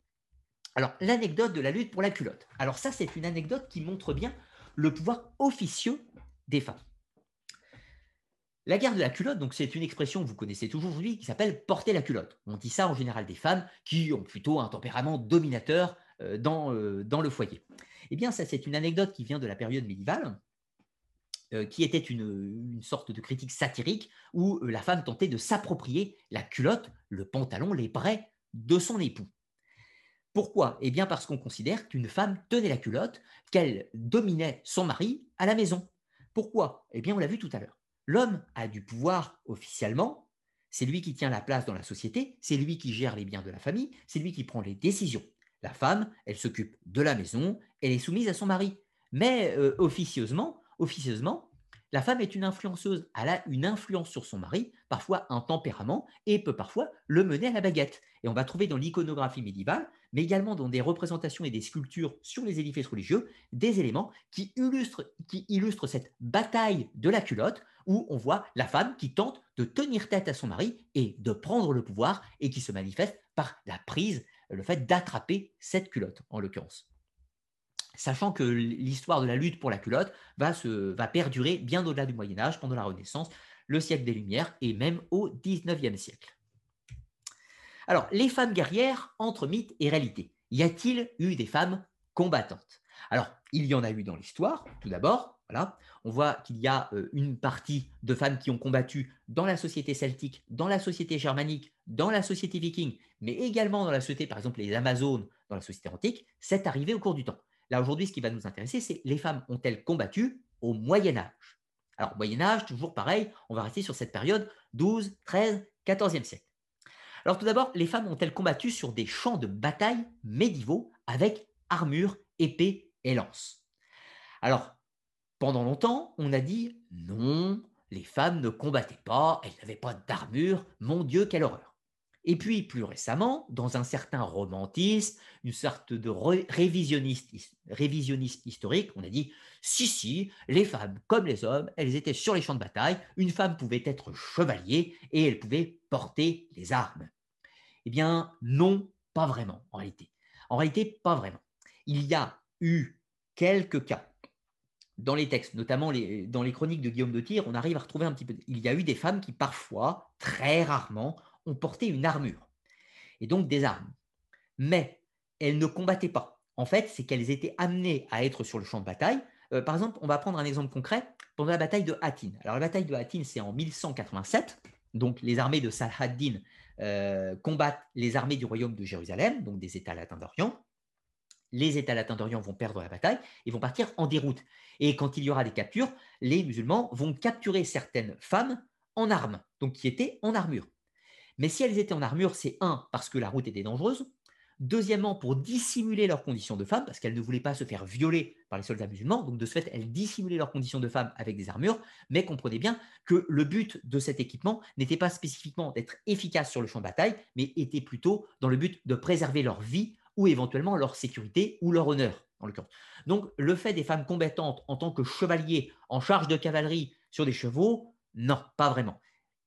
Alors, l'anecdote de la lutte pour la culotte. Alors ça, c'est une anecdote qui montre bien le pouvoir officieux des femmes. La guerre de la culotte, donc c'est une expression que vous connaissez toujours aujourd'hui qui s'appelle porter la culotte. On dit ça en général des femmes qui ont plutôt un tempérament dominateur euh, dans, euh, dans le foyer. Eh bien, ça c'est une anecdote qui vient de la période médiévale, euh, qui était une, une, sorte de critique satirique où la femme tentait de s'approprier la culotte, le pantalon, les brais de son époux. Pourquoi? Eh bien parce qu'on considère qu'une femme tenait la culotte, qu'elle dominait son mari à la maison. Pourquoi? Eh bien on l'a vu tout à l'heure. L'homme a du pouvoir officiellement, c'est lui qui tient la place dans la société, c'est lui qui gère les biens de la famille, c'est lui qui prend les décisions. La femme, elle s'occupe de la maison, elle est soumise à son mari. Mais euh, officieusement, officieusement, la femme est une influenceuse, elle a une influence sur son mari, parfois un tempérament, et peut parfois le mener à la baguette. Et on va trouver dans l'iconographie médiévale, mais également dans des représentations et des sculptures sur les édifices religieux, des éléments qui illustrent, cette bataille de la culotte où on voit la femme qui tente de tenir tête à son mari et de prendre le pouvoir et qui se manifeste par la prise, le fait d'attraper cette culotte en l'occurrence. Sachant que l'histoire de la lutte pour la culotte va perdurer bien au-delà du Moyen Âge, pendant la Renaissance, le siècle des Lumières et même au XIXe siècle. Alors, les femmes guerrières entre mythe et réalité. Y a-t-il eu des femmes combattantes? Alors, il y en a eu dans l'histoire, tout d'abord, voilà. On voit qu'il y a euh, une partie de femmes qui ont combattu dans la société celtique, dans la société germanique, dans la société viking, mais également dans la société, par exemple, les Amazones, dans la société antique. C'est arrivé au cours du temps. Là, aujourd'hui, ce qui va nous intéresser, c'est les femmes ont-elles combattu au Moyen Âge? Alors, Moyen Âge, toujours pareil, on va rester sur cette période 12, 13, 14e siècle. Alors, tout d'abord, les femmes ont-elles combattu sur des champs de bataille médiévaux avec armure, épée et lance? Alors, pendant longtemps, on a dit non, les femmes ne combattaient pas, elles n'avaient pas d'armure, mon Dieu, quelle horreur. Et puis, plus récemment, dans un certain romantisme, une sorte de révisionnisme historique, on a dit si, si, les femmes, comme les hommes, elles étaient sur les champs de bataille, une femme pouvait être chevalier et elle pouvait porter les armes. Eh bien, non, pas vraiment, en réalité. En réalité, pas vraiment. Il y a eu quelques cas dans les textes, notamment dans les chroniques de Guillaume de Tyr, on arrive à retrouver un petit peu. Il y a eu des femmes qui parfois, très rarement, ont porté une armure et donc des armes. Mais elles ne combattaient pas. En fait, c'est qu'elles étaient amenées à être sur le champ de bataille. Euh, par exemple, on va prendre un exemple concret pendant la bataille de Hattin. Alors la bataille de Hattin, c'est en 1187. Donc les armées de Saladin euh, combattent les armées du royaume de Jérusalem, donc des États latins d'Orient les États latins d'Orient vont perdre la bataille et vont partir en déroute. Et quand il y aura des captures, les musulmans vont capturer certaines femmes en armes, donc qui étaient en armure. Mais si elles étaient en armure, c'est un, parce que la route était dangereuse, deuxièmement, pour dissimuler leurs conditions de femmes, parce qu'elles ne voulaient pas se faire violer par les soldats musulmans, donc de ce fait, elles dissimulaient leurs conditions de femmes avec des armures, mais comprenez bien que le but de cet équipement n'était pas spécifiquement d'être efficace sur le champ de bataille, mais était plutôt dans le but de préserver leur vie ou éventuellement leur sécurité ou leur honneur, en l'occurrence. Donc, le fait des femmes combattantes en tant que chevaliers en charge de cavalerie sur des chevaux, non, pas vraiment.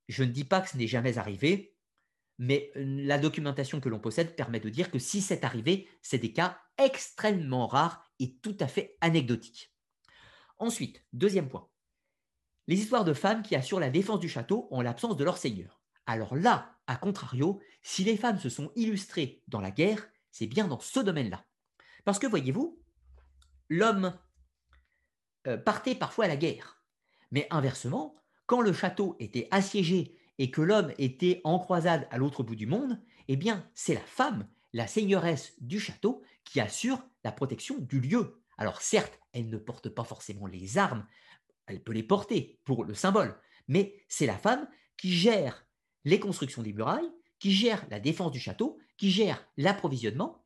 Je ne dis pas que ce n'est jamais arrivé, mais euh, la documentation que l'on possède permet de dire que si c'est arrivé, c'est des cas extrêmement rares et tout à fait anecdotiques. Ensuite, deuxième point, les histoires de femmes qui assurent la défense du château en l'absence de leur seigneur. Alors là, à contrario, si les femmes se sont illustrées dans la guerre, c'est bien dans ce domaine-là. Parce que, voyez-vous, l'homme euh, partait parfois à la guerre. Mais inversement, quand le château était assiégé et que l'homme était en croisade à l'autre bout du monde, eh bien, c'est la femme, la seigneuresse du château, qui assure la protection du lieu. Alors certes, elle ne porte pas forcément les armes, elle peut les porter pour le symbole, mais c'est la femme qui gère les constructions des murailles, qui gère la défense du château, qui gère l'approvisionnement,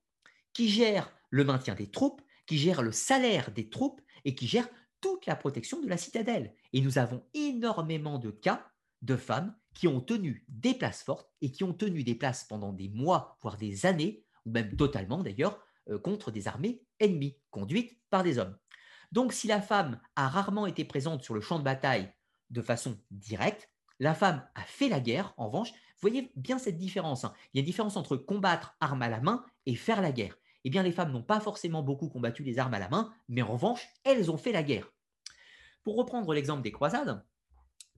qui gère le maintien des troupes, qui gère le salaire des troupes et qui gère toute la protection de la citadelle. Et nous avons énormément de cas de femmes qui ont tenu des places fortes et qui ont tenu des places pendant des mois, voire des années, ou même totalement d'ailleurs, euh, contre des armées ennemies, conduites par des hommes. Donc si la femme a rarement été présente sur le champ de bataille de façon directe, la femme a fait la guerre, en revanche, voyez bien cette différence. Hein. Il y a une différence entre combattre arme à la main et faire la guerre. Eh bien, les femmes n'ont pas forcément beaucoup combattu les armes à la main, mais en revanche, elles ont fait la guerre. Pour reprendre l'exemple des croisades,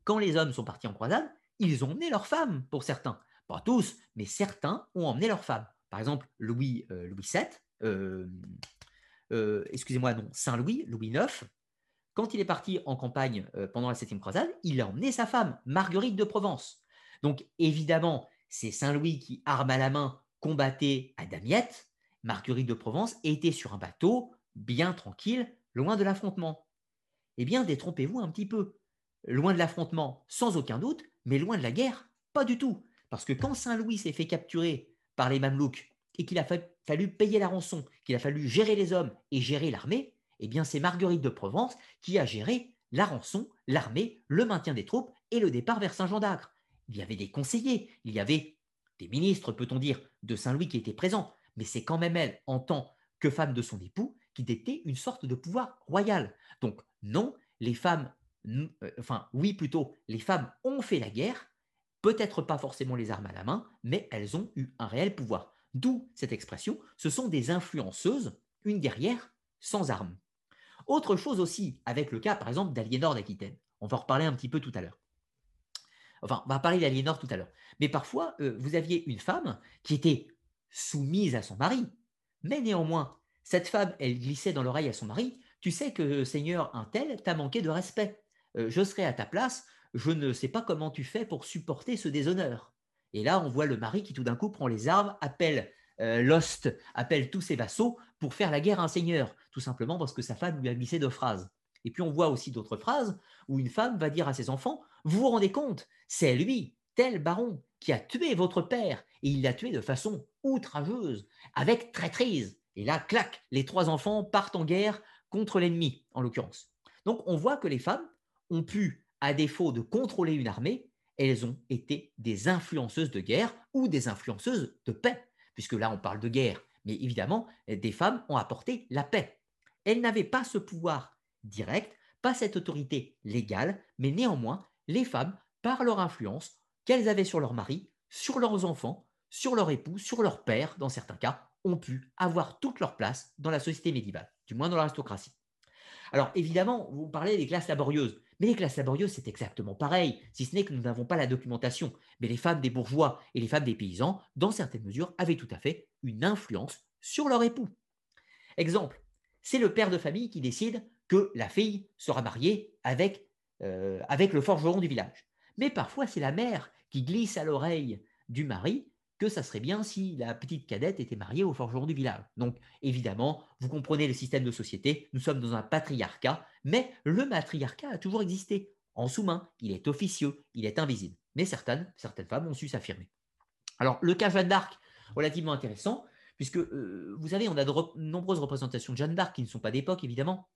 quand les hommes sont partis en croisade, ils ont emmené leurs femmes, pour certains. Pas tous, mais certains ont emmené leurs femmes. Par exemple, Louis, euh, Louis VII, euh, euh, excusez-moi, non, Saint-Louis, Louis IX, quand il est parti en campagne pendant la septième croisade, il a emmené sa femme, Marguerite de Provence. Donc évidemment, c'est Saint-Louis qui, arme à la main, combattait à Damiette. Marguerite de Provence était sur un bateau, bien tranquille, loin de l'affrontement. Eh bien, détrompez-vous un petit peu. Loin de l'affrontement, sans aucun doute, mais loin de la guerre, pas du tout. Parce que quand Saint-Louis s'est fait capturer par les Mamelouks et qu'il a fallu payer la rançon, qu'il a fallu gérer les hommes et gérer l'armée, eh bien c'est Marguerite de Provence qui a géré la rançon, l'armée, le maintien des troupes et le départ vers Saint-Jean d'Acre. Il y avait des conseillers, il y avait des ministres, peut-on dire, de Saint-Louis qui étaient présents, mais c'est quand même elle, en tant que femme de son époux, qui détenait une sorte de pouvoir royal. Donc non, les femmes, enfin oui plutôt, les femmes ont fait la guerre, peut-être pas forcément les armes à la main, mais elles ont eu un réel pouvoir. D'où cette expression, ce sont des influenceuses, une guerrière sans armes. Autre chose aussi avec le cas par exemple d'Aliénor d'Aquitaine. On va en reparler un petit peu tout à l'heure. Enfin, on va parler d'Aliénor tout à l'heure. Mais parfois, euh, vous aviez une femme qui était soumise à son mari, mais néanmoins, cette femme, elle glissait dans l'oreille à son mari, tu sais que Seigneur un tel t'a manqué de respect. Euh, je serai à ta place, je ne sais pas comment tu fais pour supporter ce déshonneur. Et là, on voit le mari qui tout d'un coup prend les armes, appelle euh, Lost, appelle tous ses vassaux pour faire la guerre à un seigneur, tout simplement parce que sa femme lui a glissé deux phrases. Et puis on voit aussi d'autres phrases où une femme va dire à ses enfants, vous vous rendez compte, c'est lui, tel baron, qui a tué votre père, et il l'a tué de façon outrageuse, avec traîtrise. Et là, clac, les trois enfants partent en guerre contre l'ennemi, en l'occurrence. Donc on voit que les femmes ont pu, à défaut de contrôler une armée, elles ont été des influenceuses de guerre ou des influenceuses de paix, puisque là on parle de guerre, mais évidemment, des femmes ont apporté la paix. Elles n'avaient pas ce pouvoir direct, pas cette autorité légale, mais néanmoins, les femmes, par leur influence qu'elles avaient sur leur mari, sur leurs enfants, sur leur époux, sur leur père, dans certains cas, ont pu avoir toute leur place dans la société médiévale, du moins dans l'aristocratie. Alors évidemment, vous parlez des classes laborieuses, mais les classes laborieuses, c'est exactement pareil, si ce n'est que nous n'avons pas la documentation. Mais les femmes des bourgeois et les femmes des paysans, dans certaines mesures, avaient tout à fait une influence sur leur époux. Exemple, c'est le père de famille qui décide que la fille sera mariée avec, euh, avec le forgeron du village. Mais parfois, c'est la mère qui glisse à l'oreille du mari ça serait bien si la petite cadette était mariée au forgeron du village. Donc, évidemment, vous comprenez le système de société, nous sommes dans un patriarcat, mais le matriarcat a toujours existé. En sous-main, il est officieux, il est invisible. Mais certaines, certaines femmes ont su s'affirmer. Alors, le cas Jeanne d'Arc, relativement intéressant, puisque euh, vous savez, on a de nombreuses représentations de Jeanne d'Arc qui ne sont pas d'époque, évidemment.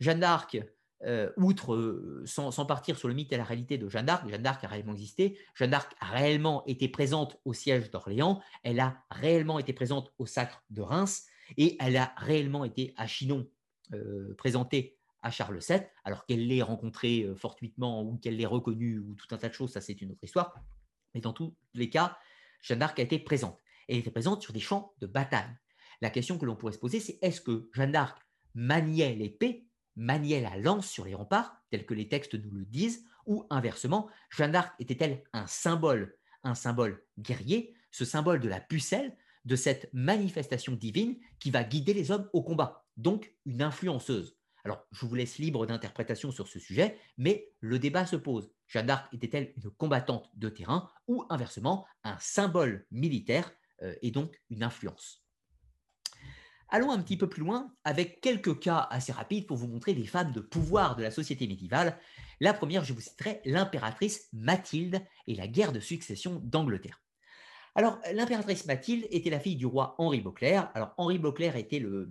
Jeanne d'Arc, euh, outre, euh, sans, partir sur le mythe et la réalité de Jeanne d'Arc, Jeanne d'Arc a réellement existé, Jeanne d'Arc a réellement été présente au siège d'Orléans, elle a réellement été présente au sacre de Reims, et elle a réellement été à Chinon euh, présentée à Charles VII, alors qu'elle l'ait rencontré fortuitement ou qu'elle l'ait reconnu ou tout un tas de choses, ça c'est une autre histoire. Mais dans tous les cas, Jeanne d'Arc a été présente. Elle était présente sur des champs de bataille. La question que l'on pourrait se poser, c'est est-ce que Jeanne d'Arc maniait l'épée maniait la lance sur les remparts, tel que les textes nous le disent, ou inversement, Jeanne d'Arc était-elle un symbole, un symbole guerrier, ce symbole de la pucelle, de cette manifestation divine qui va guider les hommes au combat, donc une influenceuse? Alors, je vous laisse libre d'interprétation sur ce sujet, mais le débat se pose. Jeanne d'Arc était-elle une combattante de terrain ou inversement un symbole militaire euh, et donc une influence? Allons un petit peu plus loin avec quelques cas assez rapides pour vous montrer des femmes de pouvoir de la société médiévale. La première, je vous citerai l'impératrice Mathilde et la guerre de succession d'Angleterre. Alors, l'impératrice Mathilde était la fille du roi Henri Beauclerc. Alors, Henri Beauclerc était le,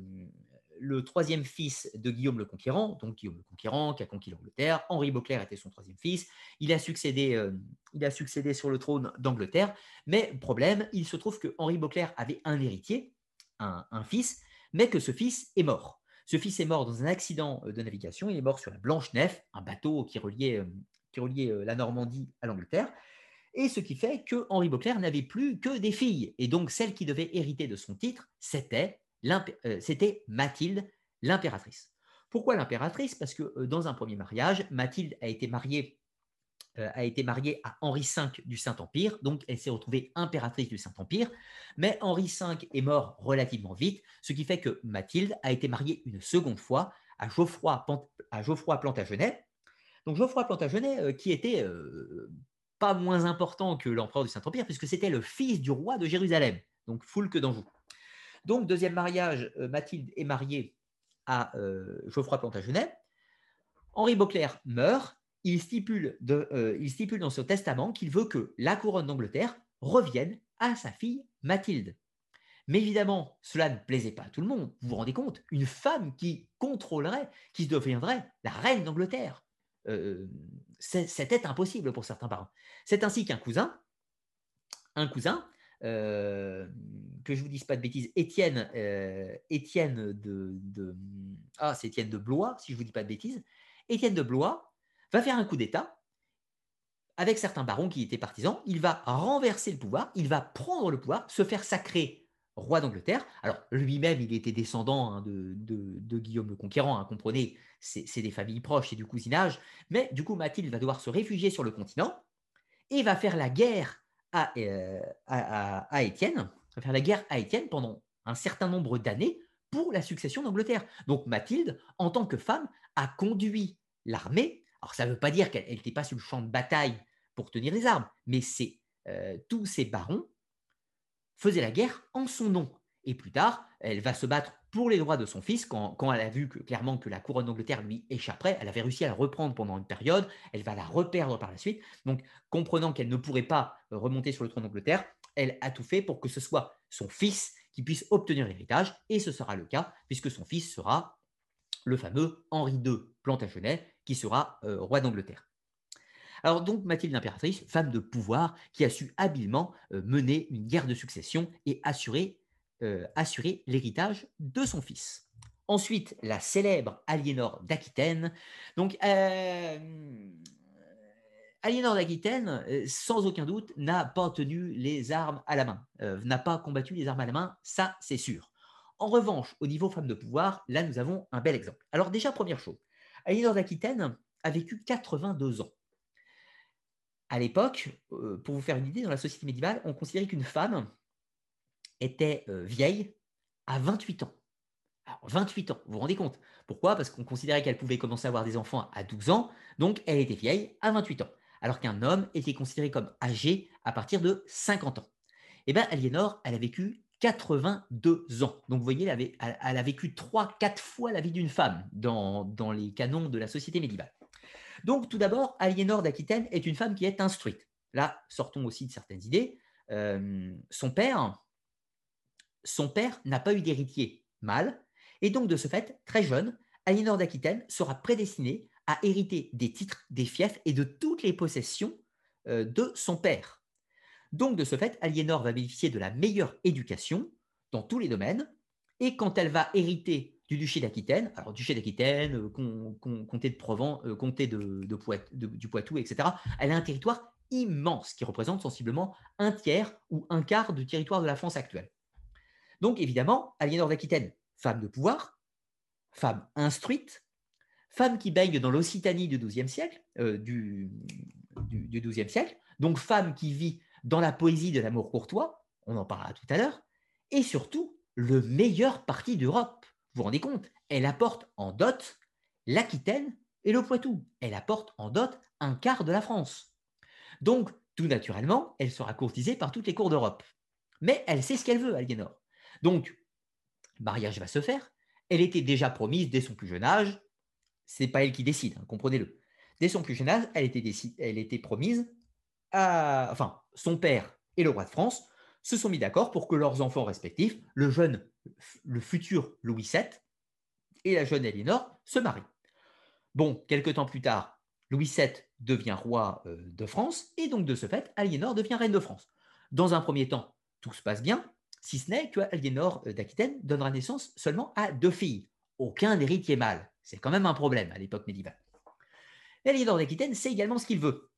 le troisième fils de Guillaume le Conquérant, donc Guillaume le Conquérant qui a conquis l'Angleterre. Henri Beauclerc était son troisième fils. Il a succédé, euh, il a succédé sur le trône d'Angleterre. Mais problème, il se trouve que Henri Beauclerc avait un héritier, un, fils, mais que ce fils est mort. Ce fils est mort dans un accident de navigation. Il est mort sur la Blanche-Nef, un bateau qui reliait, qui reliait la Normandie à l'Angleterre. Et ce qui fait que Henri Beauclerc n'avait plus que des filles. Et donc, celle qui devait hériter de son titre, c'était euh, Mathilde, l'impératrice. Pourquoi l'impératrice? Parce que euh, dans un premier mariage, Mathilde a été mariée euh, a été mariée à Henri V du Saint-Empire, donc elle s'est retrouvée impératrice du Saint-Empire, mais Henri V est mort relativement vite, ce qui fait que Mathilde a été mariée une seconde fois à Geoffroy, à Plantagenet. Donc Geoffroy Plantagenet, qui était pas moins important que l'empereur du Saint-Empire, puisque c'était le fils du roi de Jérusalem, donc Foulque d'Anjou. Donc, deuxième mariage, euh, Mathilde est mariée à euh, Geoffroy Plantagenet. Henri Beauclerc meurt. Il stipule, euh, il stipule dans son testament qu'il veut que la couronne d'Angleterre revienne à sa fille Mathilde. Mais évidemment, cela ne plaisait pas à tout le monde. Vous vous rendez compte? Une femme qui contrôlerait, qui deviendrait la reine d'Angleterre. C'était impossible pour certains parents. C'est ainsi qu'un cousin, un cousin euh, que je vous dise pas de bêtises, Étienne, euh, de, ah c'est Étienne de Blois, si je vous dis pas de bêtises, Étienne de Blois va faire un coup d'État avec certains barons qui étaient partisans. Il va renverser le pouvoir, il va prendre le pouvoir, se faire sacrer roi d'Angleterre. Alors lui-même, il était descendant hein, de, Guillaume le Conquérant, hein, comprenez, c'est des familles proches, c'est du cousinage. Mais du coup, Mathilde va devoir se réfugier sur le continent et va faire la guerre euh, à, Étienne, faire la guerre à Étienne pendant un certain nombre d'années pour la succession d'Angleterre. Donc Mathilde, en tant que femme, a conduit l'armée. Alors ça ne veut pas dire qu'elle n'était pas sur le champ de bataille pour tenir les armes, mais c'est euh, tous ces barons faisaient la guerre en son nom. Et plus tard, elle va se battre pour les droits de son fils quand, elle a vu clairement que la couronne d'Angleterre lui échapperait. Elle avait réussi à la reprendre pendant une période, elle va la reperdre par la suite. Donc, comprenant qu'elle ne pourrait pas remonter sur le trône d'Angleterre, elle a tout fait pour que ce soit son fils qui puisse obtenir l'héritage, et ce sera le cas, puisque son fils sera le fameux Henri II Plantagenet, qui sera euh, roi d'Angleterre. Alors donc Mathilde l'impératrice, femme de pouvoir, qui a su habilement euh, mener une guerre de succession et assurer euh, assurer l'héritage de son fils. Ensuite, la célèbre Aliénor d'Aquitaine. Donc, Aliénor d'Aquitaine, sans aucun doute, n'a pas tenu les armes à la main, n'a pas combattu les armes à la main, ça c'est sûr. En revanche, au niveau femme de pouvoir, là nous avons un bel exemple. Alors déjà, première chose, Aliénor d'Aquitaine a vécu 82 ans. À l'époque, pour vous faire une idée, dans la société médiévale, on considérait qu'une femme était euh, vieille à 28 ans. Alors, 28 ans, vous vous rendez compte? Pourquoi? Parce qu'on considérait qu'elle pouvait commencer à avoir des enfants à 12 ans, donc elle était vieille à 28 ans, alors qu'un homme était considéré comme âgé à partir de 50 ans. Eh bien, Aliénor, elle a vécu 82 ans. Donc, vous voyez, elle, elle, a vécu 3-4 fois la vie d'une femme dans, les canons de la société médiévale. Donc, tout d'abord, Aliénor d'Aquitaine est une femme qui est instruite. Là, sortons aussi de certaines idées. Euh, son père, son père n'a pas eu d'héritier mâle, et donc de ce fait, très jeune, Aliénor d'Aquitaine sera prédestinée à hériter des titres, des fiefs et de toutes les possessions euh, de son père. Donc de ce fait, Aliénor va bénéficier de la meilleure éducation dans tous les domaines, et quand elle va hériter du duché d'Aquitaine, alors duché d'Aquitaine, euh, comté de Provence, euh, comté de, du Poitou, etc., elle a un territoire immense qui représente sensiblement un tiers ou un quart du territoire de la France actuelle. Donc évidemment, Aliénor d'Aquitaine, femme de pouvoir, femme instruite, femme qui baigne dans l'Occitanie du euh, du, XIIe siècle, donc femme qui vit dans la poésie de l'amour courtois, on en parlera tout à l'heure, et surtout le meilleur parti d'Europe. Vous vous rendez compte Elle apporte en dot l'Aquitaine et le Poitou. Elle apporte en dot un quart de la France. Donc, tout naturellement, elle sera courtisée par toutes les cours d'Europe. Mais elle sait ce qu'elle veut, Aliénor. Donc, le mariage va se faire. Elle était déjà promise dès son plus jeune âge. C'est pas elle qui décide, hein, comprenez-le. Dès son plus jeune âge, elle était, elle était promise Enfin, son père et le roi de France se sont mis d'accord pour que leurs enfants respectifs, le jeune, le futur Louis VII, et la jeune Aliénor se marient. Bon, quelques temps plus tard, Louis VII devient roi euh, de France et donc de ce fait, Aliénor devient reine de France. Dans un premier temps, tout se passe bien, si ce n'est que Aliénor euh, d'Aquitaine donnera naissance seulement à deux filles. Aucun héritier mâle. C'est quand même un problème à l'époque médiévale. Aliénor d'Aquitaine sait également ce qu'il veut.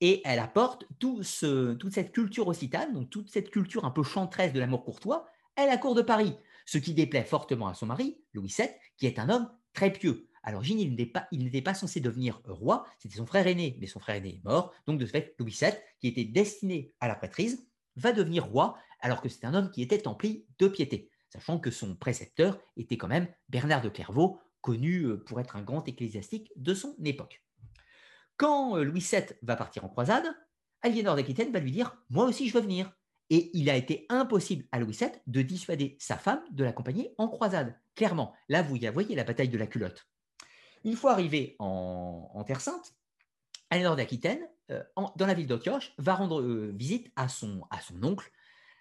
Et elle apporte toute cette culture occitane, donc toute cette culture un peu chanteresse de l'amour courtois, à la cour de Paris, ce qui déplaît fortement à son mari, Louis VII, qui est un homme très pieux. À l'origine, il n'était pas, pas, censé devenir roi, c'était son frère aîné, mais son frère aîné est mort. Donc, de ce fait, Louis VII, qui était destiné à la prêtrise, va devenir roi, alors que c'est un homme qui était empli de piété, sachant que son précepteur était quand même Bernard de Clairvaux, connu euh, pour être un grand ecclésiastique de son époque. Quand euh, Louis VII va partir en croisade, Aliénor d'Aquitaine va lui dire Moi aussi, je veux venir. Et il a été impossible à Louis VII de dissuader sa femme de l'accompagner en croisade. Clairement, là, vous voyez la bataille de la culotte. Une fois arrivé en, Terre Sainte, Aliénor d'Aquitaine, euh, dans la ville d'Antioche, va rendre euh, visite à son, à son oncle,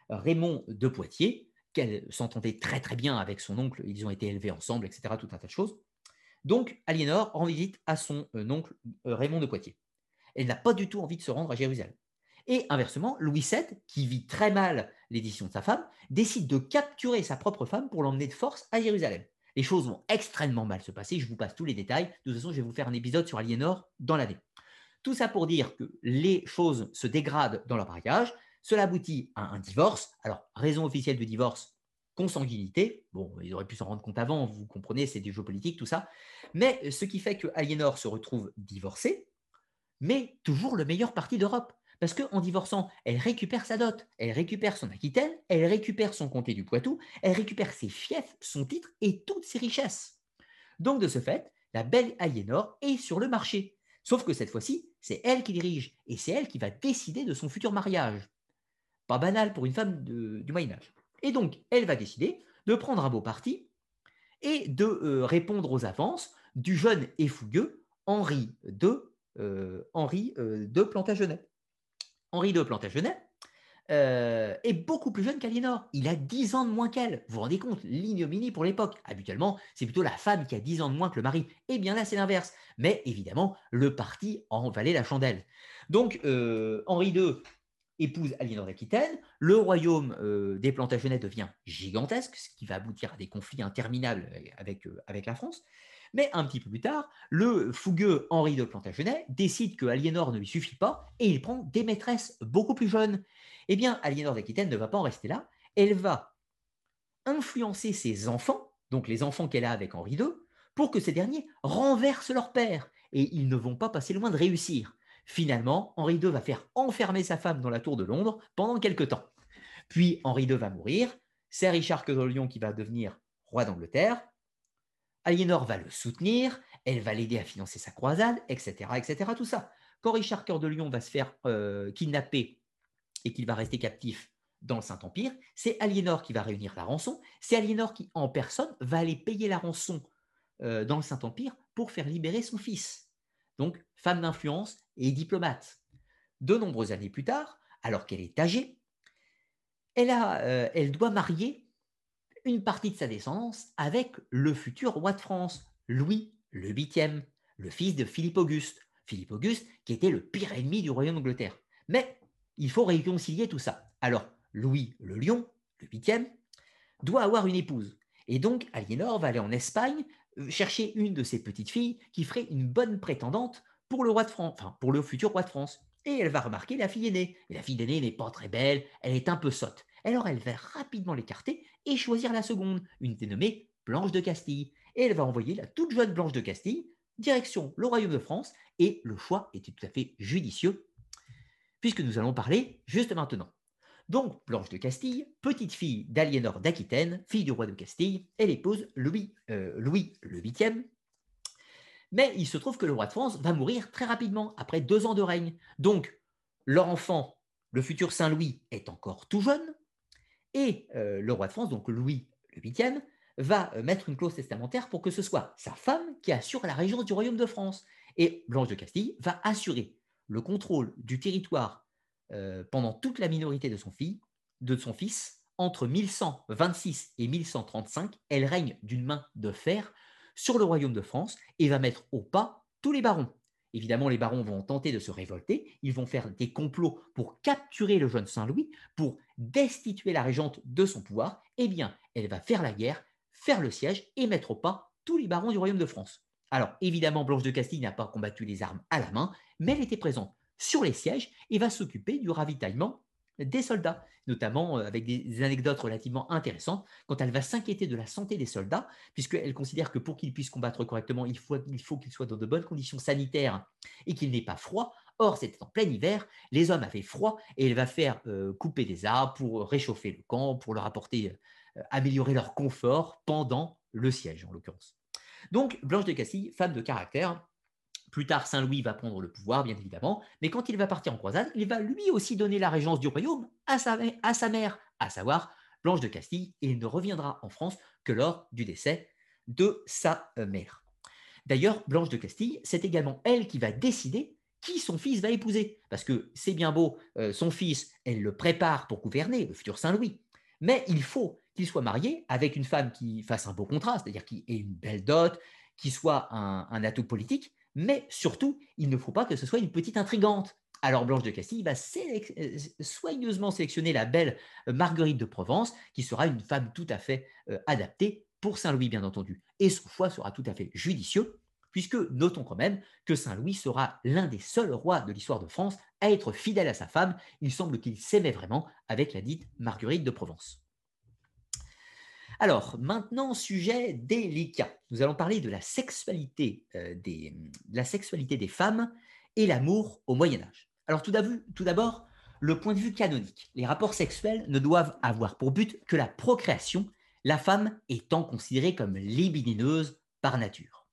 Raymond de Poitiers, qu'elle s'entendait très très bien avec son oncle, ils ont été élevés ensemble, etc., tout un tas de choses. Donc, Aliénor rend visite à son euh, oncle Raymond de Poitiers. Elle n'a pas du tout envie de se rendre à Jérusalem. Et inversement, Louis VII, qui vit très mal l'édition de sa femme, décide de capturer sa propre femme pour l'emmener de force à Jérusalem. Les choses vont extrêmement mal se passer, je vous passe tous les détails. De toute façon, je vais vous faire un épisode sur Aliénor dans l'année. Tout ça pour dire que les choses se dégradent dans leur mariage, cela aboutit à un divorce. Alors, raison officielle du divorce, consanguinité. Bon, ils auraient pu s'en rendre compte avant, vous comprenez, c'est des jeux politiques, tout ça. Mais ce qui fait que Aliénor se retrouve divorcée, mais toujours le meilleur parti d'Europe. Parce qu'en divorçant, elle récupère sa dot, elle récupère son Aquitaine, elle récupère son comté du Poitou, elle récupère ses fiefs, son titre et toutes ses richesses. Donc de ce fait, la belle Aliénor est sur le marché. Sauf que cette fois-ci, c'est elle qui dirige et c'est elle qui va décider de son futur mariage. Pas banal pour une femme du Moyen Âge. Et donc, elle va décider de prendre un beau parti et de euh, répondre aux avances du jeune et fougueux Henri de, euh, Henri, euh, de Plantagenet. Henri de Plantagenet euh, est beaucoup plus jeune qu'Aliénor. Il a 10 ans de moins qu'elle. Vous vous rendez compte, l'ignominie pour l'époque. Habituellement, c'est plutôt la femme qui a 10 ans de moins que le mari. Eh bien là, c'est l'inverse. Mais évidemment, le parti en valait la chandelle. Donc, Henri II épouse Aliénor d'Aquitaine. Le royaume euh, des Plantagenets devient gigantesque, ce qui va aboutir à des conflits interminables avec, avec la France. Mais un petit peu plus tard, le fougueux Henri de Plantagenet décide que Aliénor ne lui suffit pas et il prend des maîtresses beaucoup plus jeunes. Eh bien, Aliénor d'Aquitaine ne va pas en rester là. Elle va influencer ses enfants, donc les enfants qu'elle a avec Henri II, pour que ces derniers renversent leur père. Et ils ne vont pas passer loin de réussir. Finalement, Henri II va faire enfermer sa femme dans la tour de Londres pendant quelque temps. Puis Henri II va mourir. C'est Richard Cœur de Lion qui va devenir roi d'Angleterre. Aliénor va le soutenir, elle va l'aider à financer sa croisade, etc., etc., tout ça. Quand Richard Cœur de Lion va se faire euh, kidnapper et qu'il va rester captif dans le Saint-Empire, c'est Aliénor qui va réunir la rançon, c'est Aliénor qui, en personne, va aller payer la rançon euh, dans le Saint-Empire pour faire libérer son fils. Donc, femme d'influence et diplomate. De nombreuses années plus tard, alors qu'elle est âgée, euh, elle doit marier une partie de sa descendance avec le futur roi de France, Louis le VIIIe, le fils de Philippe Auguste. Philippe Auguste qui était le pire ennemi du royaume d'Angleterre. Mais il faut réconcilier tout ça. Alors, Louis le Lion, le VIIIe, doit avoir une épouse. Et donc, Aliénor va aller en Espagne chercher une de ses petites filles qui ferait une bonne prétendante pour le roi de France, enfin pour le futur roi de France. Et elle va remarquer la fille aînée. La fille aînée n'est pas très belle, elle est un peu sotte. Alors elle va rapidement l'écarter et choisir la seconde, une dénommée Blanche de Castille. Et elle va envoyer la toute jeune Blanche de Castille direction le royaume de France, et le choix était tout à fait judicieux, puisque nous allons parler juste maintenant. Donc, Blanche de Castille, petite fille d'Aliénor d'Aquitaine, fille du roi de Castille, elle épouse Louis, euh, Louis le VIIIe. Mais il se trouve que le roi de France va mourir très rapidement, après deux ans de règne. Donc, leur enfant, le futur Saint-Louis, est encore tout jeune, et euh, le roi de France, donc Louis le VIIIe, va euh, mettre une clause testamentaire pour que ce soit sa femme qui assure la régence du royaume de France. Et Blanche de Castille va assurer le contrôle du territoire euh, pendant toute la minorité de son, de son fils. Entre 1126 et 1135, elle règne d'une main de fer sur le royaume de France et va mettre au pas tous les barons. Évidemment, les barons vont tenter de se révolter, ils vont faire des complots pour capturer le jeune Saint-Louis, pour destituer la régente de son pouvoir. Eh bien, elle va faire la guerre, faire le siège et mettre au pas tous les barons du royaume de France. Alors, évidemment, Blanche de Castille n'a pas combattu les armes à la main, mais elle était présente sur les sièges et va s'occuper du ravitaillement des soldats, notamment euh, avec des anecdotes relativement intéressantes, quand elle va s'inquiéter de la santé des soldats, puisqu'elle considère que pour qu'ils puissent combattre correctement, il faut, il faut qu'ils soient dans de bonnes conditions sanitaires et qu'il n'ait pas froid. Or, c'était en plein hiver, les hommes avaient froid et elle va faire euh, couper des arbres pour réchauffer le camp, pour leur apporter, euh, améliorer leur confort pendant le siège, en l'occurrence. Donc, Blanche de Castille, femme de caractère, plus tard, Saint-Louis va prendre le pouvoir, bien évidemment, mais quand il va partir en croisade, il va lui aussi donner la régence du royaume à sa, mère, à savoir Blanche de Castille, et il ne reviendra en France que lors du décès de sa euh, mère. D'ailleurs, Blanche de Castille, c'est également elle qui va décider qui son fils va épouser, parce que c'est bien beau, euh, son fils, elle le prépare pour gouverner, le futur Saint-Louis, mais il faut qu'il soit marié avec une femme qui fasse un beau contrat, c'est-à-dire qui ait une belle dot, qui soit un atout politique, mais surtout, il ne faut pas que ce soit une petite intrigante. Alors Blanche de Castille va euh, soigneusement sélectionner la belle euh, Marguerite de Provence, qui sera une femme tout à fait euh, adaptée pour Saint-Louis, bien entendu. Et son choix sera tout à fait judicieux, puisque notons quand même que Saint-Louis sera l'un des seuls rois de l'histoire de France à être fidèle à sa femme. Il semble qu'il s'aimait vraiment avec la dite Marguerite de Provence. Alors, maintenant, sujet délicat. Nous allons parler de la sexualité, euh, des, la sexualité des femmes et l'amour au Moyen Âge. Alors, tout d'abord, le point de vue canonique. Les rapports sexuels ne doivent avoir pour but que la procréation, la femme étant considérée comme libidineuse par nature.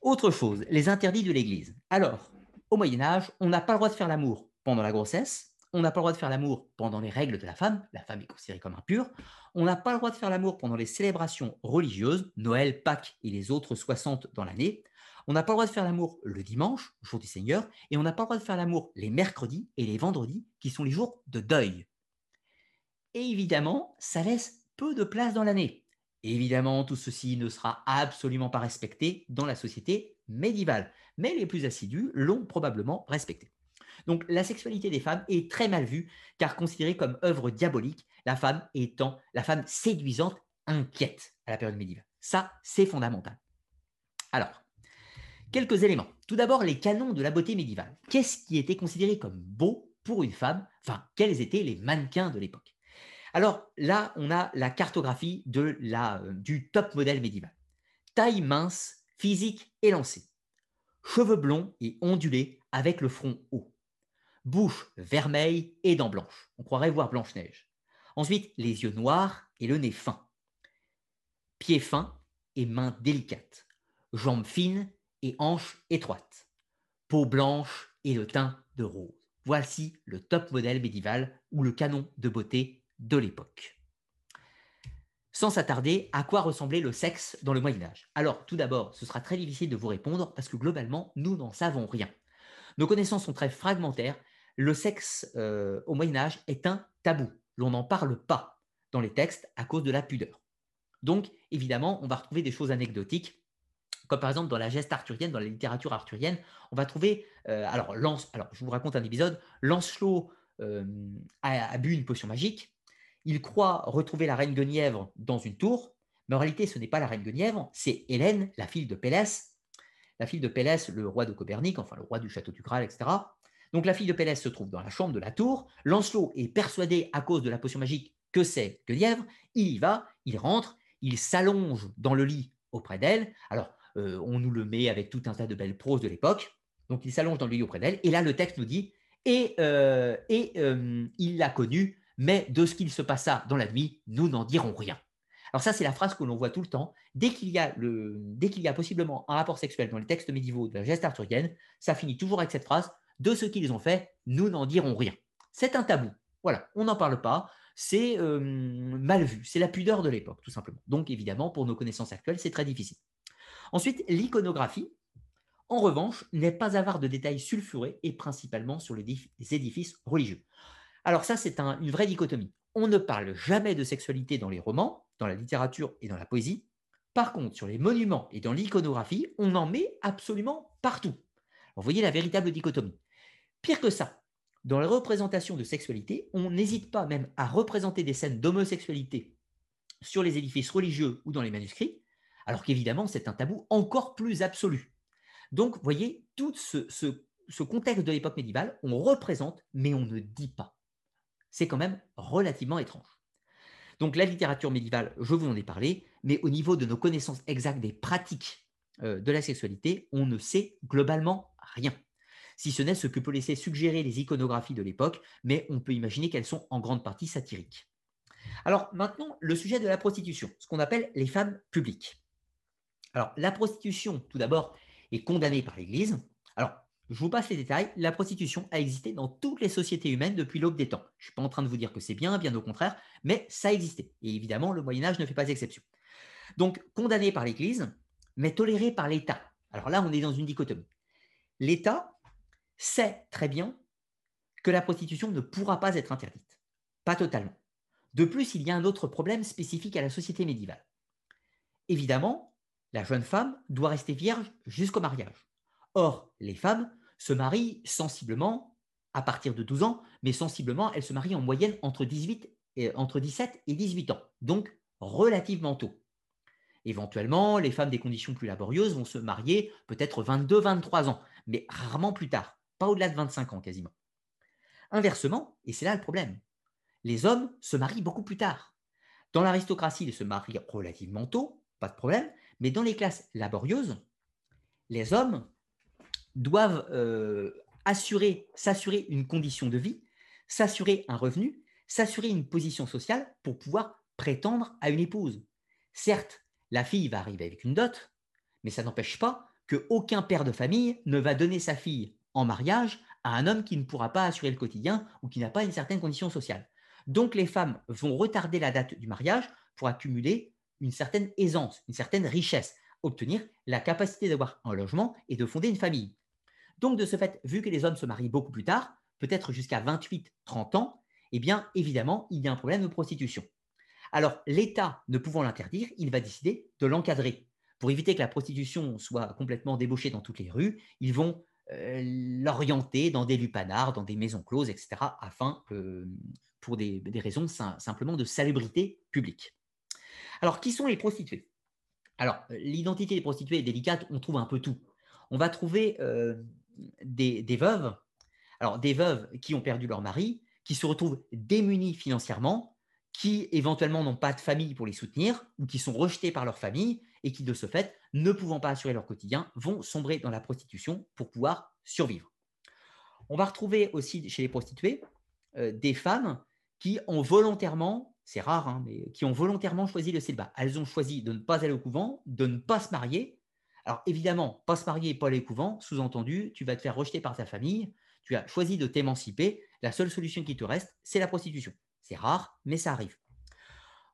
Autre chose, les interdits de l'Église. Alors, au Moyen Âge, on n'a pas le droit de faire l'amour pendant la grossesse, on n'a pas le droit de faire l'amour pendant les règles de la femme, la femme est considérée comme impure, on n'a pas le droit de faire l'amour pendant les célébrations religieuses, Noël, Pâques et les autres 60 dans l'année, on n'a pas le droit de faire l'amour le dimanche, jour du Seigneur, et on n'a pas le droit de faire l'amour les mercredis et les vendredis, qui sont les jours de deuil. Et évidemment, ça laisse peu de place dans l'année. Évidemment, tout ceci ne sera absolument pas respecté dans la société médiévale, mais les plus assidus l'ont probablement respecté. Donc la sexualité des femmes est très mal vue car considérée comme œuvre diabolique, la femme étant la femme séduisante, inquiète à la période médiévale. Ça, c'est fondamental. Alors, quelques éléments. Tout d'abord, les canons de la beauté médiévale. Qu'est-ce qui était considéré comme beau pour une femme? Enfin, quels étaient les mannequins de l'époque? Alors là, on a la cartographie euh, du top modèle médiéval. Taille mince, physique élancée. Cheveux blonds et ondulés avec le front haut bouche vermeille et dents blanches. On croirait voir Blanche-Neige. Ensuite, les yeux noirs et le nez fin. Pieds fins et mains délicates. Jambes fines et hanches étroites. Peau blanche et le teint de rose. Voici le top modèle médiéval ou le canon de beauté de l'époque. Sans s'attarder, à quoi ressemblait le sexe dans le Moyen Âge Alors, tout d'abord, ce sera très difficile de vous répondre parce que globalement, nous n'en savons rien. Nos connaissances sont très fragmentaires le sexe euh, au Moyen Âge est un tabou. L'on n'en parle pas dans les textes à cause de la pudeur. Donc, évidemment, on va retrouver des choses anecdotiques, comme par exemple dans la geste arthurienne, dans la littérature arthurienne, on va trouver, euh, alors, je vous raconte un épisode, Lancelot euh, a, bu une potion magique, il croit retrouver la reine Guenièvre dans une tour, mais en réalité, ce n'est pas la reine Guenièvre, c'est Hélène, la fille de Pélès, la fille de Pélès, le roi de Copernic, enfin le roi du château du Graal, etc. Donc la fille de Pélès se trouve dans la chambre de la tour. Lancelot est persuadé à cause de la potion magique que c'est Guenièvre. Il y va, il rentre, il s'allonge dans le lit auprès d'elle. Alors, euh, on nous le met avec tout un tas de belles proses de l'époque. Donc il s'allonge dans le lit auprès d'elle. Et là, le texte nous dit Et, euh, euh, il l'a connue, mais de ce qu'il se passa dans la nuit, nous n'en dirons rien. Alors ça, c'est la phrase que l'on voit tout le temps. Dès qu'il y, a dès qu'il y a possiblement un rapport sexuel dans les textes médiévaux de la geste arthurienne, ça finit toujours avec cette phrase de ce qu'ils ont fait, nous n'en dirons rien. C'est un tabou. Voilà, on n'en parle pas. C'est euh, mal vu. C'est la pudeur de l'époque, tout simplement. Donc, évidemment, pour nos connaissances actuelles, c'est très difficile. Ensuite, l'iconographie, en revanche, n'est pas avare de détails sulfurés et principalement sur les édifices religieux. Alors ça, c'est une vraie dichotomie. On ne parle jamais de sexualité dans les romans, dans la littérature et dans la poésie. Par contre, sur les monuments et dans l'iconographie, on en met absolument partout. vous voyez la véritable dichotomie. Pire que ça, dans la représentation de sexualité, on n'hésite pas même à représenter des scènes d'homosexualité sur les édifices religieux ou dans les manuscrits, alors qu'évidemment, c'est un tabou encore plus absolu. Donc, vous voyez, tout ce, ce contexte de l'époque médiévale, on représente, mais on ne dit pas. C'est quand même relativement étrange. Donc, la littérature médiévale, je vous en ai parlé, mais au niveau de nos connaissances exactes des pratiques euh, de la sexualité, on ne sait globalement rien si ce n'est ce que peut laisser suggérer les iconographies de l'époque, mais on peut imaginer qu'elles sont en grande partie satiriques. Alors maintenant, le sujet de la prostitution, ce qu'on appelle les femmes publiques. Alors la prostitution, tout d'abord, est condamnée par l'Église. Alors, je vous passe les détails. La prostitution a existé dans toutes les sociétés humaines depuis l'aube des temps. Je ne suis pas en train de vous dire que c'est bien, bien au contraire, mais ça a existé. Et évidemment, le Moyen Âge ne fait pas exception. Donc, condamné par l'Église, mais toléré par l'État. Alors là, on est dans une dichotomie. L'État sait très bien que la prostitution ne pourra pas être interdite. Pas totalement. De plus, il y a un autre problème spécifique à la société médiévale. Évidemment, la jeune femme doit rester vierge jusqu'au mariage. Or, les femmes se marient sensiblement à partir de 12 ans, mais sensiblement, elles se marient en moyenne entre, 18 et, entre 17 et 18 ans, donc relativement tôt. Éventuellement, les femmes des conditions plus laborieuses vont se marier peut-être 22-23 ans, mais rarement plus tard pas au-delà de 25 ans quasiment. Inversement, et c'est là le problème, les hommes se marient beaucoup plus tard. Dans l'aristocratie, ils se marient relativement tôt, pas de problème, mais dans les classes laborieuses, les hommes doivent euh, assurer, s'assurer une condition de vie, s'assurer un revenu, s'assurer une position sociale pour pouvoir prétendre à une épouse. Certes, la fille va arriver avec une dot, mais ça n'empêche pas qu'aucun père de famille ne va donner sa fille en mariage à un homme qui ne pourra pas assurer le quotidien ou qui n'a pas une certaine condition sociale. Donc les femmes vont retarder la date du mariage pour accumuler une certaine aisance, une certaine richesse, obtenir la capacité d'avoir un logement et de fonder une famille. Donc de ce fait, vu que les hommes se marient beaucoup plus tard, peut-être jusqu'à 28-30 ans, eh bien évidemment, il y a un problème de prostitution. Alors l'État ne pouvant l'interdire, il va décider de l'encadrer. Pour éviter que la prostitution soit complètement débauchée dans toutes les rues, ils vont l'orienter dans des lupanards, dans des maisons closes, etc., afin, pour des, raisons simplement de salubrité publique. Alors, qui sont les prostituées? Alors, l'identité des prostituées est délicate, on trouve un peu tout. On va trouver euh, des, des, veuves, alors des veuves qui ont perdu leur mari, qui se retrouvent démunies financièrement, qui éventuellement n'ont pas de famille pour les soutenir, ou qui sont rejetées par leur famille, et qui, de ce fait, ne pouvant pas assurer leur quotidien, vont sombrer dans la prostitution pour pouvoir survivre. On va retrouver aussi chez les prostituées euh, des femmes qui ont volontairement, c'est rare, hein, mais qui ont volontairement choisi le célibat. Elles ont choisi de ne pas aller au couvent, de ne pas se marier. Alors évidemment, pas se marier et pas aller au couvent, sous-entendu, tu vas te faire rejeter par ta famille, tu as choisi de t'émanciper, la seule solution qui te reste, c'est la prostitution. C'est rare, mais ça arrive.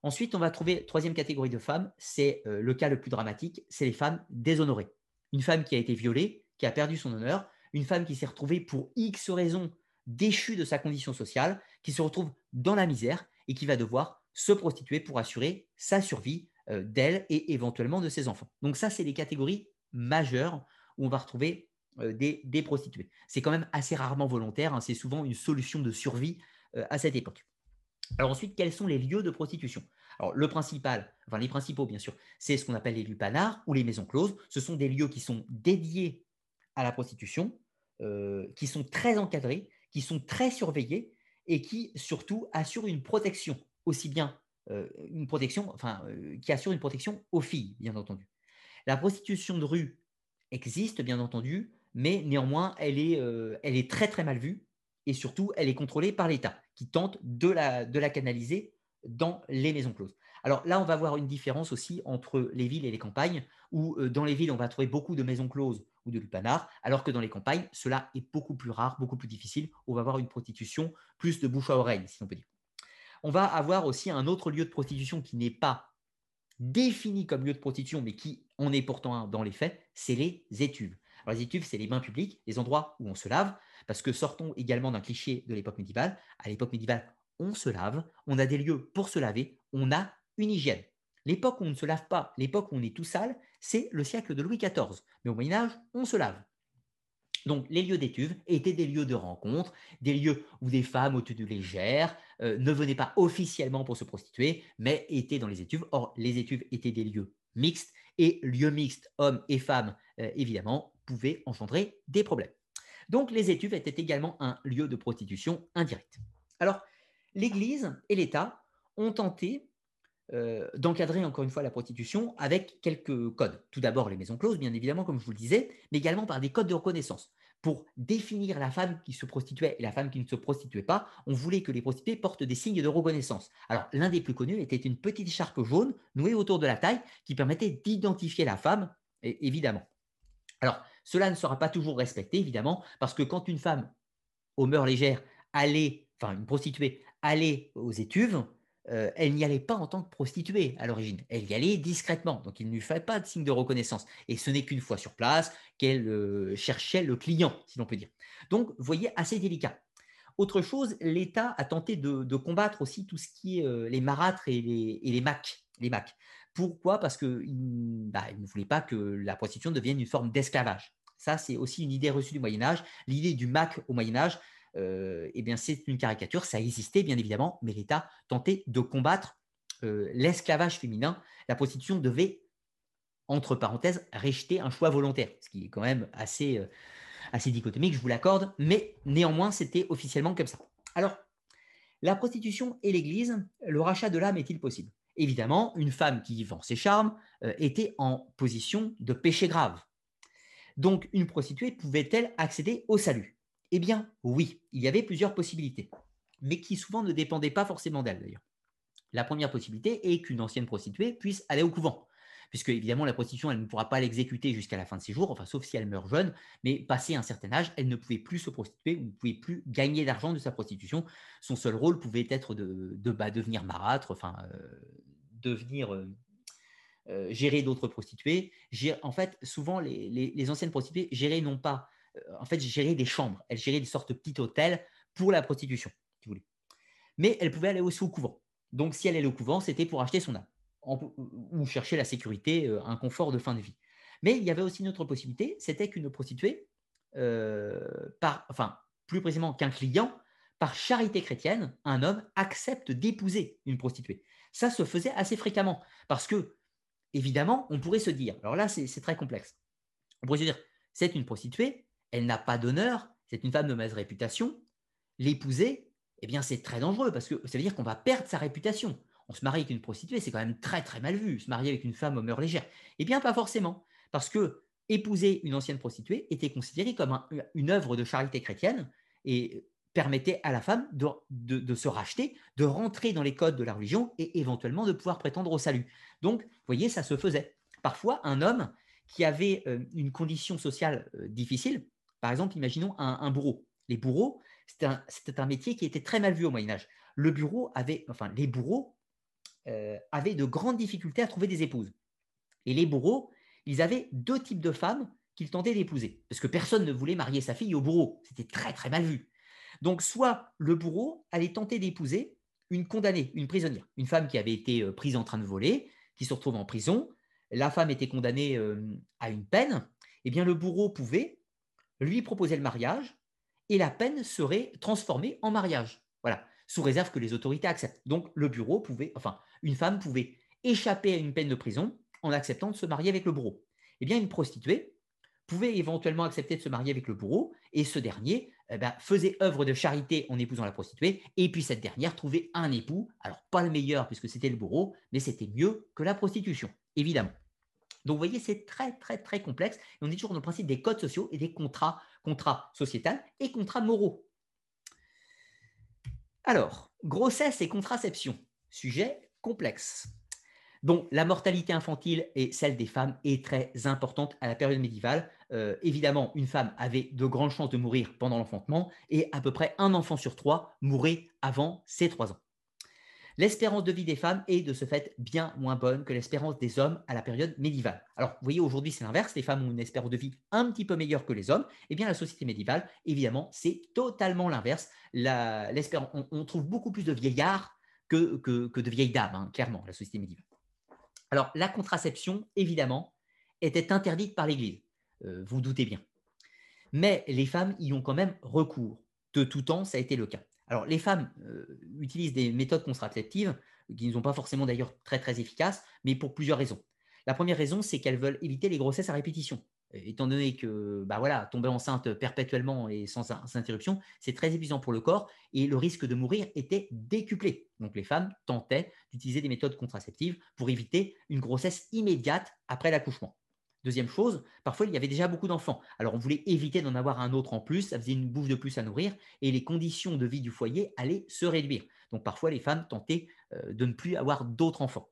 Ensuite, on va trouver troisième catégorie de femmes, c'est euh, le cas le plus dramatique, c'est les femmes déshonorées. Une femme qui a été violée, qui a perdu son honneur, une femme qui s'est retrouvée pour X raisons déchue de sa condition sociale, qui se retrouve dans la misère et qui va devoir se prostituer pour assurer sa survie euh, d'elle et éventuellement de ses enfants. Donc ça, c'est les catégories majeures où on va retrouver euh, des, prostituées. C'est quand même assez rarement volontaire, hein, c'est souvent une solution de survie à cette époque. Alors ensuite, quels sont les lieux de prostitution? Alors le principal, enfin les principaux bien sûr, c'est ce qu'on appelle les lupanards ou les maisons closes. Ce sont des lieux qui sont dédiés à la prostitution, euh, qui sont très encadrés, qui sont très surveillés et qui surtout assurent une protection, aussi bien euh, une protection, enfin euh, qui assure une protection aux filles, bien entendu. La prostitution de rue existe, bien entendu, mais néanmoins, elle est, elle est très très mal vue et surtout, elle est contrôlée par l'État qui tente de la, canaliser dans les maisons closes. Alors là, on va voir une différence aussi entre les villes et les campagnes, où euh, dans les villes, on va trouver beaucoup de maisons closes ou de lupanards, alors que dans les campagnes, cela est beaucoup plus rare, beaucoup plus difficile. On va avoir une prostitution plus de bouche à oreille, si on peut dire. On va avoir aussi un autre lieu de prostitution qui n'est pas défini comme lieu de prostitution, mais qui en est pourtant un dans les faits, c'est les étuves. Les étuves, c'est les bains publics, les endroits où on se lave, parce que sortons également d'un cliché de l'époque médiévale. À l'époque médiévale, on se lave, on a des lieux pour se laver, on a une hygiène. L'époque où on ne se lave pas, l'époque où on est tout sale, c'est le siècle de Louis XIV. Mais au Moyen Âge, on se lave. Donc, les lieux d'étuve étaient des lieux de rencontre, des lieux où des femmes aux tenues légères euh, ne venaient pas officiellement pour se prostituer, mais étaient dans les étuves. Or, les étuves étaient des lieux mixtes, et lieux mixtes, hommes et femmes, euh, évidemment, pouvaient engendrer des problèmes. Donc, les étuves étaient également un lieu de prostitution indirecte. Alors, l'Église et l'État ont tenté euh, d'encadrer encore une fois la prostitution avec quelques codes. Tout d'abord les maisons closes, bien évidemment, comme je vous le disais, mais également par des codes de reconnaissance. Pour définir la femme qui se prostituait et la femme qui ne se prostituait pas, on voulait que les prostituées portent des signes de reconnaissance. Alors l'un des plus connus était une petite écharpe jaune nouée autour de la taille qui permettait d'identifier la femme, évidemment. Alors cela ne sera pas toujours respecté, évidemment, parce que quand une femme aux mœurs légères allait, enfin une prostituée allait aux étuves, euh, elle n'y allait pas en tant que prostituée à l'origine, elle y allait discrètement, donc il ne lui fallait pas de signe de reconnaissance. Et ce n'est qu'une fois sur place qu'elle euh, cherchait le client, si l'on peut dire. Donc, vous voyez, assez délicat. Autre chose, l'État a tenté de, combattre aussi tout ce qui est euh, les marâtres et les, et macs. Pourquoi? Parce qu'il bah, ne voulait pas que la prostitution devienne une forme d'esclavage. Ça, c'est aussi une idée reçue du Moyen Âge. L'idée du mac au Moyen Âge, euh, eh bien, c'est une caricature, ça existait bien évidemment, mais l'État tentait de combattre euh, l'esclavage féminin. La prostitution devait, entre parenthèses, rejeter un choix volontaire, ce qui est quand même assez, euh, assez dichotomique, je vous l'accorde, mais néanmoins, c'était officiellement comme ça. Alors, la prostitution et l'Église, le rachat de l'âme est-il possible? Évidemment, une femme qui vend ses charmes était en position de péché grave. Donc, une prostituée pouvait-elle accéder au salut? Eh bien, oui, il y avait plusieurs possibilités, mais qui souvent ne dépendaient pas forcément d'elle d'ailleurs. La première possibilité est qu'une ancienne prostituée puisse aller au couvent, puisque évidemment la prostitution, elle ne pourra pas l'exécuter jusqu'à la fin de ses jours, enfin sauf si elle meurt jeune, mais passé un certain âge, elle ne pouvait plus se prostituer ou ne pouvait plus gagner d'argent de sa prostitution. Son seul rôle pouvait être de, bah, devenir marâtre, enfin euh, devenir euh, euh, gérer d'autres prostituées. En fait, souvent les, les anciennes prostituées géraient non pas en fait, gérait des chambres. Elle gérait des sortes de petits hôtels pour la prostitution. Mais elle pouvait aller aussi au couvent. Donc, si elle allait au couvent, c'était pour acheter son âme ou chercher la sécurité, euh, un confort de fin de vie. Mais il y avait aussi une autre possibilité, c'était qu'une prostituée, euh, par, enfin, plus précisément qu'un client, par charité chrétienne, un homme accepte d'épouser une prostituée. Ça se faisait assez fréquemment parce que, évidemment, on pourrait se dire, alors là, c'est très complexe. On pourrait se dire, c'est une prostituée, elle n'a pas d'honneur, c'est une femme de mauvaise réputation. L'épouser, eh bien, c'est très dangereux parce que ça veut dire qu'on va perdre sa réputation. On se marie avec une prostituée, c'est quand même très très mal vu. Se marier avec une femme aux mœurs légères, eh bien, pas forcément, parce que épouser une ancienne prostituée était considéré comme une œuvre de charité chrétienne et permettait à la femme de, se racheter, de rentrer dans les codes de la religion et éventuellement de pouvoir prétendre au salut. Donc, vous voyez, ça se faisait. Parfois, un homme qui avait euh, une condition sociale euh, difficile, par exemple, imaginons un, bourreau. Les bourreaux, c'était un, métier qui était très mal vu au Moyen Âge. Le avait, enfin, les bourreaux euh, avaient de grandes difficultés à trouver des épouses. Et les bourreaux, ils avaient deux types de femmes qu'ils tentaient d'épouser, parce que personne ne voulait marier sa fille au bourreau. C'était très très mal vu. Donc, soit le bourreau allait tenter d'épouser une condamnée, une prisonnière, une femme qui avait été euh, prise en train de voler, qui se retrouve en prison. La femme était condamnée euh, à une peine. Eh bien, le bourreau pouvait lui proposer le mariage et la peine serait transformée en mariage. Voilà, sous réserve que les autorités acceptent. Donc le bureau pouvait, enfin, une femme pouvait échapper à une peine de prison en acceptant de se marier avec le bourreau. Eh bien, une prostituée pouvait éventuellement accepter de se marier avec le bourreau et ce dernier eh ben, faisait œuvre de charité en épousant la prostituée et puis cette dernière trouvait un époux, alors pas le meilleur puisque c'était le bourreau, mais c'était mieux que la prostitution, évidemment. Donc, vous voyez, c'est très, très, très complexe. Et on est toujours dans le principe des codes sociaux et des contrats, contrats sociétals et contrats moraux. Alors, grossesse et contraception, sujet complexe. Donc, la mortalité infantile et celle des femmes est très importante à la période médiévale. Euh, évidemment, une femme avait de grandes chances de mourir pendant l'enfantement et à peu près un enfant sur trois mourait avant ses trois ans. L'espérance de vie des femmes est de ce fait bien moins bonne que l'espérance des hommes à la période médiévale. Alors, vous voyez, aujourd'hui, c'est l'inverse. Les femmes ont une espérance de vie un petit peu meilleure que les hommes. Eh bien, la société médiévale, évidemment, c'est totalement l'inverse. on, trouve beaucoup plus de vieillards que, de vieilles dames, hein, clairement, la société médiévale. Alors, la contraception, évidemment, était interdite par l'Église. Euh, vous doutez bien. Mais les femmes y ont quand même recours. De tout temps, ça a été le cas. Alors, les femmes euh, utilisent des méthodes contraceptives qui ne sont pas forcément d'ailleurs très très efficaces, mais pour plusieurs raisons. La première raison, c'est qu'elles veulent éviter les grossesses à répétition. Étant donné que bah voilà, tomber enceinte perpétuellement et sans, interruption, c'est très épuisant pour le corps et le risque de mourir était décuplé. Donc les femmes tentaient d'utiliser des méthodes contraceptives pour éviter une grossesse immédiate après l'accouchement. Deuxième chose, parfois il y avait déjà beaucoup d'enfants. Alors on voulait éviter d'en avoir un autre en plus, ça faisait une bouffe de plus à nourrir et les conditions de vie du foyer allaient se réduire. Donc parfois les femmes tentaient euh, de ne plus avoir d'autres enfants.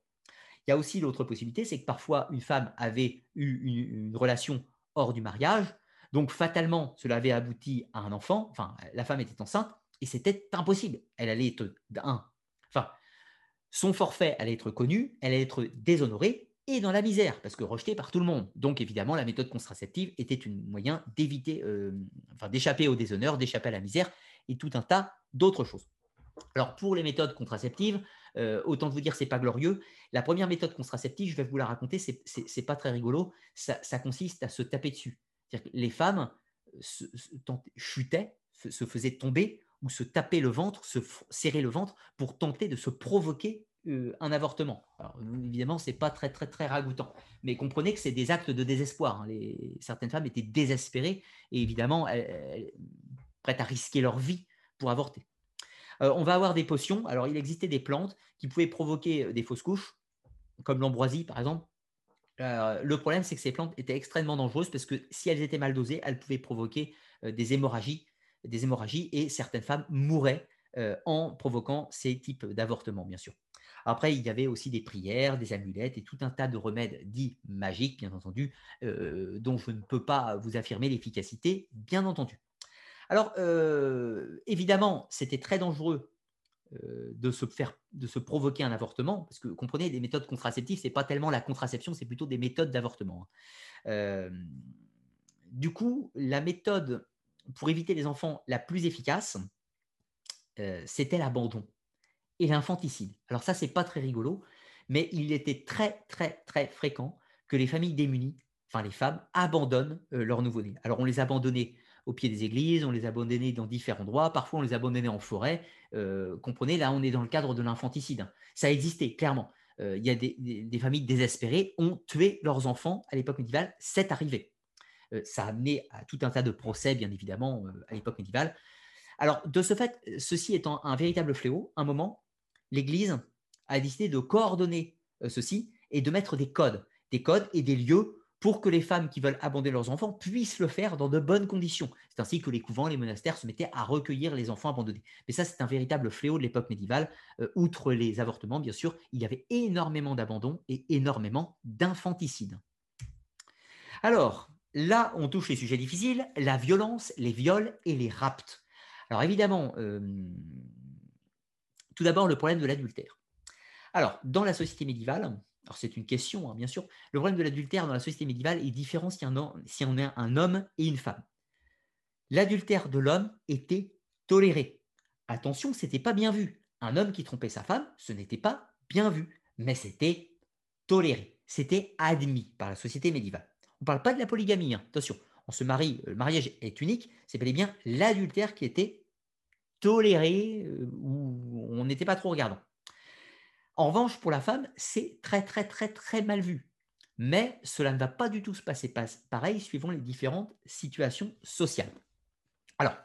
Il y a aussi l'autre possibilité, c'est que parfois une femme avait eu une, relation hors du mariage, donc fatalement cela avait abouti à un enfant, enfin la femme était enceinte, et c'était impossible. Elle allait être un, enfin son forfait allait être connu, elle allait être déshonorée et dans la misère, parce que rejetée par tout le monde. Donc évidemment, la méthode contraceptive était un moyen d'éviter, euh, enfin d'échapper au déshonneur, d'échapper à la misère et tout un tas d'autres choses. Alors pour les méthodes contraceptives, euh, autant vous dire, c'est pas glorieux. La première méthode contraceptive, je vais vous la raconter, c'est, pas très rigolo. Ça, consiste à se taper dessus. Les femmes se, chutaient, se, faisaient tomber ou se taper le ventre, se serrer le ventre pour tenter de se provoquer euh, un avortement. Alors, évidemment, c'est pas très très très ragoûtant, mais comprenez que c'est des actes de désespoir. Hein. Certaines femmes étaient désespérées et évidemment prêtes à risquer leur vie pour avorter. Euh, on va avoir des potions. Alors, il existait des plantes qui pouvaient provoquer euh, des fausses couches, comme l'ambroisie par exemple. Euh, le problème, c'est que ces plantes étaient extrêmement dangereuses parce que si elles étaient mal dosées, elles pouvaient provoquer des hémorragies, des hémorragies, et certaines femmes mouraient en provoquant ces types d'avortements, bien sûr. Après, il y avait aussi des prières, des amulettes et tout un tas de remèdes dits magiques, bien entendu, dont je ne peux pas vous affirmer l'efficacité, bien entendu. Alors, euh, évidemment, c'était très dangereux euh, de, se faire, de se provoquer un avortement, parce que comprenez, les méthodes contraceptives, ce n'est pas tellement la contraception, c'est plutôt des méthodes d'avortement. Hein. Euh, du coup, la méthode pour éviter les enfants la plus efficace, c'était l'abandon et l'infanticide. Alors ça, c'est pas très rigolo, mais il était très, très, très fréquent que les familles démunies, enfin les femmes, abandonnent leur nouveau-né. Alors on les abandonnait au pied des églises, on les abandonnait dans différents endroits, parfois on les abandonnait en forêt. Euh, comprenez, là on est dans le cadre de l'infanticide. Ça existait, clairement. Euh, il y a des, familles désespérées ont tué leurs enfants à l'époque médiévale, c'est arrivé. Euh, ça a amené à tout un tas de procès, bien évidemment, à l'époque médiévale. Alors, de ce fait, ceci étant un véritable fléau, un moment, l'Église a décidé de coordonner ceci et de mettre des codes, des codes et des lieux pour que les femmes qui veulent abandonner leurs enfants puissent le faire dans de bonnes conditions. C'est ainsi que les couvents, les monastères se mettaient à recueillir les enfants abandonnés. Mais ça, c'est un véritable fléau de l'époque médiévale. Euh, outre les avortements, bien sûr, il y avait énormément d'abandon et énormément d'infanticide. Alors, là, on touche les sujets difficiles, la violence, les viols et les rapts. Alors évidemment, euh, tout d'abord le problème de l'adultère. Alors, dans la société médiévale, alors c'est une question, hein, bien sûr. Le problème de l'adultère dans la société médiévale est différent si on, a un homme et une femme. L'adultère de l'homme était toléré. Attention, ce n'était pas bien vu. Un homme qui trompait sa femme, ce n'était pas bien vu, mais c'était toléré. C'était admis par la société médiévale. On ne parle pas de la polygamie, hein. attention. On se marie, le mariage est unique, c'est bel et bien l'adultère qui était toléré, euh, ou on n'était pas trop regardant. En revanche, pour la femme, c'est très, très, très, très mal vu. Mais cela ne va pas du tout se passer pareil suivant les différentes situations sociales. Alors,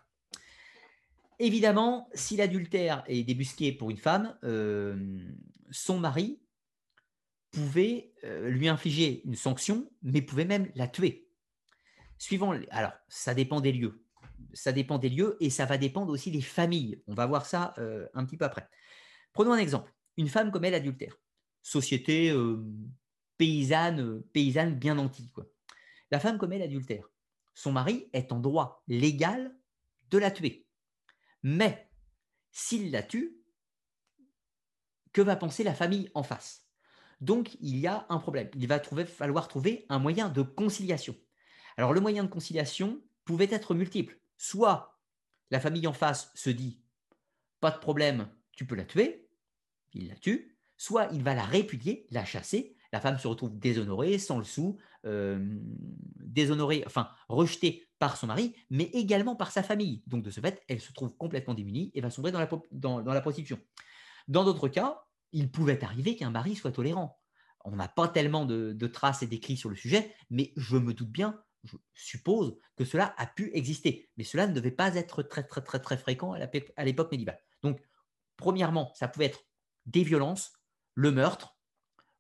évidemment, si l'adultère est débusqué pour une femme, euh, son mari pouvait euh, lui infliger une sanction, mais pouvait même la tuer. Suivant, alors, ça dépend des lieux. Ça dépend des lieux et ça va dépendre aussi des familles. On va voir ça euh, un petit peu après. Prenons un exemple une femme commet l'adultère. Société euh, paysanne, euh, paysanne bien nantie. Quoi. La femme commet l'adultère. Son mari est en droit légal de la tuer. Mais s'il la tue, que va penser la famille en face? Donc il y a un problème. Il va falloir trouver un moyen de conciliation. Alors le moyen de conciliation pouvait être multiple. Soit la famille en face se dit, pas de problème, tu peux la tuer, il la tue, soit il va la répudier, la chasser, La femme se retrouve déshonorée, sans le sou, déshonorée, enfin rejetée par son mari, mais également par sa famille. Donc de ce fait, elle se trouve complètement démunie et va sombrer dans la, dans, la prostitution. Dans d'autres cas, il pouvait arriver qu'un mari soit tolérant. On n'a pas tellement de, de traces et d'écrits sur le sujet, mais je me doute bien je suppose que cela a pu exister, mais cela ne devait pas être très très très très fréquent à l'époque médiévale. Donc, premièrement, ça pouvait être des violences, le meurtre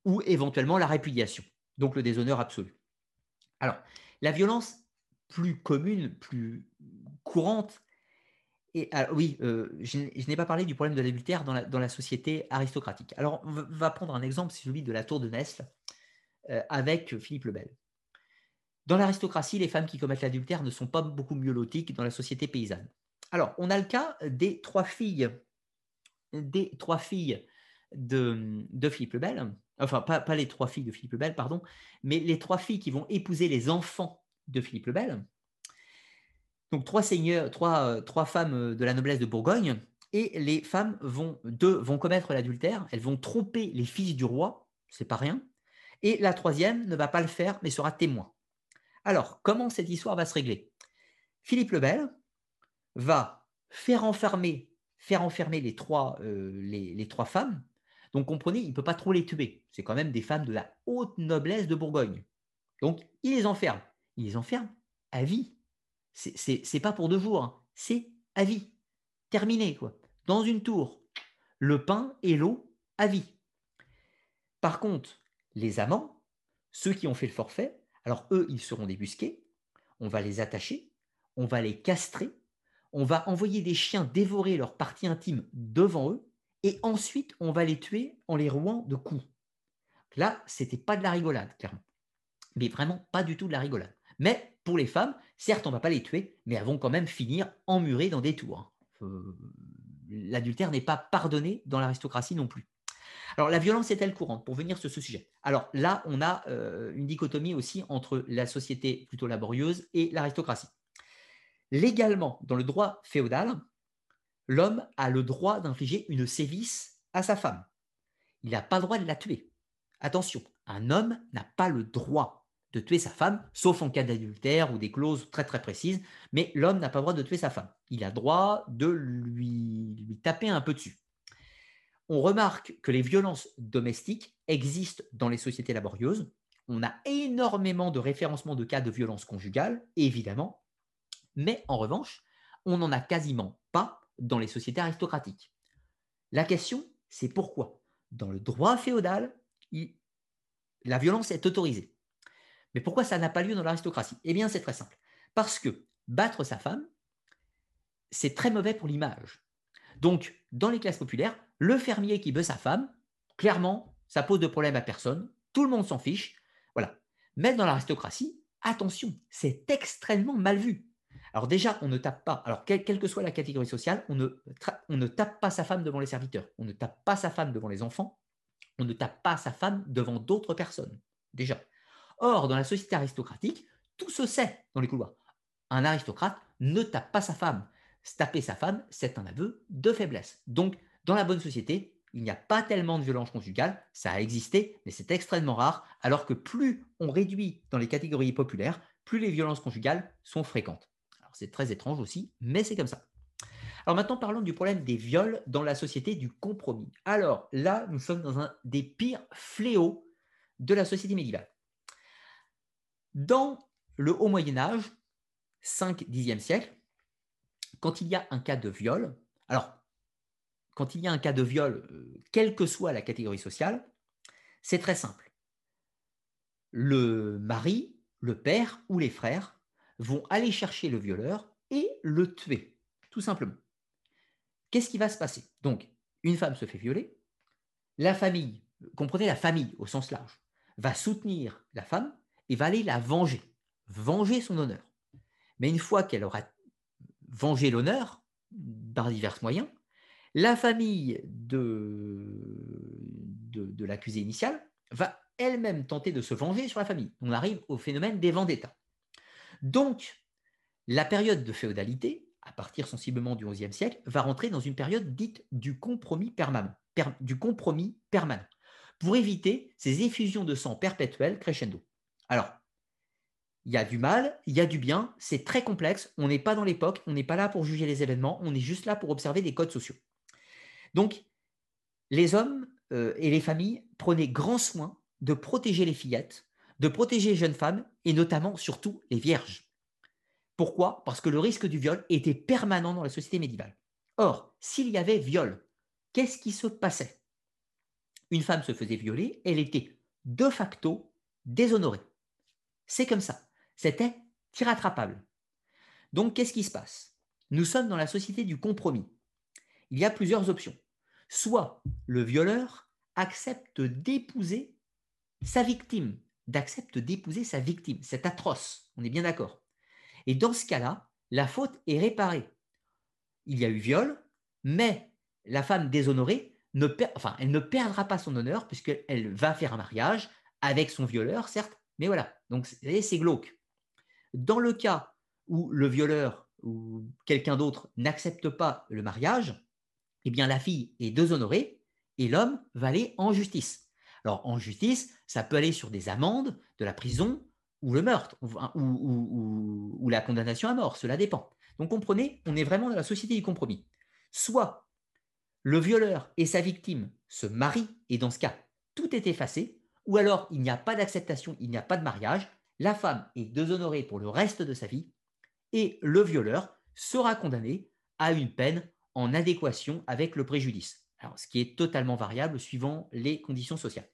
ou éventuellement la répudiation, donc le déshonneur absolu. Alors, la violence plus commune, plus courante, et oui, euh, je, n'ai pas parlé du problème de l'adultère dans la, société aristocratique. Alors, on va prendre un exemple, c'est celui de la tour de Nesle euh, avec Philippe le Bel. Dans l'aristocratie, les femmes qui commettent l'adultère ne sont pas beaucoup mieux loties que dans la société paysanne. Alors, on a le cas des trois filles, des trois filles de, Philippe le Bel, enfin, pas, les trois filles de Philippe le Bel, pardon, mais les trois filles qui vont épouser les enfants de Philippe le Bel. Donc, trois seigneurs, trois, trois femmes de la noblesse de Bourgogne, et les femmes vont, deux, vont commettre l'adultère, elles vont tromper les fils du roi, c'est pas rien, et la troisième ne va pas le faire, mais sera témoin. Alors, comment cette histoire va se régler? Philippe le Bel va faire enfermer, faire enfermer les, trois, euh, les, trois femmes. Donc, comprenez, il ne peut pas trop les tuer. C'est quand même des femmes de la haute noblesse de Bourgogne. Donc, il les enferme. Il les enferme à vie. C'est pas pour deux jours, hein. c'est à vie. Terminé, quoi. Dans une tour. Le pain et l'eau à vie. Par contre, les amants, ceux qui ont fait le forfait, alors eux, ils seront débusqués, on va les attacher, on va les castrer, on va envoyer des chiens dévorer leurs parties intimes devant eux, et ensuite on va les tuer en les rouant de coups. Là, c'était pas de la rigolade, clairement. Mais vraiment pas du tout de la rigolade. Mais pour les femmes, certes, on va pas les tuer, mais elles vont quand même finir emmurées dans des tours. Euh, l'adultère n'est pas pardonné dans l'aristocratie non plus. Alors, la violence est-elle courante Pour venir sur ce sujet? Alors là, on a euh, une dichotomie aussi entre la société plutôt laborieuse et l'aristocratie. Légalement, dans le droit féodal, l'homme a le droit d'infliger une sévice à sa femme. Il n'a pas le droit de la tuer. Attention, un homme n'a pas le droit de tuer sa femme, sauf en cas d'adultère ou des clauses très très précises, mais l'homme n'a pas le droit de tuer sa femme. Il a le droit de lui, lui taper un peu dessus on remarque que les violences domestiques existent dans les sociétés laborieuses. On a énormément de référencements de cas de violence conjugale, évidemment, mais en revanche, on n'en a quasiment pas dans les sociétés aristocratiques. La question, c'est pourquoi? Dans le droit féodal, la violence est autorisée. Mais pourquoi ça n'a pas lieu dans l'aristocratie? Eh bien, c'est très simple. Parce que battre sa femme, c'est très mauvais pour l'image. Donc, dans les classes populaires, le fermier qui veut sa femme, clairement, ça pose de problème à personne. Tout le monde s'en fiche. Voilà. Mais dans l'aristocratie, attention, c'est extrêmement mal vu. Alors déjà, on ne tape pas, alors quelle, que soit la catégorie sociale, on ne, tape pas sa femme devant les serviteurs, on ne tape pas sa femme devant les enfants, on ne tape pas sa femme devant d'autres personnes, déjà. Or, dans la société aristocratique, tout se sait dans les couloirs. Un aristocrate ne tape pas sa femme. Taper sa femme, c'est un aveu de faiblesse. Donc, dans la bonne société, il n'y a pas tellement de violence conjugale, ça a existé, mais c'est extrêmement rare, alors que plus on réduit dans les catégories populaires, plus les violences conjugales sont fréquentes. C'est très étrange aussi, mais c'est comme ça. Alors maintenant, parlons du problème des viols dans la société du compromis. Alors là, nous sommes dans un des pires fléaux de la société médiévale. Dans le Haut Moyen Âge, 5-10e siècle, quand il y a un cas de viol, alors quand il y a un cas de viol, euh, quelle que soit la catégorie sociale, c'est très simple. Le mari, le père ou les frères vont aller chercher le violeur et le tuer, tout simplement. Qu'est-ce qui va se passer? Donc, une femme se fait violer, la famille, comprenez la famille au sens large, va soutenir la femme et va aller la venger, venger son honneur. Mais une fois qu'elle aura vengé l'honneur, par divers moyens, la famille de, de, l'accusé initial va elle-même tenter de se venger sur la famille. On arrive au phénomène des vendettas. Donc, la période de féodalité, à partir sensiblement du XIe siècle, va rentrer dans une période dite du compromis permanent. pour éviter ces effusions de sang perpétuelles crescendo. Alors, il y a du mal, il y a du bien, c'est très complexe, on n'est pas dans l'époque, on n'est pas là pour juger les événements, on est juste là pour observer des codes sociaux. Donc, les hommes euh, et les familles prenaient grand soin de protéger les fillettes, de protéger les jeunes femmes et notamment, surtout, les vierges. Pourquoi? Parce que le risque du viol était permanent dans la société médiévale. Or, s'il y avait viol, qu'est-ce qui se passait? Une femme se faisait violer, elle était de facto déshonorée. C'est comme ça. C'était irrattrapable. Donc, qu'est-ce qui se passe? Nous sommes dans la société du compromis. Il y a plusieurs options. Soit le violeur accepte d'épouser sa victime, d'accepte d'épouser sa victime. C'est atroce, on est bien d'accord. Et dans ce cas-là, la faute est réparée. Il y a eu viol, mais la femme déshonorée ne, elle ne perdra pas son honneur puisqu'elle va faire un mariage avec son violeur, certes, mais voilà. Donc, c'est glauque. Dans le cas où le violeur ou quelqu'un d'autre n'accepte pas le mariage, eh bien, la fille est déshonorée et l'homme va aller en justice. Alors, en justice, ça peut aller sur des amendes, de la prison ou le meurtre ou, la condamnation à mort. Cela dépend. Donc, comprenez, on est vraiment dans la société du compromis. Soit le violeur et sa victime se marient et dans ce cas, tout est effacé, ou alors il n'y a pas d'acceptation, il n'y a pas de mariage, la femme est déshonorée pour le reste de sa vie et le violeur sera condamné à une peine en adéquation avec le préjudice. Alors, ce qui est totalement variable suivant les conditions sociales.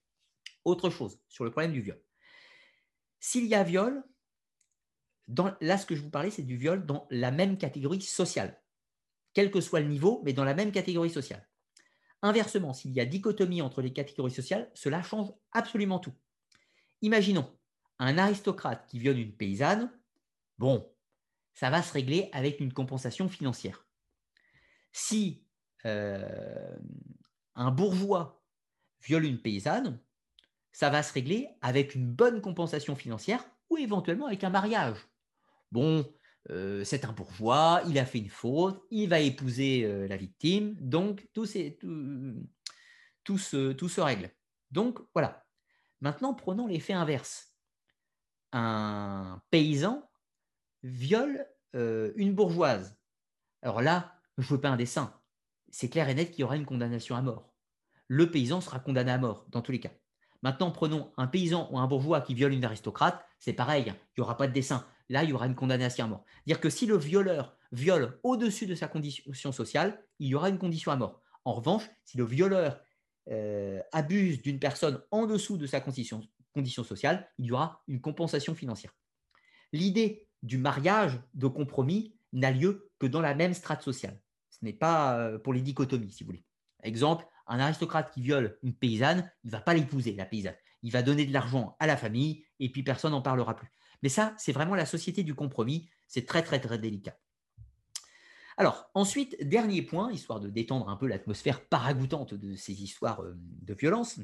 Autre chose sur le problème du viol. S'il y a viol, là, ce que je vous parlais, c'est du viol dans la même catégorie sociale, quel que soit le niveau, mais dans la même catégorie sociale. Inversement, s'il y a dichotomie entre les catégories sociales, cela change absolument tout. Imaginons un aristocrate qui viole une paysanne, bon, ça va se régler avec une compensation financière. Si euh, un bourgeois viole une paysanne, ça va se régler avec une bonne compensation financière ou éventuellement avec un mariage. Bon, euh, c'est un bourgeois, il a fait une faute, il va épouser euh, la victime, donc tout, se règle. Donc voilà. Maintenant, prenons l'effet inverse. Un paysan viole une bourgeoise. Alors là, je ne veux pas un dessin c'est clair et net qu'il y aura une condamnation à mort. Le paysan sera condamné à mort, dans tous les cas. Maintenant, prenons un paysan ou un bourgeois qui viole une aristocrate, c'est pareil, il n'y aura pas de dessin. Là, il y aura une condamnation à mort. Dire que si le violeur viole au-dessus de sa condition sociale, il y aura une condition à mort. En revanche, si le violeur euh, abuse d'une personne en dessous de sa condition sociale, il y aura une compensation financière. L'idée du mariage de compromis n'a lieu que dans la même strate sociale. Ce n'est pas euh, pour les dichotomies, si vous voulez. Exemple, un aristocrate qui viole une paysanne, il ne va pas l'épouser, la paysanne. Il va donner de l'argent à la famille et puis personne n'en parlera plus. Mais ça, c'est vraiment la société du compromis. C'est très, très, très délicat. Alors, ensuite, dernier point, histoire de détendre un peu l'atmosphère paragoutante de ces histoires euh, de violence,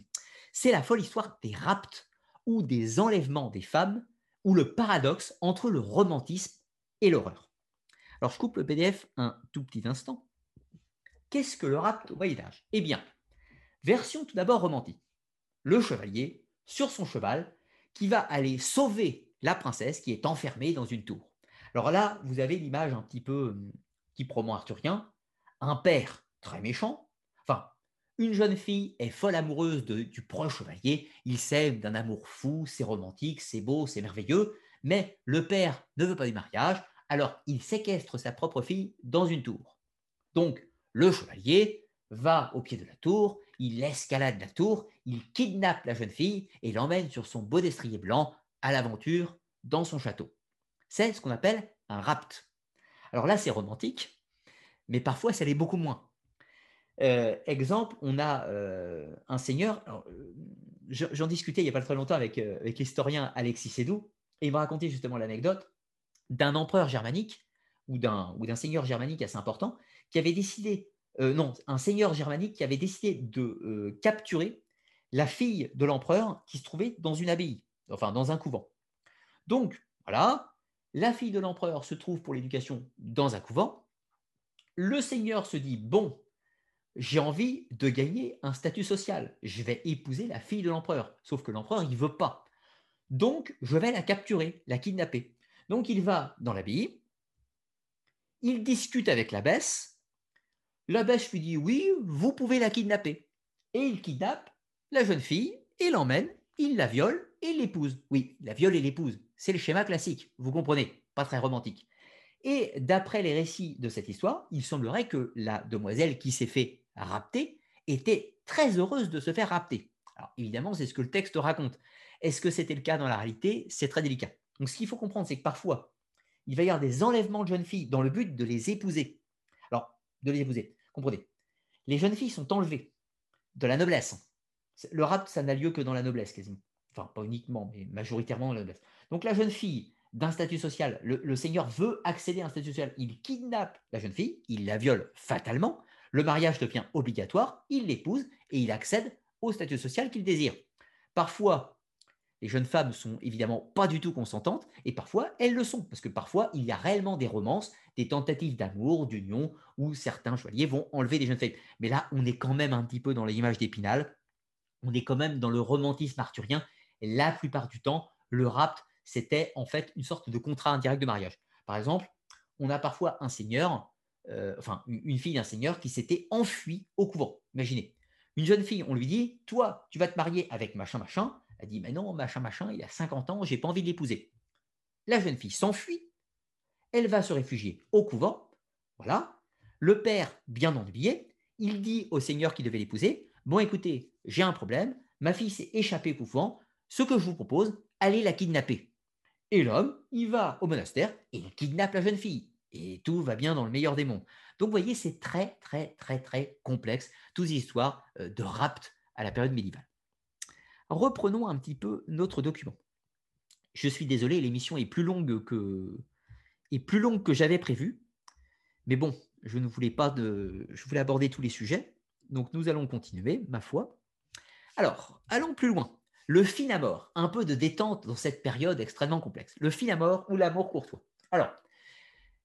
c'est la folle histoire des rapts ou des enlèvements des femmes, ou le paradoxe entre le romantisme et l'horreur. Alors, je coupe le PDF un tout petit instant. Qu'est-ce que le rapt au Moyen Eh bien, version tout d'abord romantique. Le chevalier, sur son cheval, qui va aller sauver la princesse qui est enfermée dans une tour. Alors là, vous avez l'image un petit peu hum, qui promo arthurien. Un père très méchant, enfin, une jeune fille est folle amoureuse du proche chevalier, il s'aime d'un amour fou, c'est romantique, c'est beau, c'est merveilleux, mais le père ne veut pas du mariage, alors il séquestre sa propre fille dans une tour. Donc le chevalier va au pied de la tour, il escalade la tour, il kidnappe la jeune fille et l'emmène sur son beau destrier blanc à l'aventure dans son château. C'est ce qu'on appelle un rapt. Alors là, c'est romantique, mais parfois, ça l'est beaucoup moins. Euh, exemple, on a euh, un seigneur, euh, j'en discutais il n'y a pas très longtemps avec, avec l'historien Alexis Sédou, et il m'a raconté justement l'anecdote d'un empereur germanique ou d'un seigneur germanique assez important qui avait décidé, euh, non, un seigneur germanique qui avait décidé de euh, capturer la fille de l'empereur qui se trouvait dans une abbaye, enfin dans un couvent. Donc, voilà, la fille de l'empereur se trouve pour l'éducation dans un couvent. Le seigneur se dit, bon, j'ai envie de gagner un statut social. Je vais épouser la fille de l'empereur. Sauf que l'empereur, il veut pas. Donc, je vais la capturer, la kidnapper. Donc, il va dans l'abbaye, il discute avec l'abbesse. L'abbesse lui dit Oui, vous pouvez la kidnapper. Et il kidnappe la jeune fille et l'emmène, il la viole et l'épouse. Oui, la viole et l'épouse. C'est le schéma classique, vous comprenez, pas très romantique. Et d'après les récits de cette histoire, il semblerait que la demoiselle qui s'est fait rapter était très heureuse de se faire rapter. Alors évidemment, c'est ce que le texte raconte. Est-ce que c'était le cas dans la réalité? C'est très délicat. Donc ce qu'il faut comprendre, c'est que parfois, il va y avoir des enlèvements de jeunes filles dans le but de les épouser. Alors, de les épouser, comprenez. Les jeunes filles sont enlevées de la noblesse. Le rapt, ça n'a lieu que dans la noblesse, quasiment. Enfin, pas uniquement, mais majoritairement dans la noblesse. Donc la jeune fille d'un statut social, le, Seigneur veut accéder à un statut social, il kidnappe la jeune fille, il la viole fatalement, le mariage devient obligatoire, il l'épouse et il accède au statut social qu'il désire. Parfois, les jeunes femmes sont évidemment pas du tout consentantes et parfois elles le sont, parce que parfois il y a réellement des romances, des tentatives d'amour, d'union, où certains chevaliers vont enlever des jeunes filles. Mais là, on est quand même un petit peu dans l'image d'Épinal, on est quand même dans le romantisme arthurien, la plupart du temps, le rapt c'était en fait une sorte de contrat indirect de mariage. Par exemple, on a parfois un seigneur, euh, enfin une fille d'un seigneur qui s'était enfuie au couvent. Imaginez, une jeune fille, on lui dit, toi, tu vas te marier avec machin, machin. Elle dit, mais non, machin, machin, il a 50 ans, j'ai pas envie de l'épouser. La jeune fille s'enfuit, elle va se réfugier au couvent, voilà. Le père, bien ennuyé, il dit au seigneur qui devait l'épouser, bon écoutez, j'ai un problème, ma fille s'est échappée au couvent, ce que je vous propose, allez la kidnapper. Et l'homme, il va au monastère et il kidnappe la jeune fille. Et tout va bien dans le meilleur des mondes. Donc, vous voyez, c'est très, très, très, très complexe, toutes ces histoires euh, de rapt à la période médiévale. Reprenons un petit peu notre document. Je suis désolé, l'émission est plus longue que, est plus longue que j'avais prévu. Mais bon, je ne voulais pas de, je voulais aborder tous les sujets. Donc, nous allons continuer, ma foi. Alors, allons plus loin. Le fin amour, un peu de détente dans cette période extrêmement complexe. Le fin amour ou l'amour courtois. Alors,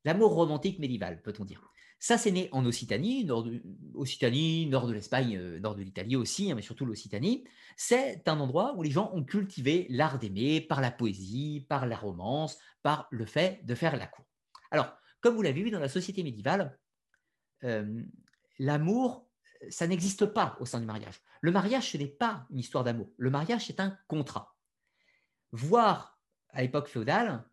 l'amour romantique médiéval, peut-on dire? Ça, c'est né en Occitanie, nord de, Occitanie, nord de l'Espagne, euh, nord de l'Italie aussi, hein, mais surtout l'Occitanie. C'est un endroit où les gens ont cultivé l'art d'aimer par la poésie, par la romance, par le fait de faire la cour. Alors, comme vous l'avez vu dans la société médiévale, euh, l'amour, ça n'existe pas au sein du mariage. Le mariage, ce n'est pas une histoire d'amour. Le mariage, c'est un contrat. Voir à l'époque féodale,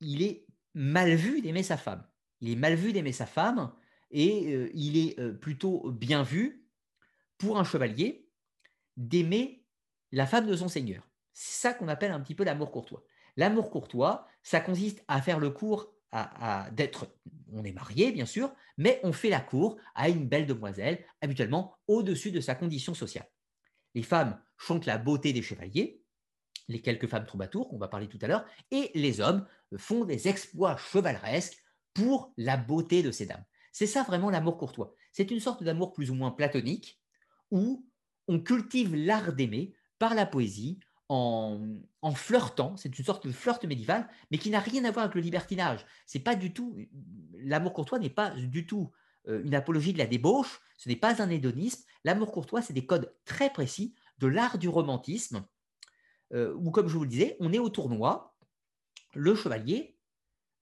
il est mal vu d'aimer sa femme. Il est mal vu d'aimer sa femme et euh, il est euh, plutôt bien vu pour un chevalier d'aimer la femme de son seigneur. C'est ça qu'on appelle un petit peu l'amour courtois. L'amour courtois, ça consiste à faire le cours à, d'être, on est marié bien sûr, mais on fait la cour à une belle demoiselle, habituellement au-dessus de sa condition sociale. Les femmes chantent la beauté des chevaliers, les quelques femmes troubadours qu'on va parler tout à l'heure, et les hommes font des exploits chevaleresques pour la beauté de ces dames. C'est ça vraiment l'amour courtois. C'est une sorte d'amour plus ou moins platonique où on cultive l'art d'aimer par la poésie, en, flirtant, c'est une sorte de flirt médiéval, mais qui n'a rien à voir avec le libertinage. C'est pas du tout, l'amour courtois n'est pas du tout euh, une apologie de la débauche, ce n'est pas un hédonisme. L'amour courtois, c'est des codes très précis de l'art du romantisme, euh, où, comme je vous le disais, on est au tournoi, le chevalier,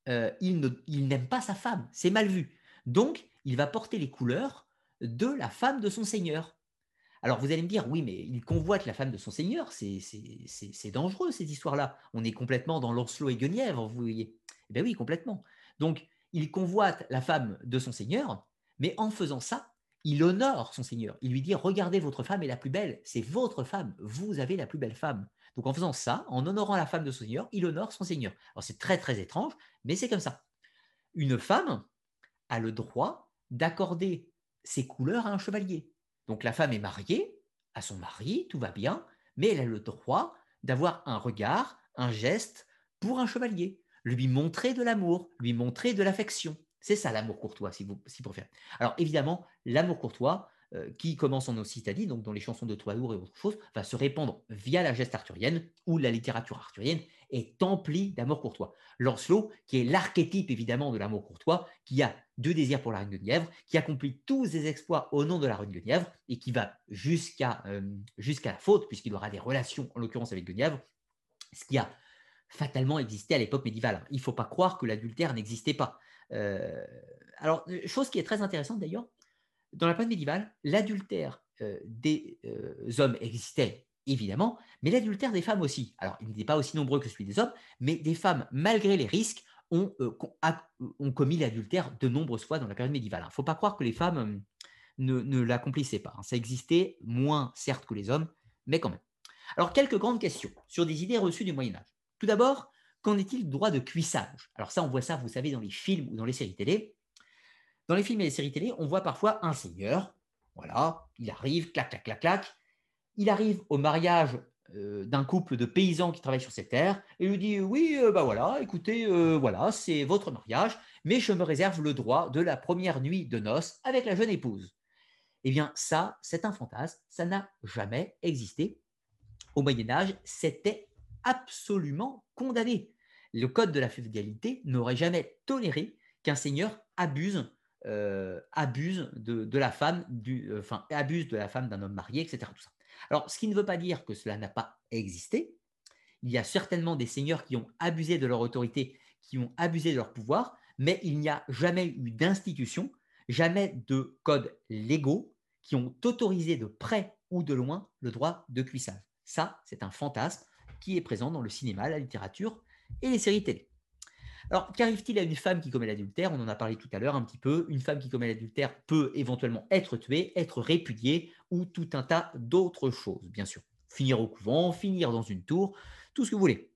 euh, il n'aime pas sa femme, c'est mal vu. Donc, il va porter les couleurs de la femme de son seigneur. Alors vous allez me dire, oui, mais il convoite la femme de son seigneur, c'est dangereux ces histoires-là. On est complètement dans Lancelot et Guenièvre, vous voyez. Eh bien oui, complètement. Donc il convoite la femme de son seigneur, mais en faisant ça, il honore son seigneur. Il lui dit, regardez, votre femme est la plus belle, c'est votre femme, vous avez la plus belle femme. Donc en faisant ça, en honorant la femme de son seigneur, il honore son seigneur. Alors c'est très très étrange, mais c'est comme ça. Une femme le droit d'accorder ses couleurs à un chevalier. Donc la femme est mariée à son mari, tout va bien, mais elle a le droit d'avoir un regard, un geste pour un chevalier, lui montrer de l'amour, lui montrer de l'affection. C'est ça l'amour courtois, si vous, préférez. Alors évidemment, l'amour courtois, euh, qui commence en Occitanie, donc dans les chansons de Troubadour et autres choses, va se répandre via la geste arthurienne ou la littérature arthurienne, est empli d'amour courtois. Lancelot, qui est l'archétype évidemment de l'amour courtois, qui a deux désirs pour la reine Guenièvre, qui accomplit tous ses exploits au nom de la reine Guenièvre et qui va jusqu'à euh, jusqu'à la faute, puisqu'il aura des relations, en l'occurrence avec Guenièvre, ce qui a fatalement existé à l'époque médiévale. Il ne faut pas croire que l'adultère n'existait pas. Euh, alors, chose qui est très intéressante d'ailleurs, dans la période médiévale, l'adultère euh, des hommes existait évidemment, mais l'adultère des femmes aussi. Alors, il n'était pas aussi nombreux que celui des hommes, mais des femmes, malgré les risques, ont, euh, ont commis l'adultère de nombreuses fois dans la période médiévale. Il ne faut pas croire que les femmes euh, ne, ne l'accomplissaient pas. Hein. Ça existait moins, certes, que les hommes, mais quand même. Alors, quelques grandes questions sur des idées reçues du Moyen Âge. Tout d'abord, qu'en est-il du droit de cuissage? Alors ça, on voit ça, vous savez, dans les films ou dans les séries télé. Dans les films et les séries télé, on voit parfois un seigneur, voilà, il arrive, clac, clac, clac, clac, il arrive au mariage euh, d'un couple de paysans qui travaillent sur ces terres et lui dit oui euh, bah voilà écoutez euh, voilà c'est votre mariage mais je me réserve le droit de la première nuit de noces avec la jeune épouse. Eh bien ça c'est un fantasme ça n'a jamais existé. Au Moyen Âge c'était absolument condamné. Le code de la féodalité n'aurait jamais toléré qu'un seigneur abuse de, la femme abuse de la femme d'un homme marié etc tout ça alors, ce qui ne veut pas dire que cela n'a pas existé. Il y a certainement des seigneurs qui ont abusé de leur autorité, qui ont abusé de leur pouvoir, mais il n'y a jamais eu d'institution, jamais de codes légaux qui ont autorisé de près ou de loin le droit de cuissage. Ça, c'est un fantasme qui est présent dans le cinéma, la littérature et les séries télé. Alors, qu'arrive-t-il à une femme qui commet l'adultère? On en a parlé tout à l'heure un petit peu. Une femme qui commet l'adultère peut éventuellement être tuée, être répudiée ou tout un tas d'autres choses, bien sûr. Finir au couvent, finir dans une tour, tout ce que vous voulez.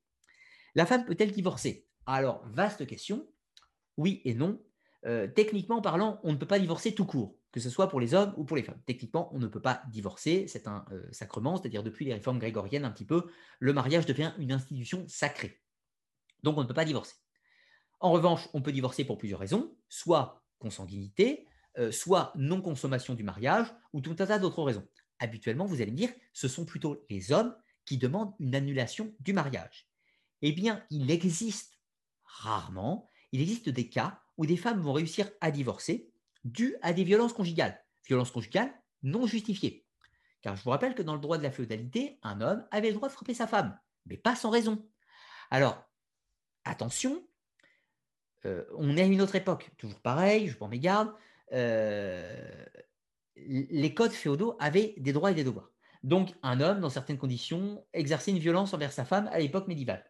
La femme peut-elle divorcer? Alors, vaste question. Oui et non. Euh, techniquement parlant, on ne peut pas divorcer tout court, que ce soit pour les hommes ou pour les femmes. Techniquement, on ne peut pas divorcer, c'est un euh, sacrement, c'est-à-dire depuis les réformes grégoriennes un petit peu, le mariage devient une institution sacrée. Donc on ne peut pas divorcer. En revanche, on peut divorcer pour plusieurs raisons, soit consanguinité, euh, soit non-consommation du mariage, ou tout un tas d'autres raisons. Habituellement, vous allez me dire, ce sont plutôt les hommes qui demandent une annulation du mariage. Eh bien, il existe rarement, il existe des cas où des femmes vont réussir à divorcer dû à des violences conjugales. Violences conjugales non justifiées. Car je vous rappelle que dans le droit de la féodalité, un homme avait le droit de frapper sa femme, mais pas sans raison. Alors, attention, euh, on est à une autre époque, toujours pareil, je prends mes gardes. Euh, les codes féodaux avaient des droits et des devoirs. Donc, un homme, dans certaines conditions, exerçait une violence envers sa femme à l'époque médiévale.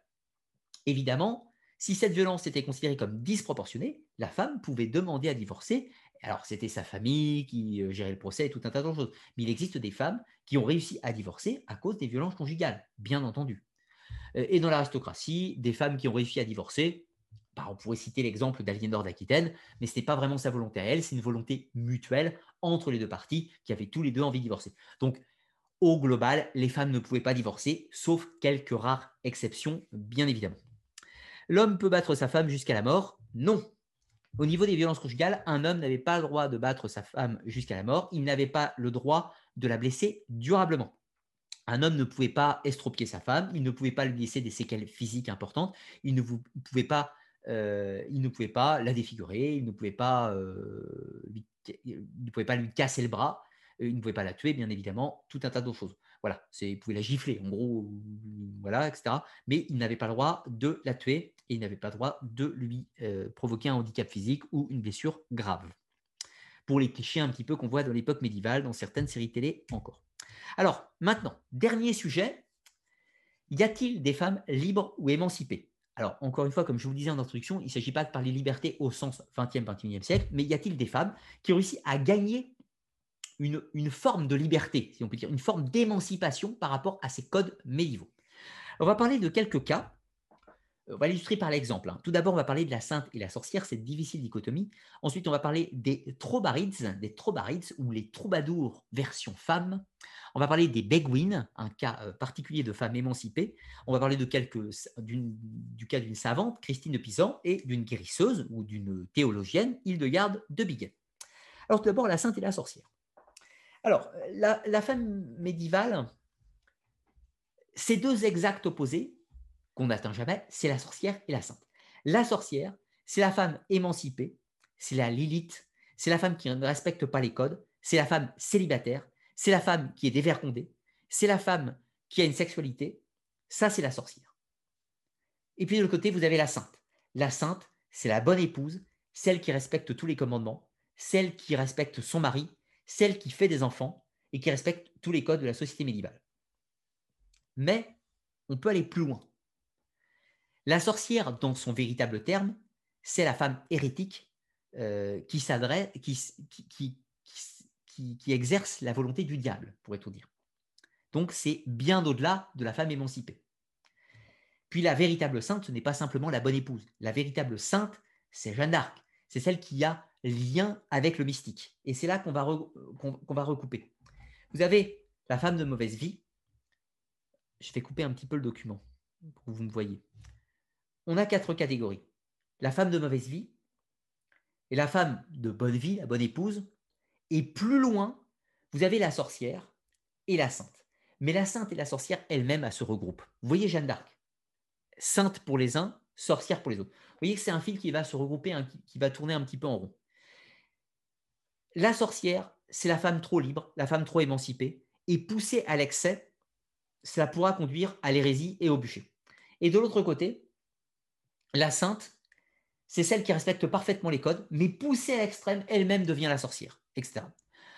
Évidemment, si cette violence était considérée comme disproportionnée, la femme pouvait demander à divorcer. Alors, c'était sa famille qui euh, gérait le procès et tout un tas d'autres choses. Mais il existe des femmes qui ont réussi à divorcer à cause des violences conjugales, bien entendu. Et dans l'aristocratie, des femmes qui ont réussi à divorcer, bah, on pourrait citer l'exemple d'Aliénor d'Aquitaine, mais ce n'est pas vraiment sa volonté à elle, c'est une volonté mutuelle entre les deux parties qui avaient tous les deux envie de divorcer. Donc, au global, les femmes ne pouvaient pas divorcer, sauf quelques rares exceptions, bien évidemment. L'homme peut battre sa femme jusqu'à la mort? Non. Au niveau des violences conjugales, un homme n'avait pas le droit de battre sa femme jusqu'à la mort, il n'avait pas le droit de la blesser durablement. Un homme ne pouvait pas estropier sa femme, il ne pouvait pas lui laisser des séquelles physiques importantes, il ne pouvait pas euh, il ne pouvait pas la défigurer, il ne pouvait pas, euh, pas lui casser le bras, euh, il ne pouvait pas la tuer, bien évidemment, tout un tas d'autres choses. Voilà, il pouvait la gifler, en gros, voilà, etc. Mais il n'avait pas le droit de la tuer et il n'avait pas le droit de lui provoquer un handicap physique ou une blessure grave. Pour les clichés un petit peu qu'on voit dans l'époque médiévale, dans certaines séries télé encore. Alors, maintenant, dernier sujet, y a-t-il des femmes libres ou émancipées? Alors, encore une fois, comme je vous le disais en introduction, il ne s'agit pas de parler liberté au sens 20e, 21e siècle, mais y a-t-il des femmes qui ont réussi à gagner une, une, forme de liberté, si on peut dire, une forme d'émancipation par rapport à ces codes médiévaux? On va parler de quelques cas on va l'illustrer par l'exemple. Hein. Tout d'abord, on va parler de la sainte et la sorcière, cette difficile dichotomie. Ensuite, on va parler des trobarides, des ou les troubadours version femme. On va parler des begwins, un cas euh, particulier de femmes émancipées. On va parler de quelques, du cas d'une savante, Christine de Pisan, et d'une guérisseuse ou d'une théologienne, Hildegarde de Bingen. Alors, tout d'abord, la sainte et la sorcière. Alors, la femme médiévale, ces deux exacts opposés qu'on n'atteint jamais, c'est la sorcière et la sainte. La sorcière, c'est la femme émancipée, c'est la Lilith, c'est la femme qui ne respecte pas les codes, c'est la femme célibataire, c'est la femme qui est dévergondée, c'est la femme qui a une sexualité, ça c'est la sorcière. Et puis de l'autre côté, vous avez la sainte. La sainte, c'est la bonne épouse, celle qui respecte tous les commandements, celle qui respecte son mari, celle qui fait des enfants et qui respecte tous les codes de la société médiévale. Mais on peut aller plus loin. La sorcière, dans son véritable terme, c'est la femme hérétique euh, qui exerce la volonté du diable, pourrait tout dire. Donc c'est bien au-delà de la femme émancipée. Puis la véritable sainte, ce n'est pas simplement la bonne épouse. La véritable sainte, c'est Jeanne d'Arc. C'est celle qui a lien avec le mystique. Et c'est là qu'on va, va recouper. Vous avez la femme de mauvaise vie. Je vais couper un petit peu le document pour que vous me voyez. On a quatre catégories. La femme de mauvaise vie et la femme de bonne vie, la bonne épouse. Et plus loin, vous avez la sorcière et la sainte. Mais la sainte et la sorcière elles-mêmes, elles se regroupent. Vous voyez Jeanne d'Arc? Sainte pour les uns, sorcière pour les autres. Vous voyez que c'est un fil qui va se regrouper, qui va tourner un petit peu en rond. La sorcière, c'est la femme trop libre, la femme trop émancipée, et poussée à l'excès, cela pourra conduire à l'hérésie et au bûcher. Et de l'autre côté, la sainte, c'est celle qui respecte parfaitement les codes, mais poussée à l'extrême, elle-même devient la sorcière, etc.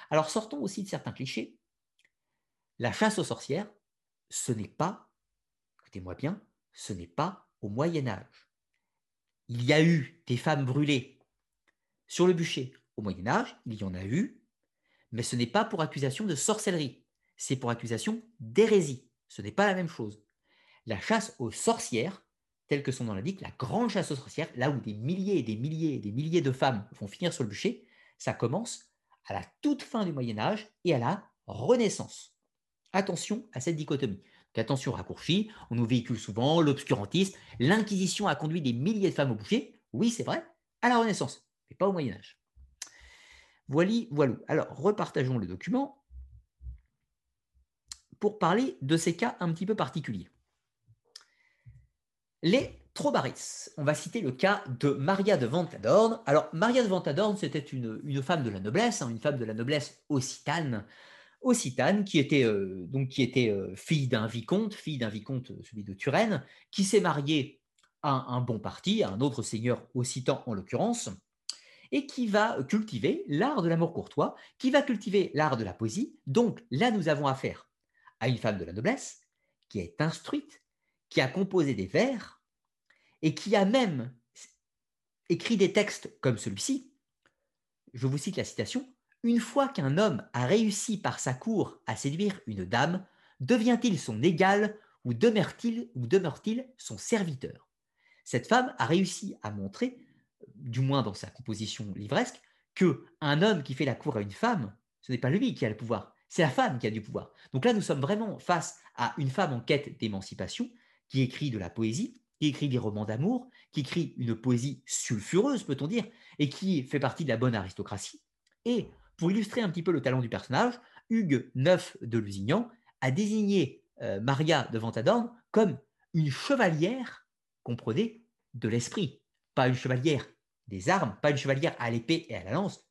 Alors sortons aussi de certains clichés. La chasse aux sorcières, ce n'est pas, écoutez-moi bien, ce n'est pas au Moyen Âge. Il y a eu des femmes brûlées sur le bûcher au Moyen Âge, il y en a eu, mais ce n'est pas pour accusation de sorcellerie, c'est pour accusation d'hérésie. Ce n'est pas la même chose. La chasse aux sorcières, telle que son nom l'indique, la grande chasse aux sorcières, là où des milliers et des milliers et des milliers de femmes vont finir sur le bûcher, ça commence à la toute fin du Moyen Âge et à la Renaissance. Attention à cette dichotomie. attention raccourci, on nous véhicule souvent l'obscurantisme, l'Inquisition a conduit des milliers de femmes au bûcher, oui c'est vrai, à la Renaissance, mais pas au Moyen Âge. Voilà, voilà. Alors, repartageons le document pour parler de ces cas un petit peu particuliers. Les Trobaris. On va citer le cas de Maria de Ventadorn. Alors, Maria de Ventadorn, c'était une, femme de la noblesse, hein, une femme de la noblesse occitane, occitane qui était, euh, donc, qui était euh, fille d'un vicomte, fille d'un vicomte, celui de Turenne, qui s'est mariée à un bon parti, à un autre seigneur occitan en l'occurrence, et qui va cultiver l'art de l'amour courtois, qui va cultiver l'art de la poésie. Donc là, nous avons affaire à une femme de la noblesse qui est instruite, qui a composé des vers et qui a même écrit des textes comme celui-ci. Je vous cite la citation. Une fois qu'un homme a réussi par sa cour à séduire une dame, devient-il son égal ou demeure-t-il son serviteur? Cette femme a réussi à montrer du moins dans sa composition livresque, que un homme qui fait la cour à une femme, ce n'est pas lui qui a le pouvoir, c'est la femme qui a du pouvoir. Donc là, nous sommes vraiment face à une femme en quête d'émancipation qui écrit de la poésie, qui écrit des romans d'amour, qui écrit une poésie sulfureuse, peut-on dire, et qui fait partie de la bonne aristocratie. Et pour illustrer un petit peu le talent du personnage, Hugues Neuf de Lusignan a désigné euh, Maria de Ventadorn comme une chevalière, comprenez, de l'esprit, pas une chevalière des armes, pas une chevalière à l'épée et à la lance,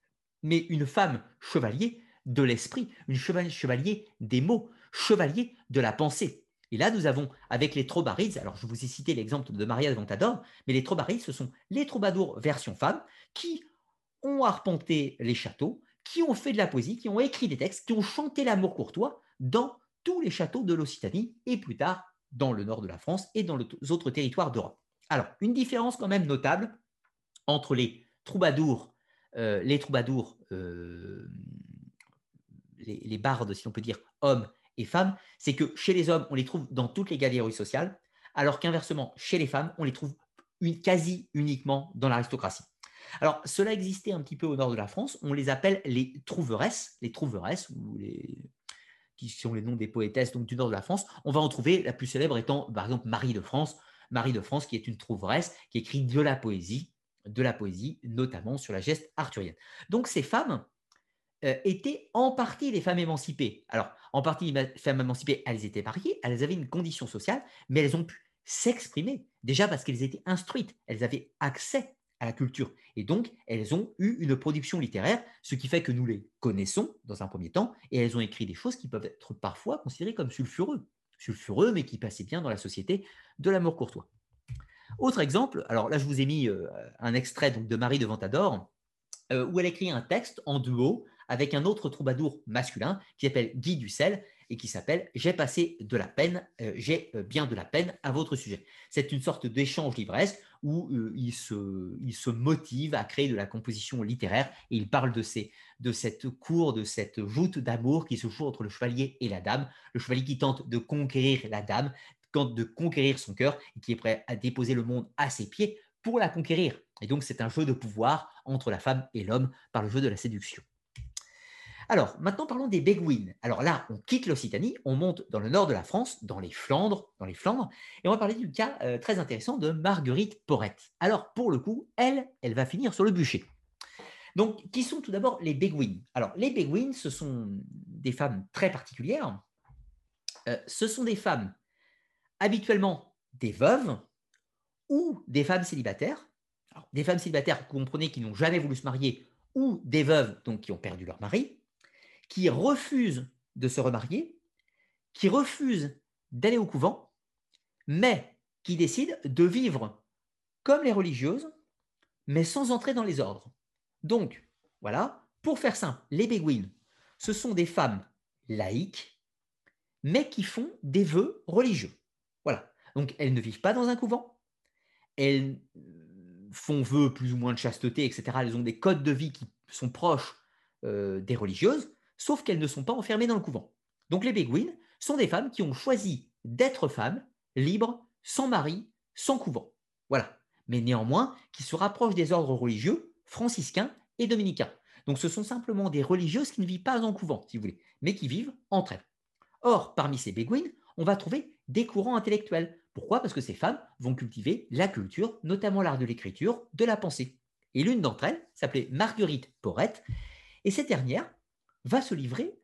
mais une femme chevalier de l'esprit, une chevalier des mots, chevalier de la pensée. Et là, nous avons avec les Trobarides, alors je vous ai cité l'exemple de Maria de Ventador, mais les Trobarides, ce sont les troubadours version femme qui ont arpenté les châteaux, qui ont fait de la poésie, qui ont écrit des textes, qui ont chanté l'amour courtois dans tous les châteaux de l'Occitanie et plus tard dans le nord de la France et dans les autres territoires d'Europe. Alors, une différence quand même notable entre les troubadours, euh, les troubadours, euh, les, bardes, si on peut dire, hommes et femmes, c'est que chez les hommes, on les trouve dans toutes les galeries sociales, alors qu'inversement, chez les femmes, on les trouve quasi uniquement dans l'aristocratie. Alors, cela existait un petit peu au nord de la France, on les appelle les trouveresses, les trouveresses, ou les, qui sont les noms des poétesses donc, du nord de la France. On va en trouver, la plus célèbre étant, par exemple, Marie de France, Marie de France, qui est une trouveresse, qui écrit de la poésie, de la poésie, notamment sur la geste arthurienne. Donc ces femmes étaient en partie des femmes émancipées. Alors, en partie des femmes émancipées, elles étaient mariées, elles avaient une condition sociale, mais elles ont pu s'exprimer. Déjà parce qu'elles étaient instruites, elles avaient accès à la culture. Et donc, elles ont eu une production littéraire, ce qui fait que nous les connaissons dans un premier temps, et elles ont écrit des choses qui peuvent être parfois considérées comme sulfureux. Sulfureux, mais qui passaient bien dans la société de l'amour courtois. Autre exemple, alors là, je vous ai mis euh, un extrait de Marie de Ventador, euh, où elle écrit un texte en duo avec un autre troubadour masculin qui s'appelle Guy Dussel et qui s'appelle J'ai passé de la peine, euh, j'ai bien de la peine à votre sujet. C'est une sorte d'échange livresque où il, se, il, se, motive à créer de la composition littéraire et il parle de, cette cour, de cette voûte d'amour qui se joue entre le chevalier et la dame. Le chevalier qui tente de conquérir la dame, de conquérir son cœur et qui est prêt à déposer le monde à ses pieds pour la conquérir. Et donc, c'est un jeu de pouvoir entre la femme et l'homme par le jeu de la séduction. Alors, maintenant parlons des Béguines. Alors là, on quitte l'Occitanie, on monte dans le nord de la France, dans les Flandres, dans les Flandres, et on va parler du cas euh, très intéressant de Marguerite Porrette. Alors, pour le coup, elle, elle va finir sur le bûcher. Donc, qui sont tout d'abord les Béguines? Alors, les Béguines, ce sont des femmes très particulières. Euh, ce sont des femmes habituellement des veuves ou des femmes célibataires. des femmes célibataires, vous comprenez, qui n'ont jamais voulu se marier, ou des veuves, donc qui ont perdu leur mari, qui refusent de se remarier, qui refusent d'aller au couvent, mais qui décident de vivre comme les religieuses, mais sans entrer dans les ordres. Donc, voilà, pour faire simple, les béguines, ce sont des femmes laïques, mais qui font des vœux religieux. Voilà. Donc, elles ne vivent pas dans un couvent. Elles font vœu plus ou moins de chasteté, etc. Elles ont des codes de vie qui sont proches euh, des religieuses, sauf qu'elles ne sont pas enfermées dans le couvent. Donc, les béguines sont des femmes qui ont choisi d'être femmes, libres, sans mari, sans couvent. Voilà. Mais néanmoins, qui se rapprochent des ordres religieux franciscains et dominicains. Donc, ce sont simplement des religieuses qui ne vivent pas en couvent, si vous voulez, mais qui vivent entre elles. Or, parmi ces béguines, on va trouver des courants intellectuels. Pourquoi? Parce que ces femmes vont cultiver la culture, notamment l'art de l'écriture, de la pensée. Et l'une d'entre elles s'appelait Marguerite Porrette, et cette dernière va se livrer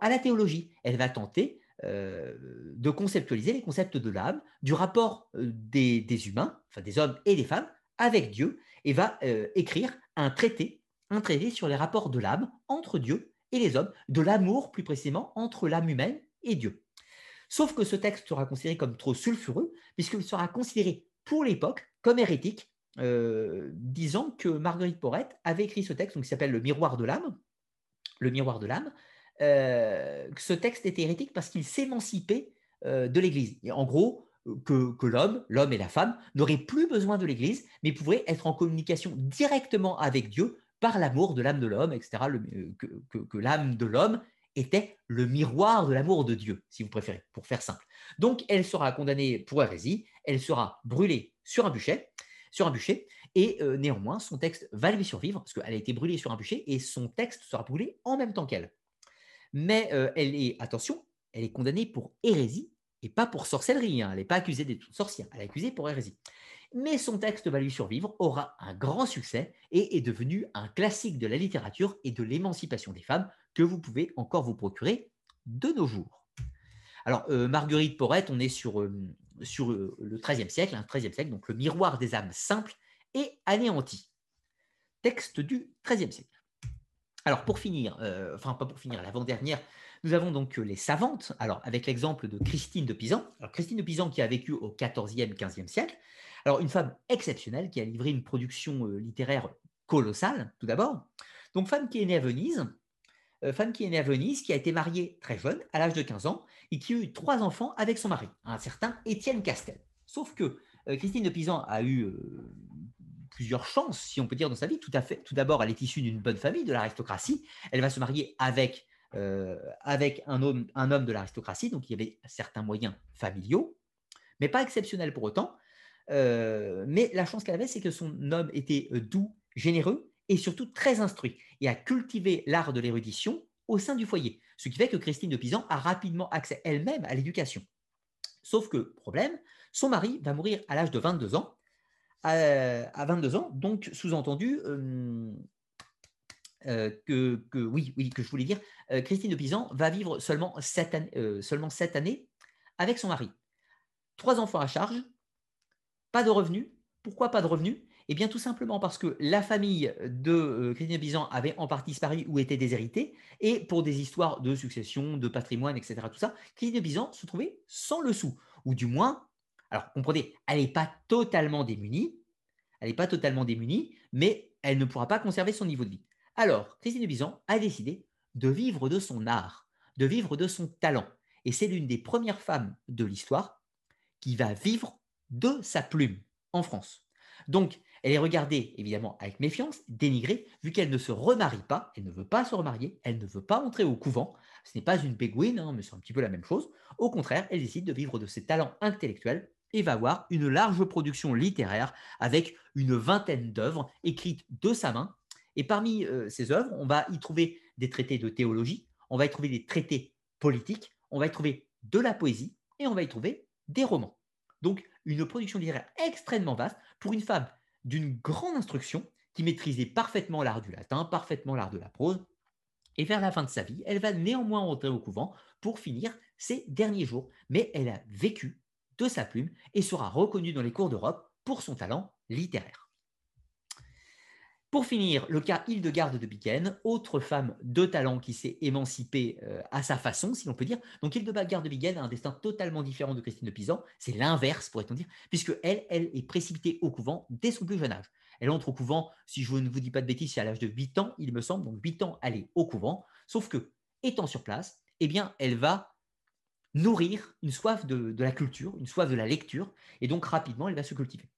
à la théologie. Elle va tenter euh, de conceptualiser les concepts de l'âme, du rapport euh, des, humains, enfin des hommes et des femmes, avec Dieu, et va euh, écrire un traité, un traité sur les rapports de l'âme entre Dieu et les hommes, de l'amour plus précisément entre l'âme humaine et Dieu. Sauf que ce texte sera considéré comme trop sulfureux, puisqu'il sera considéré pour l'époque comme hérétique, disant que Marguerite Porrette avait écrit ce texte, donc, qui s'appelle Le miroir de l'âme. Le miroir de l'âme. Euh, ce texte était hérétique parce qu'il s'émancipait euh, de l'Église. En gros, que, l'homme, l'homme et la femme, n'auraient plus besoin de l'Église, mais pourraient être en communication directement avec Dieu par l'amour de l'âme de l'homme, etc., que l'âme de l'homme était le miroir de l'amour de Dieu, si vous préférez, pour faire simple. Donc, elle sera condamnée pour hérésie, elle sera brûlée sur un bûcher, sur un bûcher, et euh, néanmoins, son texte va lui survivre, parce qu'elle a été brûlée sur un bûcher, et son texte sera brûlé en même temps qu'elle. Mais euh, elle est, attention, elle est condamnée pour hérésie, et pas pour sorcellerie, hein. elle n'est pas accusée d'être sorcière, elle est accusée pour hérésie. Mais son texte va lui survivre, aura un grand succès, et est devenu un classique de la littérature et de l'émancipation des femmes, que vous pouvez encore vous procurer de nos jours. Alors, euh, Marguerite Porrette, on est sur, sur le XIIIe siècle, hein, siècle, donc le miroir des âmes simples et anéanti. Texte du XIIIe siècle. Alors, pour finir, enfin, pas pour finir, l'avant-dernière, nous avons donc les savantes, alors avec l'exemple de Christine de Pisan. Alors, Christine de Pisan qui a vécu au XIVe, XVe siècle. Alors, une femme exceptionnelle qui a livré une production littéraire colossale, tout d'abord. Donc, femme qui est née à Venise, euh, femme qui est née à Venise, qui a été mariée très jeune, à l'âge de 15 ans, et qui a eu trois enfants avec son mari, un certain Étienne Castel. Sauf que euh, Christine de Pisan a eu euh, plusieurs chances, si on peut dire, dans sa vie. Tout, à fait, d'abord, elle est issue d'une bonne famille, de l'aristocratie. Elle va se marier avec, avec un, homme, un homme de l'aristocratie, donc il y avait certains moyens familiaux, mais pas exceptionnels pour autant. mais la chance qu'elle avait, c'est que son homme était doux, généreux et surtout très instruit et a cultivé l'art de l'érudition au sein du foyer. Ce qui fait que Christine de Pisan a rapidement accès elle-même à l'éducation. Sauf que, problème, son mari va mourir à l'âge de 22 ans. Euh, à 22 ans, donc sous-entendu euh, euh, que, oui, oui, que je voulais dire, Christine de Pisan va vivre seulement sept, années, seulement sept années avec son mari. trois enfants à charge, pas de revenus. Pourquoi pas de revenus? Eh bien, tout simplement parce que la famille de euh, Christine Bizan avait en partie disparu ou était déshéritée, et pour des histoires de succession, de patrimoine, etc., tout ça, Christine Bizan se trouvait sans le sou, ou du moins, alors comprenez, elle n'est pas totalement démunie, elle n'est pas totalement démunie, mais elle ne pourra pas conserver son niveau de vie. Alors, Christine Bizan a décidé de vivre de son art, de vivre de son talent. Et c'est l'une des premières femmes de l'histoire qui va vivre de sa plume en France. Donc, elle est regardée évidemment avec méfiance, dénigrée, vu qu'elle ne se remarie pas, elle ne veut pas se remarier, elle ne veut pas entrer au couvent. Ce n'est pas une béguine, hein, mais c'est un petit peu la même chose. Au contraire, elle décide de vivre de ses talents intellectuels et va avoir une large production littéraire avec une vingtaine d'œuvres écrites de sa main. Et parmi euh, ces œuvres, on va y trouver des traités de théologie, on va y trouver des traités politiques, on va y trouver de la poésie et on va y trouver des romans. Donc une production littéraire extrêmement vaste pour une femme d'une grande instruction qui maîtrisait parfaitement l'art du latin, parfaitement l'art de la prose. Et vers la fin de sa vie, elle va néanmoins rentrer au couvent pour finir ses derniers jours. Mais elle a vécu de sa plume et sera reconnue dans les cours d'Europe pour son talent littéraire. Pour finir, le cas Hildegarde de Bingen, autre femme de talent qui s'est émancipée euh, à sa façon, si l'on peut dire. Donc Hildegarde de Bingen a un destin totalement différent de Christine de Pisan. C'est l'inverse, pourrait-on dire, puisque elle, elle est précipitée au couvent dès son plus jeune âge. Elle entre au couvent, si je ne vous dis pas de bêtises, à l'âge de 8 ans, il me semble. Donc 8 ans, elle est au couvent. Sauf que, étant sur place, eh bien, elle va nourrir une soif de, de la culture, une soif de la lecture, et donc rapidement, elle va se cultiver.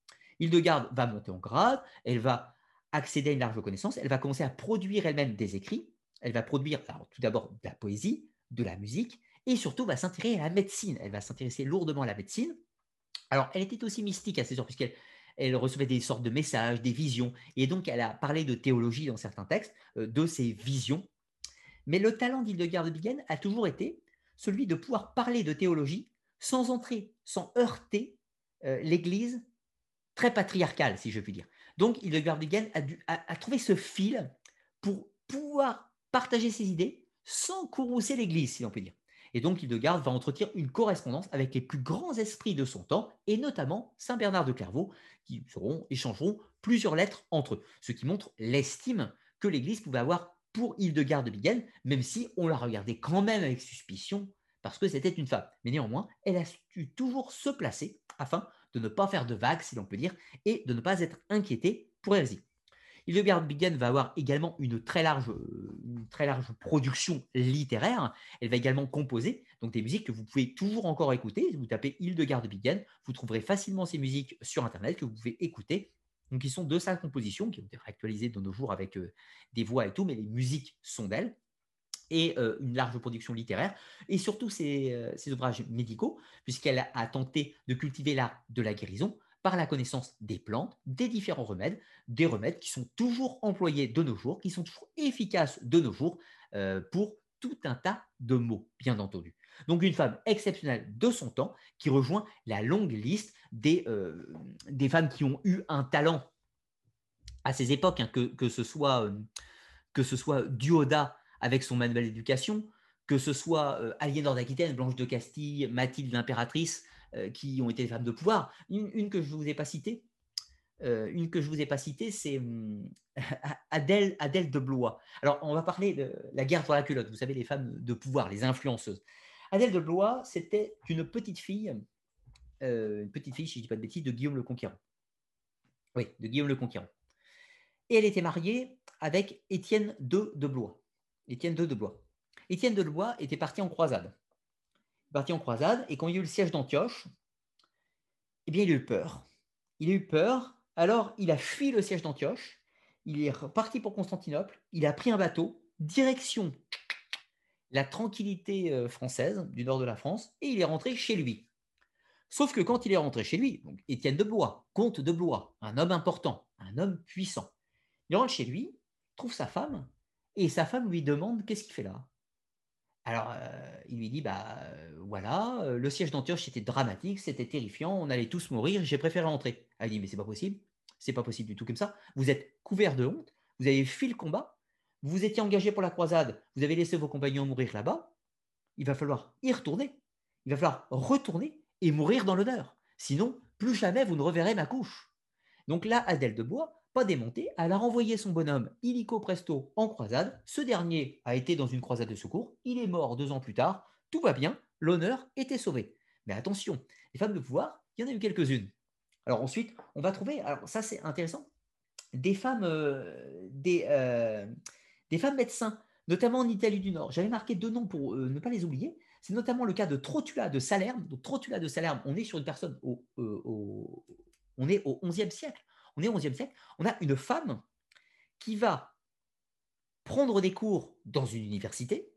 Hildegarde va monter en grade, elle va accéder à une large connaissance, elle va commencer à produire elle-même des écrits, elle va produire tout d'abord de la poésie, de la musique, et surtout va s'intéresser à la médecine. Elle va s'intéresser lourdement à la médecine. Alors, elle était aussi mystique à ses heures, puisqu'elle elle recevait des sortes de messages, des visions, et donc elle a parlé de théologie dans certains textes, euh, de ses visions. Mais le talent d'Hildegard de a toujours été celui de pouvoir parler de théologie sans entrer, sans heurter euh, l'Église très patriarcale, si je puis dire. Donc, Hildegard de a, a, trouvé ce fil pour pouvoir partager ses idées sans courroucer l'Église, si l'on peut dire. Et donc, Hildegard va entretenir une correspondance avec les plus grands esprits de son temps, et notamment Saint Bernard de Clairvaux, qui seront, échangeront plusieurs lettres entre eux, ce qui montre l'estime que l'Église pouvait avoir pour Hildegard de Bingen, même si on la regardait quand même avec suspicion, parce que c'était une femme. Mais néanmoins, elle a su toujours se placer afin de ne pas faire de vagues, si l'on peut dire, et de ne pas être inquiété pour Elsie. Hildegard Bingen va avoir également une très, large, très large production littéraire. Elle va également composer donc des musiques que vous pouvez toujours encore écouter. Vous tapez Hildegard Bingen, vous trouverez facilement ces musiques sur Internet que vous pouvez écouter. Donc, ils sont de sa composition, qui ont été réactualisées de nos jours avec euh, des voix et tout, mais les musiques sont d'elle et une large production littéraire, et surtout ses, ouvrages médicaux, puisqu'elle a tenté de cultiver l'art de la guérison par la connaissance des plantes, des différents remèdes, des remèdes qui sont toujours employés de nos jours, qui sont toujours efficaces de nos jours pour tout un tas de mots, bien entendu. Donc une femme exceptionnelle de son temps qui rejoint la longue liste des, des femmes qui ont eu un talent à ces époques, hein, que, que, ce soit, que ce soit Duoda avec son manuel d'éducation, que ce soit euh, Aliénor d'Aquitaine, Blanche de Castille, Mathilde l'impératrice, euh, qui ont été des femmes de pouvoir. Une, que je ne vous ai pas citée, euh, une que je vous ai pas citée, c'est hum, [laughs] Adèle, Adèle de Blois. Alors, on va parler de la guerre pour la culotte. Vous savez, les femmes de pouvoir, les influenceuses. Adèle de Blois, c'était une petite fille, une petite fille, si je ne dis pas de bêtises, de Guillaume le Conquérant. Oui, de Guillaume le Conquérant. Et elle était mariée avec Étienne II de Blois. Étienne de Blois. Étienne de Blois était parti en croisade. Parti en croisade, et quand il y a eu le siège d'Antioche, eh bien, il a eu peur. Il a eu peur, alors il a fui le siège d'Antioche, il est reparti pour Constantinople, il a pris un bateau, direction la tranquillité euh, française du nord de la France, et il est rentré chez lui. Sauf que quand il est rentré chez lui, Étienne de Blois, comte de Blois, un homme important, un homme puissant, il rentre chez lui, trouve sa femme, et sa femme lui demande qu'est-ce qu'il fait là Alors, euh, il lui dit bah euh, voilà, le siège d'Antioche était dramatique, c'était terrifiant, on allait tous mourir, j'ai préféré rentrer. Elle dit mais c'est pas possible, c'est pas possible du tout comme ça. Vous êtes couvert de honte, vous avez fui le combat, vous étiez engagé pour la croisade, vous avez laissé vos compagnons mourir là-bas. Il va falloir y retourner, il va falloir retourner et mourir dans l'honneur. Sinon, plus jamais vous ne reverrez ma couche. Donc là, Adèle de Bois, pas démontée, elle a renvoyé son bonhomme illico presto en croisade. Ce dernier a été dans une croisade de secours. Il est mort deux ans plus tard. Tout va bien. L'honneur était sauvé. Mais attention, les femmes de pouvoir, il y en a eu quelques-unes. Alors ensuite, on va trouver, alors ça c'est intéressant, des femmes, euh, des, euh, des femmes médecins, notamment en Italie du Nord. J'avais marqué deux noms pour euh, ne pas les oublier. C'est notamment le cas de Trotula de Salerne. Donc Trotula de Salerne, on est sur une personne au, on est au 11e siècle. On est au 11e siècle. On a une femme qui va prendre des cours dans une université,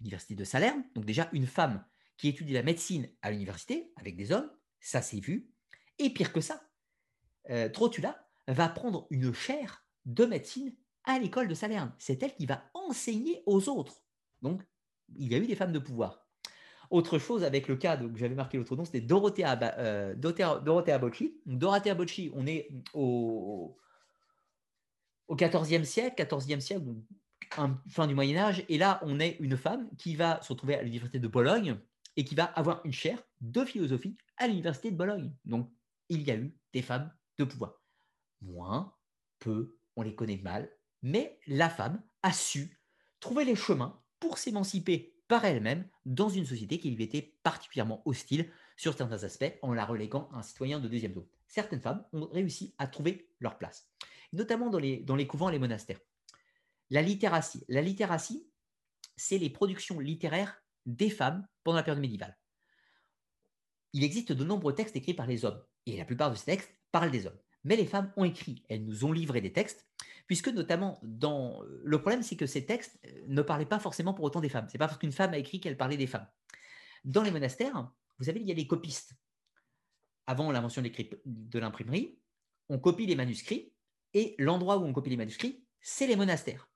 l'université de Salerne. Donc déjà une femme qui étudie la médecine à l'université avec des hommes, ça s'est vu. Et pire que ça, euh, Trotula va prendre une chaire de médecine à l'école de Salerne. C'est elle qui va enseigner aux autres. Donc, il y a eu des femmes de pouvoir. Autre chose avec le cas, que j'avais marqué l'autre nom, c'était Dorothea, euh, Dorothea, Bocci. Dorothea Bocci, on est au, au 14e siècle, 14e siècle, fin du Moyen Âge, et là, on est une femme qui va se retrouver à l'université de Bologne et qui va avoir une chaire de philosophie à l'université de Bologne. Donc, il y a eu des femmes de pouvoir. Moins, peu, on les connaît mal, mais la femme a su trouver les chemins pour s'émanciper par elle-même dans une société qui lui était particulièrement hostile sur certains aspects en la reléguant à un citoyen de deuxième zone. Certaines femmes ont réussi à trouver leur place, notamment dans les, couvents et les monastères. La littératie. La littératie, c'est les productions littéraires des femmes pendant la période médiévale. Il existe de nombreux textes écrits par les hommes, et la plupart de ces textes parlent des hommes. Mais les femmes ont écrit, elles nous ont livré des textes, puisque notamment dans... Le problème, c'est que ces textes euh, ne parlaient pas forcément pour autant des femmes. C'est pas parce qu'une femme a écrit qu'elle parlait des femmes. Dans les monastères, vous savez, il y a les copistes. Avant l'invention de l'imprimerie, on copie les manuscrits, et l'endroit où on copie les manuscrits, c'est les monastères.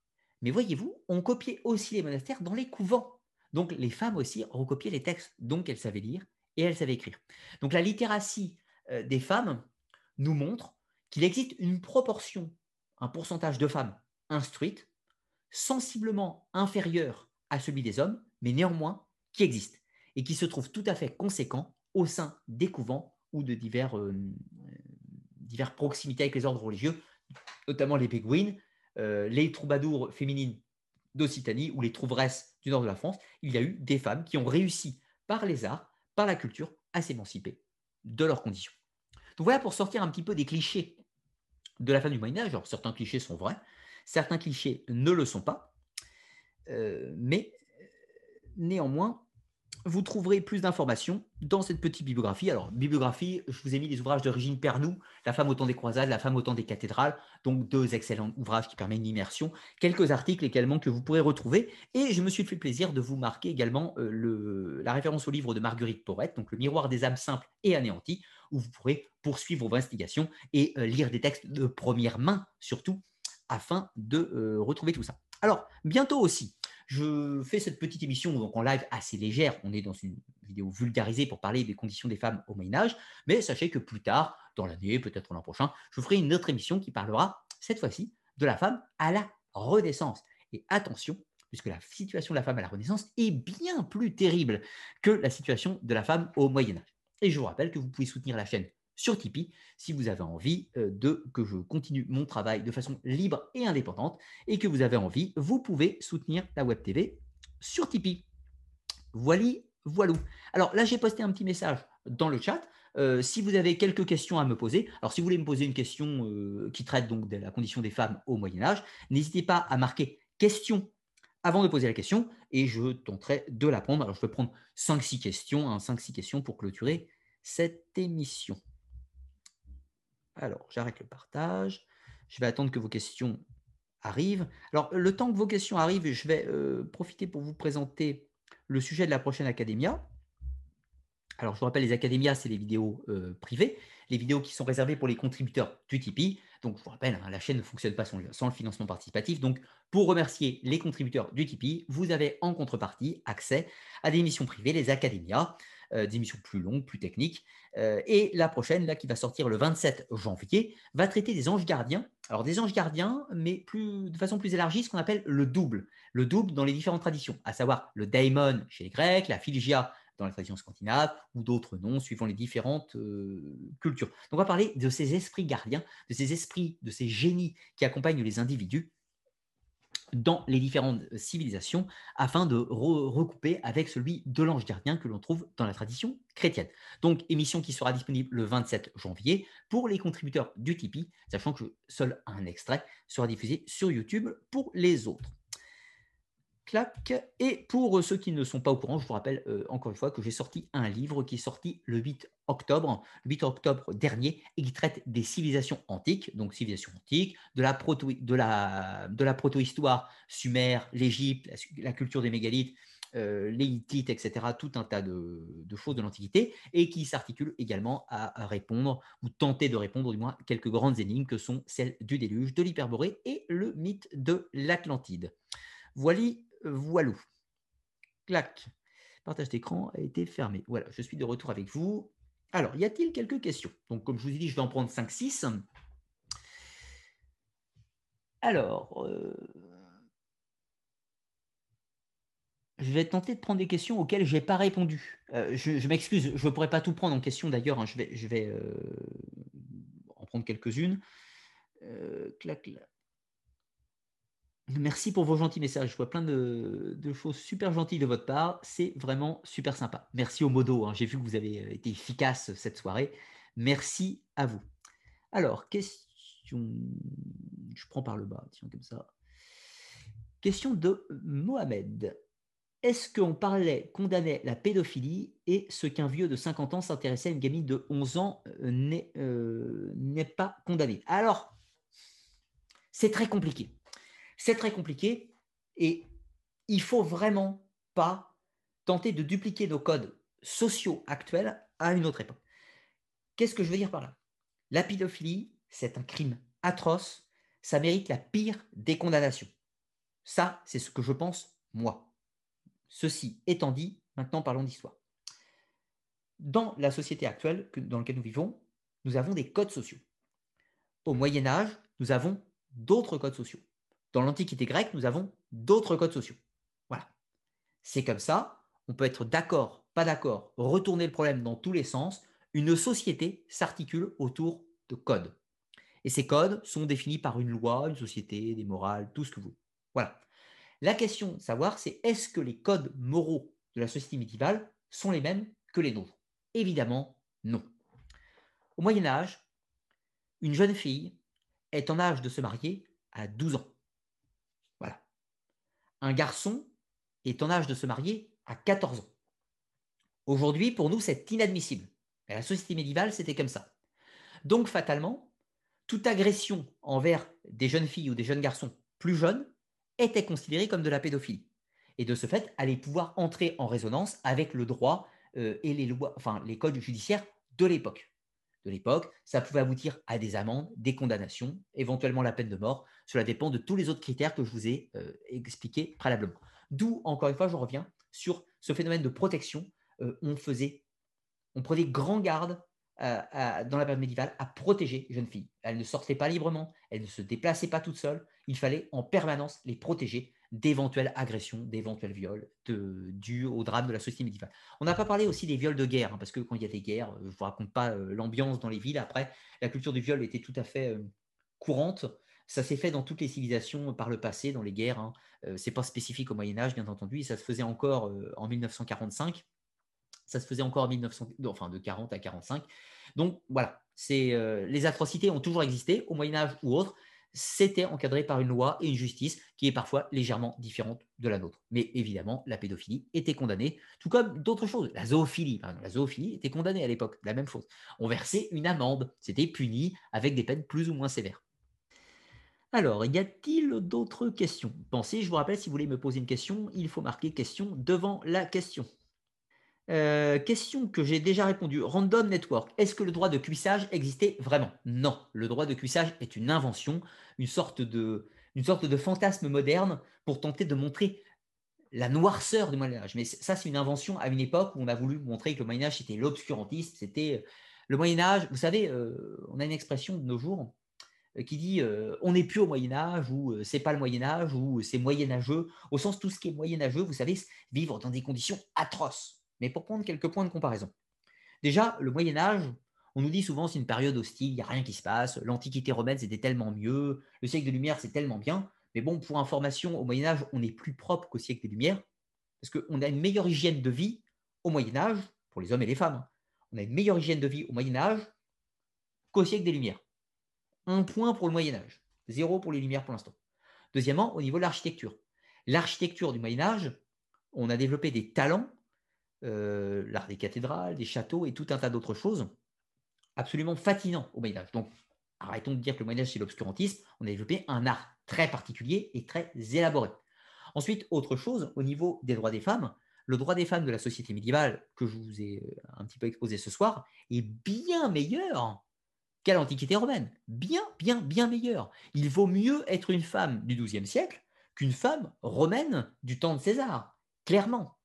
Mais voyez-vous, on copiait aussi les monastères dans les couvents. Donc les femmes aussi recopiaient les textes, donc elles savaient lire et elles savaient écrire. Donc la littératie euh, des femmes nous montre qu'il existe une proportion, un pourcentage de femmes instruites, sensiblement inférieur à celui des hommes, mais néanmoins qui existe et qui se trouve tout à fait conséquent au sein des couvents ou de divers, euh, divers proximités avec les ordres religieux, notamment les péguines, euh, les troubadours féminines d'Occitanie ou les trouveresses du nord de la France, il y a eu des femmes qui ont réussi par les arts, par la culture, à s'émanciper de leurs conditions. Voilà pour sortir un petit peu des clichés de la fin du Moyen Âge. Alors certains clichés sont vrais, certains clichés ne le sont pas, euh, mais néanmoins, vous trouverez plus d'informations dans cette petite bibliographie. Alors, bibliographie, je vous ai mis les ouvrages d'origine Pernou, La femme au temps des croisades, La femme au temps des cathédrales, donc deux excellents ouvrages qui permettent une immersion, quelques articles également que vous pourrez retrouver. Et je me suis fait plaisir de vous marquer également euh, la référence au livre de Marguerite Porrette, donc Le miroir des âmes simples et anéanties, où vous pourrez poursuivre vos investigations et euh, lire des textes de première main, surtout, afin de euh, retrouver tout ça. Alors, bientôt aussi, je fais cette petite émission en live assez légère. On est dans une vidéo vulgarisée pour parler des conditions des femmes au Moyen Âge. Mais sachez que plus tard, dans l'année, peut-être l'an prochain, je ferai une autre émission qui parlera cette fois-ci de la femme à la Renaissance. Et attention, puisque la situation de la femme à la Renaissance est bien plus terrible que la situation de la femme au Moyen Âge. Et je vous rappelle que vous pouvez soutenir la chaîne sur Tipeee si vous avez envie euh, de que je continue mon travail de façon libre et indépendante et que vous avez envie, vous pouvez soutenir la Web TV sur Tipeee. Voilà, voilà. Alors là, j'ai posté un petit message dans le chat. Euh, si vous avez quelques questions à me poser, alors si vous voulez me poser une question euh, qui traite donc de la condition des femmes au Moyen Âge, n'hésitez pas à marquer question avant de poser la question et je tenterai de la prendre. Alors je vais prendre 5-6 questions, 5-6 hein, questions pour clôturer cette émission. Alors, j'arrête le partage. Je vais attendre que vos questions arrivent. Alors, le temps que vos questions arrivent, je vais euh, profiter pour vous présenter le sujet de la prochaine Academia. Alors, je vous rappelle, les Académias, c'est les vidéos euh, privées, les vidéos qui sont réservées pour les contributeurs du Tipeee. Donc, je vous rappelle, hein, la chaîne ne fonctionne pas sans, le financement participatif. Donc, pour remercier les contributeurs du Tipeee, vous avez en contrepartie accès à des missions privées, les Académias. Euh, des missions plus longues, plus techniques. Euh, et la prochaine, là, qui va sortir le 27 janvier, va traiter des anges gardiens. Alors des anges gardiens, mais de façon plus élargie, ce qu'on appelle le double. Le double dans les différentes traditions, à savoir le daimon chez les Grecs, la philgia dans la tradition scandinave, ou d'autres non, suivant les différentes cultures. Donc on va parler de ces esprits gardiens, de ces esprits, de ces génies qui accompagnent les individus dans les différentes civilisations afin de recouper avec celui de l'ange gardien que l'on trouve dans la tradition chrétienne. Donc, émission qui sera disponible le 27 janvier pour les contributeurs du Tipeee, sachant que seul un extrait sera diffusé sur YouTube pour les autres. Et pour ceux qui ne sont pas au courant, je vous rappelle euh, encore une fois que j'ai sorti un livre qui est sorti le 8 octobre, le 8 octobre dernier, et qui traite des civilisations antiques, donc civilisations antiques, de la, proto, de la, de la protohistoire, Sumer, l'Égypte, la, culture des mégalithes, euh, les Hittites, etc., tout un tas de, choses de l'Antiquité, et qui s'articule également à, répondre, ou tenter de répondre du moins, quelques grandes énigmes que sont celles du déluge, de l'hyperborée et le mythe de l'Atlantide. Voilà Voilou. Clac. Partage d'écran a été fermé. Voilà, je suis de retour avec vous. Alors, y a-t-il quelques questions? Donc, comme je vous ai dit, je vais en prendre 5-6. Alors, euh, je vais tenter de prendre des questions auxquelles je n'ai pas répondu. Euh, je, m'excuse, je ne pourrais pas tout prendre en question d'ailleurs. Hein. je vais, euh, en prendre quelques-unes. clac, clac. Merci pour vos gentils messages. Je vois plein de, choses super gentilles de votre part. C'est vraiment super sympa. Merci au modo. Hein. J'ai vu que vous avez euh, été efficace cette soirée. Merci à vous. Alors, question. Je prends par le bas, tiens, comme ça. Question de Mohamed. Est-ce qu'on parlait, condamnait la pédophilie et ce qu'un vieux de 50 ans s'intéressait à une gamine de 11 ans euh, euh, n'est pas condamné? Alors, c'est très compliqué. C'est très compliqué et il faut vraiment pas tenter de dupliquer nos codes sociaux actuels à une autre époque. Qu'est-ce que je veux dire par là? La pédophilie, c'est un crime atroce, ça mérite la pire des condamnations. Ça, c'est ce que je pense moi. Ceci étant dit, maintenant parlons d'histoire. Dans la société actuelle dans laquelle nous vivons, nous avons des codes sociaux. Au Moyen Âge, nous avons d'autres codes sociaux. Dans l'Antiquité grecque, nous avons d'autres codes sociaux. Voilà. C'est comme ça. On peut être d'accord, pas d'accord, retourner le problème dans tous les sens. Une société s'articule autour de codes. Et ces codes sont définis par une loi, une société, des morales, tout ce que vous voulez. Voilà. La question de savoir, c'est est-ce que les codes moraux de la société médiévale sont les mêmes que les nôtres? Évidemment, non. Au Moyen Âge, une jeune fille est en âge de se marier à 12 ans un garçon est en âge de se marier à 14 ans. Aujourd'hui, pour nous, c'est inadmissible. Mais la société médiévale, c'était comme ça. Donc, fatalement, toute agression envers des jeunes filles ou des jeunes garçons plus jeunes était considérée comme de la pédophilie. Et de ce fait, allait pouvoir entrer en résonance avec le droit euh, et les lois, enfin les codes judiciaires de l'époque de l'époque. Ça pouvait aboutir à des amendes, des condamnations, éventuellement la peine de mort. Cela dépend de tous les autres critères que je vous ai euh, expliqués préalablement. D'où, encore une fois, je reviens sur ce phénomène de protection. Euh, on faisait, on prenait grand garde dans la période médiévale à protéger les jeunes filles. Elles ne sortaient pas librement, elles ne se déplaçaient pas toutes seules. Il fallait en permanence les protéger d'éventuelles agressions, d'éventuels viols dus au drame de la société médiévale. On n'a pas parlé aussi des viols de guerre, hein, parce que quand il y a des guerres, euh, je ne vous raconte pas euh, l'ambiance dans les villes. Après, la culture du viol était tout à fait euh, courante. Ça s'est fait dans toutes les civilisations par le passé, dans les guerres. Hein. Ce n'est pas spécifique au Moyen Âge, bien entendu. ça se faisait encore en 1945. Ça se faisait encore en 1900, enfin de 40 à 45. Donc voilà, les atrocités ont toujours existé au Moyen Âge ou autre c'était encadré par une loi et une justice qui est parfois légèrement différente de la nôtre. Mais évidemment, la pédophilie était condamnée, tout comme d'autres choses. La zoophilie, la zoophilie était condamnée à l'époque, la même chose. On versait une amende, c'était puni avec des peines plus ou moins sévères. Alors, y a-t-il d'autres questions? Pensez, je vous rappelle, si vous voulez me poser une question, il faut marquer question devant la question. Euh, question que j'ai déjà répondu. Random Network. Est-ce que le droit de cuissage existait vraiment? Non. Le droit de cuissage est une invention, une sorte de, une sorte de fantasme moderne pour tenter de montrer la noirceur du Moyen Âge. Mais ça, c'est une invention à une époque où on a voulu montrer que le Moyen Âge c'était l'obscurantisme, c'était euh, le Moyen Âge. Vous savez, euh, on a une expression de nos jours qui dit on n'est plus au Moyen Âge ou c'est pas le Moyen Âge ou c'est moyenâgeux. Au sens tout ce qui est moyenâgeux, vous savez, vivre dans des conditions atroces mais pour prendre quelques points de comparaison. Déjà, le Moyen Âge, on nous dit souvent c'est une période hostile, il n'y a rien qui se passe, l'Antiquité romaine c'était tellement mieux, le siècle des Lumières c'est tellement bien, mais bon, pour information, au Moyen Âge, on est plus propre qu'au siècle des Lumières, parce qu'on a une meilleure hygiène de vie au Moyen Âge, pour les hommes et les femmes, on a une meilleure hygiène de vie au Moyen Âge qu'au siècle des Lumières. Un point pour le Moyen Âge, zéro pour les Lumières pour l'instant. Deuxièmement, au niveau de l'architecture. L'architecture du Moyen Âge, on a développé des talents, euh, l'art des cathédrales, des châteaux et tout un tas d'autres choses absolument fascinants au Moyen Âge. Donc, arrêtons de dire que le Moyen Âge, c'est l'obscurantisme. On a développé un art très particulier et très élaboré. Ensuite, autre chose, au niveau des droits des femmes, le droit des femmes de la société médiévale, que je vous ai euh, un petit peu exposé ce soir, est bien meilleur qu'à l'Antiquité romaine. Bien, bien, bien meilleur. Il vaut mieux être une femme du XIIe siècle qu'une femme romaine du temps de César, clairement.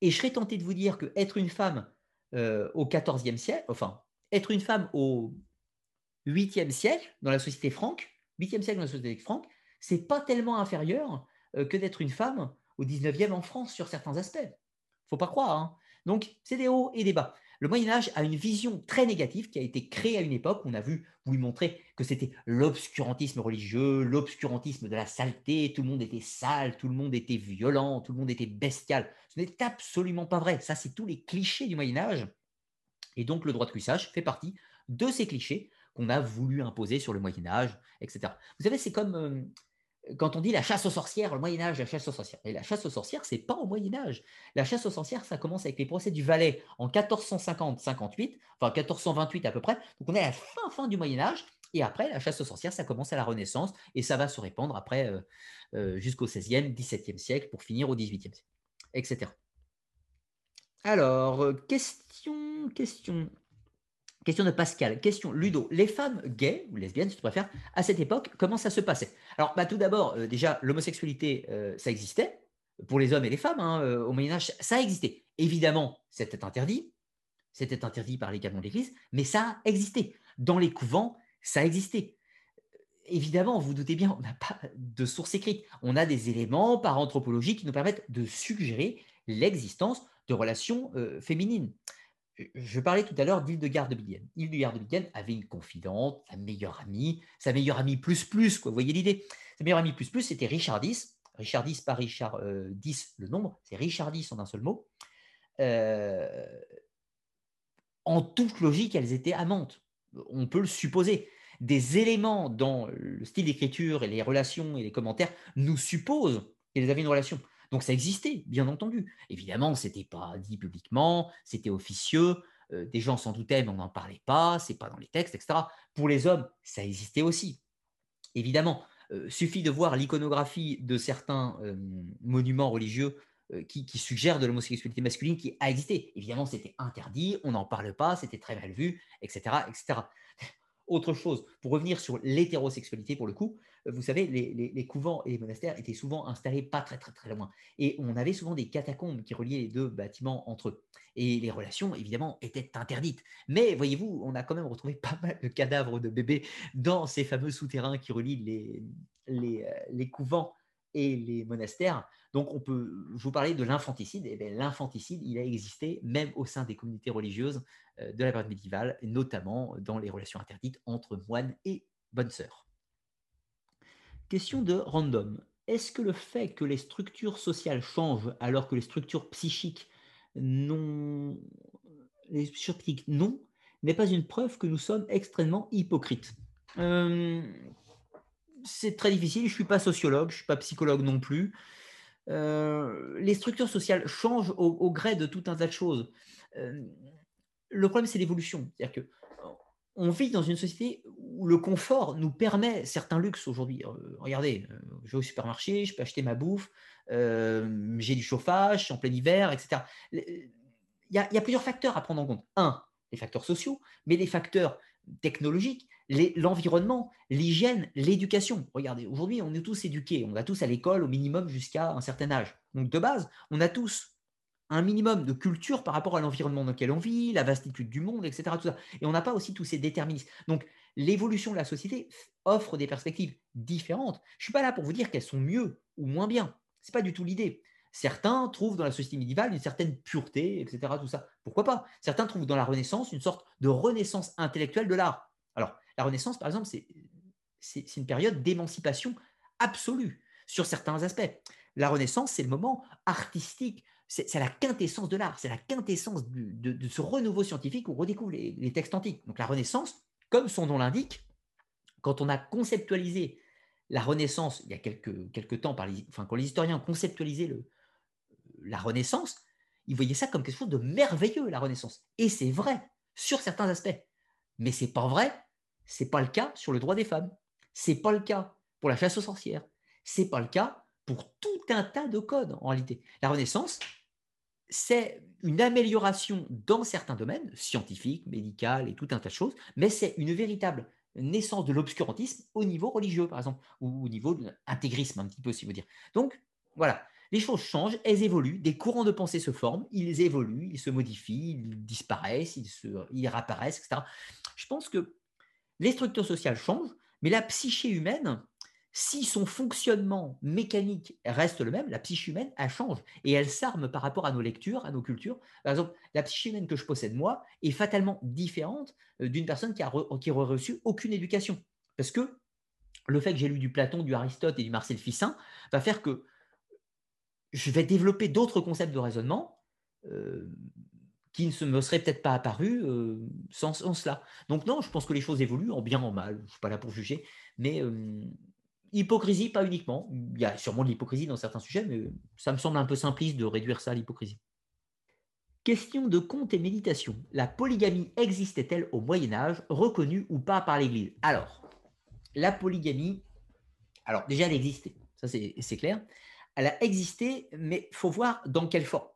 Et je serais tenté de vous dire que être une femme euh, au XIVe siècle, enfin, être une femme au 8e siècle dans la société franque, 8e siècle dans la société franque, c'est pas tellement inférieur euh, que d'être une femme au 19e en France sur certains aspects. Faut pas croire. Hein. Donc, c'est des hauts et des bas. Le Moyen Âge a une vision très négative qui a été créée à une époque où on a vu, vous lui montrer que c'était l'obscurantisme religieux, l'obscurantisme de la saleté, tout le monde était sale, tout le monde était violent, tout le monde était bestial. Ce n'est absolument pas vrai. Ça, c'est tous les clichés du Moyen Âge. Et donc, le droit de cuissage fait partie de ces clichés qu'on a voulu imposer sur le Moyen Âge, etc. Vous savez, c'est comme euh, quand on dit la chasse aux sorcières, le Moyen Âge, la chasse aux sorcières. Et la chasse aux sorcières, c'est pas au Moyen Âge. La chasse aux sorcières, ça commence avec les procès du Valais en 1450-58, enfin 1428 à peu près. Donc on est à la fin fin du Moyen Âge. Et après, la chasse aux sorcières, ça commence à la Renaissance et ça va se répandre après euh, euh, jusqu'au 16e, 17e siècle pour finir au 18e siècle, etc. Alors, question, question. Question de Pascal. Question Ludo. Les femmes gays ou lesbiennes, si tu préfères, à cette époque, comment ça se passait? Alors, bah, tout d'abord, euh, déjà, l'homosexualité, euh, ça existait pour les hommes et les femmes hein, euh, au Moyen Âge, ça existait. Évidemment, c'était interdit. C'était interdit par les canons de l'Église, mais ça existait. Dans les couvents, ça existait. Évidemment, vous, doutez bien, on n'a pas de source écrite. On a des éléments par anthropologie qui nous permettent de suggérer l'existence de relations féminines je parlais tout à l'heure d'Hildegarde de Bingen. Hildegard de Bingen avait une confidente, sa meilleure amie, sa meilleure amie plus plus, quoi. Vous voyez l'idée? Sa meilleure amie plus plus, c'était Richard X. Richard X, pas Richard euh, X, le nombre, c'est Richard X en un seul mot. Euh, en toute logique, elles étaient amantes. On peut le supposer. Des éléments dans le style d'écriture et les relations et les commentaires nous supposent qu'elles avaient une relation. Donc ça existait, bien entendu. Évidemment, ce n'était pas dit publiquement, c'était officieux, euh, des gens s'en doutaient, mais on n'en parlait pas, c'est pas dans les textes, etc. Pour les hommes, ça existait aussi. Évidemment, euh, suffit de voir l'iconographie de certains euh, monuments religieux qui, qui, suggèrent de l'homosexualité masculine qui a existé. Évidemment, c'était interdit, on n'en parle pas, c'était très mal vu, etc., etc autre chose. Pour revenir sur l'hétérosexualité, pour le coup, euh, vous savez, les, couvents et les monastères étaient souvent installés pas très très loin. Et on avait souvent des catacombes qui reliaient les deux bâtiments entre eux. Et les relations, évidemment, étaient interdites. Mais voyez-vous, on a quand même retrouvé [laughs] pas mal de cadavres de bébés dans ces fameux souterrains qui relient les, euh, les couvents et les monastères. Donc, on peut, vous parlais de l'infanticide. Eh l'infanticide, il a existé même au sein des communautés religieuses euh, de la période médiévale, notamment dans les relations interdites entre moines et bonnes sœurs. Question de random. Est-ce que le fait que les structures sociales changent alors que les structures psychiques non, les structures psychiques non, n'est pas une preuve que nous sommes extrêmement hypocrites? Euh, C'est très difficile. Je ne suis pas sociologue, je ne suis pas psychologue non plus. Euh, les structures sociales changent au, gré de tout un tas de choses. Euh, le problème, c'est l'évolution. C'est-à-dire que on vit dans une société où le confort nous permet certains luxes aujourd'hui. Euh, regardez, je vais au supermarché, je peux acheter ma bouffe, j'ai du chauffage, je suis en plein hiver, etc. Il y, a, plusieurs facteurs à prendre en compte. Un, les facteurs sociaux, mais les facteurs technologiques, l'environnement, l'hygiène, l'éducation. Regardez, aujourd'hui, on est tous éduqués, on va tous à l'école au minimum jusqu'à un certain âge. Donc, de base, on a tous un minimum de culture par rapport à l'environnement dans lequel on vit, la vastitude du monde, etc. Et on n'a pas aussi tous ces déterminismes. Donc, l'évolution de la société offre des perspectives différentes. Je ne suis pas là pour vous dire qu'elles sont mieux ou moins bien. Ce n'est pas du tout l'idée. Certains trouvent dans la société médiévale une certaine pureté, etc. Tout ça. Pourquoi pas? Certains trouvent dans la Renaissance une sorte de renaissance intellectuelle de l'art. Alors, la Renaissance, par exemple, c'est une période d'émancipation absolue sur certains aspects. La Renaissance, c'est le moment artistique, c'est la quintessence de l'art, c'est la quintessence de, ce renouveau scientifique où on redécouvre les, textes antiques. Donc la Renaissance, comme son nom l'indique, quand on a conceptualisé la Renaissance il y a quelques, temps, par enfin, quand les historiens ont conceptualisé le, la Renaissance, ils voyaient ça comme quelque chose de merveilleux, la Renaissance. Et c'est vrai sur certains aspects. Mais c'est pas vrai, c'est pas le cas sur le droit des femmes. C'est pas le cas pour la chasse aux sorcières. C'est pas le cas pour tout un tas de codes en réalité. La Renaissance, c'est une amélioration dans certains domaines, scientifiques, médicaux et tout un tas de choses, mais c'est une véritable naissance de l'obscurantisme au niveau religieux, par exemple, ou au niveau de l'intégrisme, un petit peu, si vous dire. Donc, voilà, les choses changent, elles évoluent, des courants de pensée se forment, ils évoluent, ils se modifient, ils disparaissent, ils, se, réapparaissent, etc. Je pense que les structures sociales changent, mais la psyché humaine, si son fonctionnement mécanique reste le même, la psyché humaine, elle change et elle s'arme par rapport à nos lectures, à nos cultures. Par exemple, la psyché humaine que je possède moi est fatalement différente euh, d'une personne qui, a qui reçu aucune éducation. Parce que le fait que j'ai lu du Platon, du Aristote et du Marcel Fissin va faire que je vais développer d'autres concepts de raisonnement euh, qui ne me seraient peut-être pas apparus euh, sans, cela. Donc non, je pense que les choses évoluent en bien, en mal. Je ne suis pas là pour juger, mais hypocrisie, pas uniquement. Il y a sûrement de l'hypocrisie dans certains sujets, mais ça me semble un peu simpliste de réduire ça à l'hypocrisie. Question de compte et méditation. La polygamie existait-elle au Moyen Âge, reconnue ou pas par l'Église? Alors, la polygamie, alors déjà elle existait, ça c'est clair. Elle a existé, mais faut voir dans quelle forme.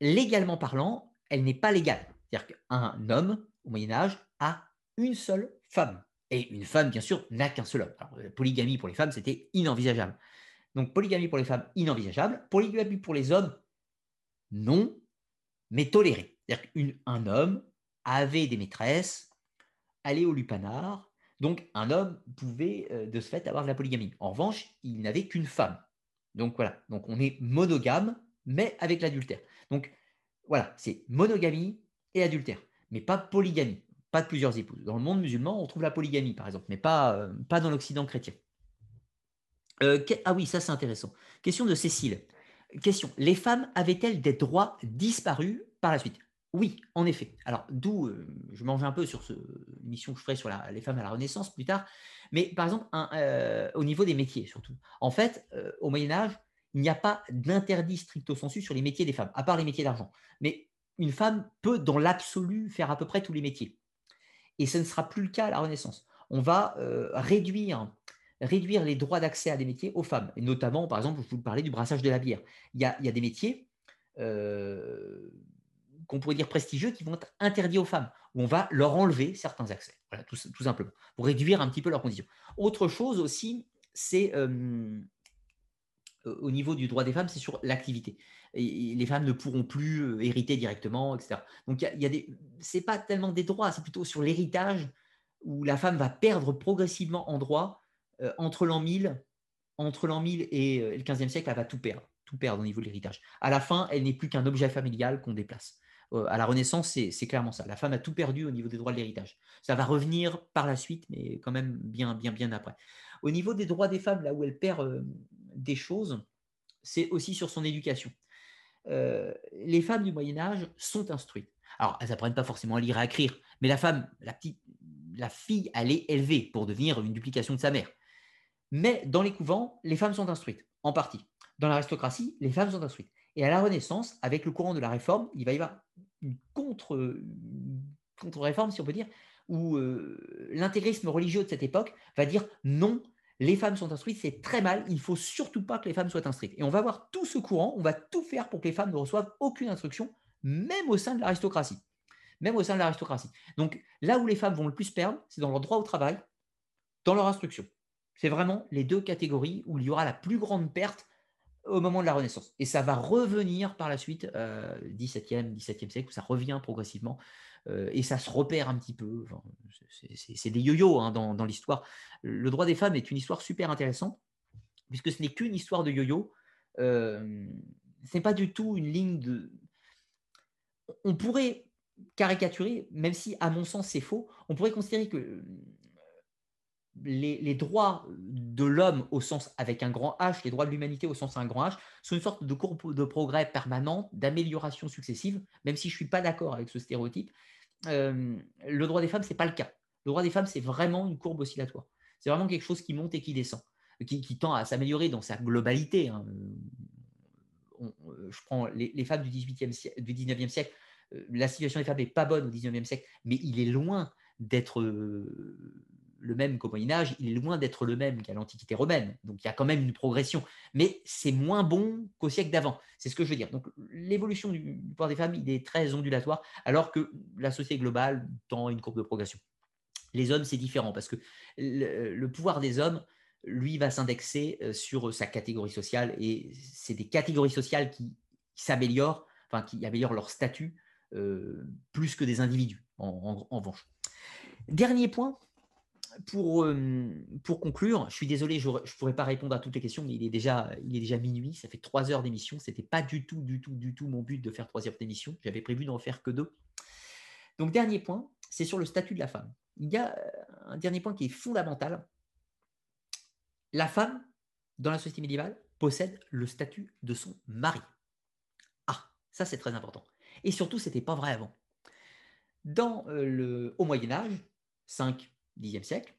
Légalement parlant, elle n'est pas légale. C'est-à-dire qu'un homme, au Moyen Âge, a une seule femme. Et une femme, bien sûr, n'a qu'un seul homme. La polygamie pour les femmes, c'était inenvisageable. Donc, polygamie pour les femmes, inenvisageable. Polygamie pour les hommes, non, mais toléré. C'est-à-dire qu'un homme avait des maîtresses, allait au lupanar, donc un homme pouvait euh, de ce fait avoir de la polygamie. En revanche, il n'avait qu'une femme. Donc voilà, donc on est monogame, mais avec l'adultère. Donc voilà, c'est monogamie et adultère, mais pas polygamie pas de plusieurs épouses. Dans le monde musulman, on trouve la polygamie, par exemple, mais pas, euh, dans l'Occident chrétien. Euh, ah oui, ça c'est intéressant. Question de Cécile. Question, les femmes avaient-elles des droits disparus par la suite? Oui, en effet. Alors, d'où, euh, je mange un peu sur ce, mission que je ferai sur les femmes à la Renaissance plus tard, mais par exemple, au niveau des métiers surtout. En fait, au Moyen Âge, il n'y a pas d'interdit stricto sensu sur les métiers des femmes, à part les métiers d'argent. Mais une femme peut, dans l'absolu, faire à peu près tous les métiers et ce ne sera plus le cas à la Renaissance. On va euh, réduire, réduire les droits d'accès à des métiers aux femmes, et notamment, par exemple, je vous parlais du brassage de la bière. Il y a, des métiers euh, qu'on pourrait dire prestigieux qui vont être interdits aux femmes, où on va leur enlever certains accès, voilà, tout, simplement, pour réduire un petit peu leurs conditions. Autre chose aussi, c'est euh, au niveau du droit des femmes, c'est sur l'activité les femmes ne pourront plus euh, hériter directement, etc. Donc, il y a, des, c'est pas tellement des droits, c'est plutôt sur l'héritage où la femme va perdre progressivement en droit euh, entre l'an 1000, entre l'an 1000 et euh, le 15e siècle, elle va tout perdre, tout perdre au niveau de l'héritage. À la fin, elle n'est plus qu'un objet familial qu'on déplace. À la Renaissance, c'est, clairement ça. La femme a tout perdu au niveau des droits de l'héritage. Ça va revenir par la suite, mais quand même bien, bien, bien après. Au niveau des droits des femmes, là où elle perd des choses, c'est aussi sur son éducation. Les femmes du Moyen Âge sont instruites. Alors, elles n'apprennent pas forcément à lire et à écrire, mais la femme, la, petite, la fille, elle est élevée pour devenir une duplication de sa mère. Mais dans les couvents, les femmes sont instruites, en partie. Dans l'aristocratie, les femmes sont instruites. Et à la Renaissance, avec le courant de la réforme, il va y avoir une contre, contre-réforme, si on peut dire, où euh, l'intégrisme religieux de cette époque va dire non, les femmes sont instruites, c'est très mal, il ne faut surtout pas que les femmes soient instruites. Et on va voir tout ce courant, on va tout faire pour que les femmes ne reçoivent aucune instruction, même au sein de l'aristocratie. Même au sein de l'aristocratie. Donc là où les femmes vont le plus perdre, c'est dans leur droit au travail, dans leur instruction. C'est vraiment les deux catégories où il y aura la plus grande perte au moment de la Renaissance. Et ça va revenir par la suite, euh, 17e, 17e siècle, où ça revient progressivement. Euh, et ça se repère un petit peu. c'est des yo-yo hein, dans, l'histoire. Le droit des femmes est une histoire super intéressante, puisque ce n'est qu'une histoire de yo-yo. Euh, n'est pas du tout une ligne de. On pourrait caricaturer, même si à mon sens c'est faux, on pourrait considérer que les, droits de l'homme au sens avec un grand H, les droits de l'humanité au sens un grand H, sont une sorte de courbe de progrès permanente, d'amélioration successive, même si je ne suis pas d'accord avec ce stéréotype. Euh, le droit des femmes, ce n'est pas le cas. Le droit des femmes, c'est vraiment une courbe oscillatoire. C'est vraiment quelque chose qui monte et qui descend, qui, tend à s'améliorer dans sa globalité. Hein. je prends les, femmes du, 18e du 19e siècle. Euh, la situation des femmes n'est pas bonne au 19e siècle, mais il est loin d'être euh, le même qu'au Moyen Âge, il est loin d'être le même qu'à l'Antiquité romaine. Donc il y a quand même une progression, mais c'est moins bon qu'au siècle d'avant. C'est ce que je veux dire. Donc l'évolution du, pouvoir des femmes, il est très ondulatoire, alors que la société globale tend une courbe de progression. Les hommes, c'est différent parce que le, pouvoir des hommes, lui, va s'indexer euh, sur sa catégorie sociale et c'est des catégories sociales qui, s'améliorent, enfin qui améliorent leur statut euh, plus que des individus en revanche. Dernier point, pour, euh, pour conclure, je suis désolé, je ne pourrais pas répondre à toutes les questions, mais il est déjà, il est déjà minuit, ça fait trois heures d'émission. Ce n'était pas du tout, du tout, du tout mon but de faire trois heures d'émission. J'avais prévu d'en faire que deux. Donc, dernier point, c'est sur le statut de la femme. Il y a euh, un dernier point qui est fondamental. La femme, dans la société médiévale, possède le statut de son mari. Ah, ça c'est très important. Et surtout, ce n'était pas vrai avant. Dans euh, le, au Moyen Âge, 5, Xe siècle,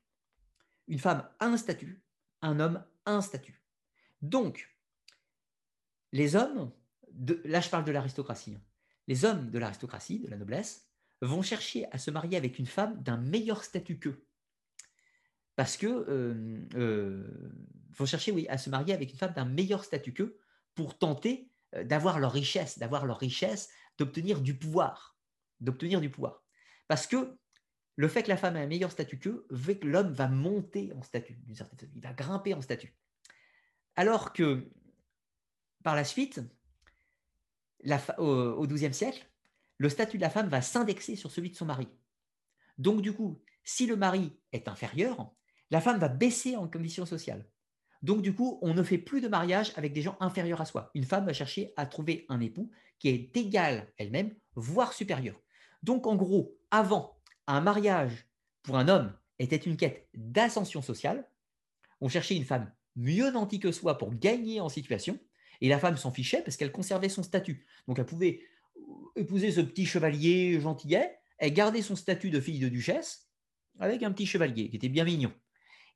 une femme a un statut, un homme a un statut. Donc, les hommes, de, là je parle de l'aristocratie, hein. les hommes de l'aristocratie, de la noblesse, vont chercher à se marier avec une femme d'un meilleur statut qu'eux. Parce que euh, euh, vont chercher oui, à se marier avec une femme d'un meilleur statut qu'eux pour tenter euh, d'avoir leur richesse, d'avoir leur richesse, d'obtenir du pouvoir, d'obtenir du pouvoir. Parce que le fait que la femme ait un meilleur statut qu'eux veut que l'homme va monter en statut, il va grimper en statut. Alors que par la suite, au XIIe siècle, le statut de la femme va s'indexer sur celui de son mari. Donc du coup, si le mari est inférieur, la femme va baisser en condition sociale. Donc du coup, on ne fait plus de mariage avec des gens inférieurs à soi. Une femme va chercher à trouver un époux qui est égal elle-même, voire supérieur. Donc en gros, avant, un mariage pour un homme était une quête d'ascension sociale. On cherchait une femme mieux nantie que soi pour gagner en situation, et la femme s'en fichait parce qu'elle conservait son statut. Donc elle pouvait épouser ce petit chevalier gentillet et garder son statut de fille de duchesse avec un petit chevalier qui était bien mignon.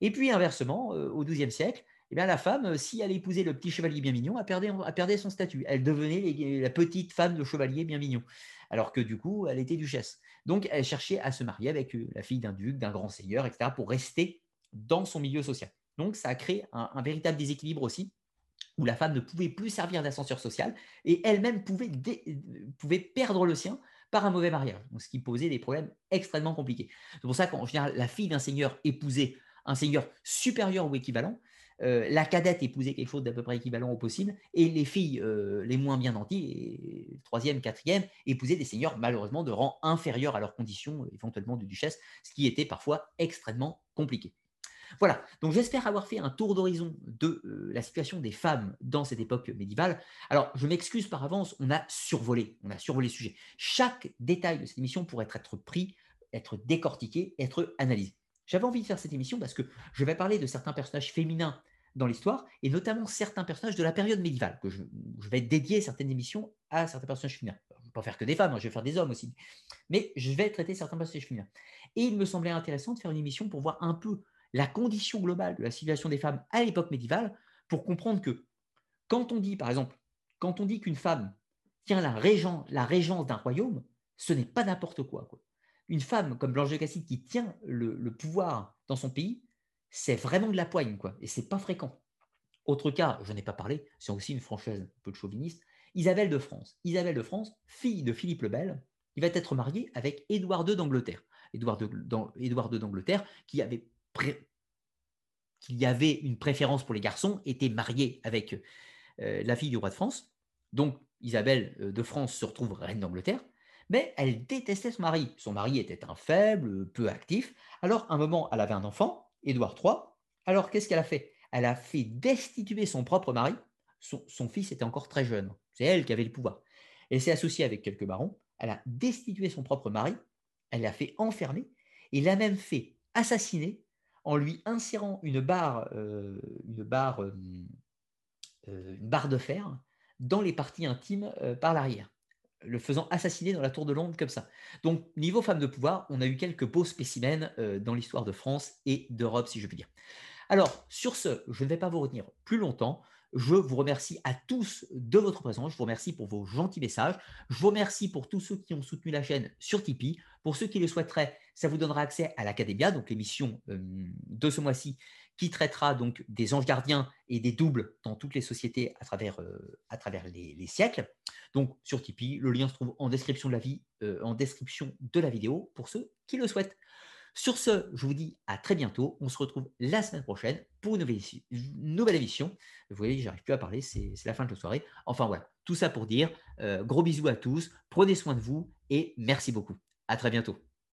Et puis inversement, euh, au XIIe siècle, eh bien, la femme, euh, si elle épousait le petit chevalier bien mignon, elle perdait, son statut. Elle devenait la petite femme de chevalier bien mignon, alors que du coup, elle était duchesse. Donc, elle cherchait à se marier avec euh, la fille d'un duc, d'un grand seigneur, etc., pour rester dans son milieu social. Donc, ça a créé un, véritable déséquilibre aussi, où la femme ne pouvait plus servir d'ascenseur social et elle-même pouvait, pouvait perdre le sien par un mauvais mariage, ce qui posait des problèmes extrêmement compliqués. C'est pour ça qu'en général, la fille d'un seigneur épousait un seigneur supérieur ou équivalent, euh, la cadette épousait quelque chose d'à peu près équivalent au possible, et les filles euh, les moins bien nanties, troisième, quatrième, épousaient des seigneurs malheureusement de rang inférieur à leurs conditions, éventuellement de duchesse, ce qui était parfois extrêmement compliqué. Voilà, donc j'espère avoir fait un tour d'horizon de euh, la situation des femmes dans cette époque médiévale. Alors, je m'excuse par avance, on a survolé, on a survolé le sujet. Chaque détail de cette émission pourrait être pris, être décortiqué, être analysé. J'avais envie de faire cette émission parce que je vais parler de certains personnages féminins dans l'histoire, et notamment certains personnages de la période médiévale, que je, vais dédier certaines émissions à certains personnages féminins. Je ne vais pas faire que des femmes, hein, je vais faire des hommes aussi, mais je vais traiter certains personnages féminins. Et il me semblait intéressant de faire une émission pour voir un peu la condition globale de la civilisation des femmes à l'époque médiévale, pour comprendre que quand on dit, par exemple, quand on dit qu'une femme tient la, régence d'un royaume, ce n'est pas n'importe quoi, Une femme comme Blanche de Casside qui tient le pouvoir dans son pays, c'est vraiment de la poigne, quoi, et c'est pas fréquent. Autre cas, je n'ai pas parlé, c'est aussi une française un peu chauviniste, Isabelle de France. Isabelle de France, fille de Philippe le Bel, il va être mariée avec Édouard II d'Angleterre. Édouard II d'Angleterre, qui avait, une préférence pour les garçons, était marié avec euh, la fille du roi de France. Donc Isabelle euh, de France se retrouve reine d'Angleterre, mais elle détestait son mari. Son mari était un faible, peu actif. Alors, un moment, elle avait un enfant, Édouard III. Alors, qu'est-ce qu'elle a fait? Elle a fait destituer son propre mari. Son, fils était encore très jeune. C'est elle qui avait le pouvoir. Elle s'est associée avec quelques barons, elle a destitué son propre mari, elle l'a fait enfermer, et l'a même fait assassiner en lui insérant une barre, euh, euh, euh, une barre de fer dans les parties intimes par l'arrière, le faisant assassiner dans la tour de Londres comme ça. Donc, niveau femme de pouvoir, on a eu quelques beaux spécimens dans l'histoire de France et d'Europe, si je puis dire. Alors, sur ce, je ne vais pas vous retenir plus longtemps. Je vous remercie à tous de votre présence. Je vous remercie pour vos gentils messages. Je vous remercie pour tous ceux qui ont soutenu la chaîne sur Tipeee. Pour ceux qui le souhaiteraient, ça vous donnera accès à l'Académia, donc l'émission euh, de ce mois-ci qui traitera donc des anges gardiens et des doubles dans toutes les sociétés à travers, euh, à travers les, siècles. Donc sur Tipeee, le lien se trouve en description de la, vie, euh, en description de la vidéo pour ceux qui le souhaitent. Sur ce, je vous dis à très bientôt. On se retrouve la semaine prochaine pour une nouvelle, émission. Vous voyez, j'arrive plus à parler, c'est la fin de la soirée. Enfin voilà, tout ça pour dire euh, gros bisous à tous, prenez soin de vous et merci beaucoup. À très bientôt.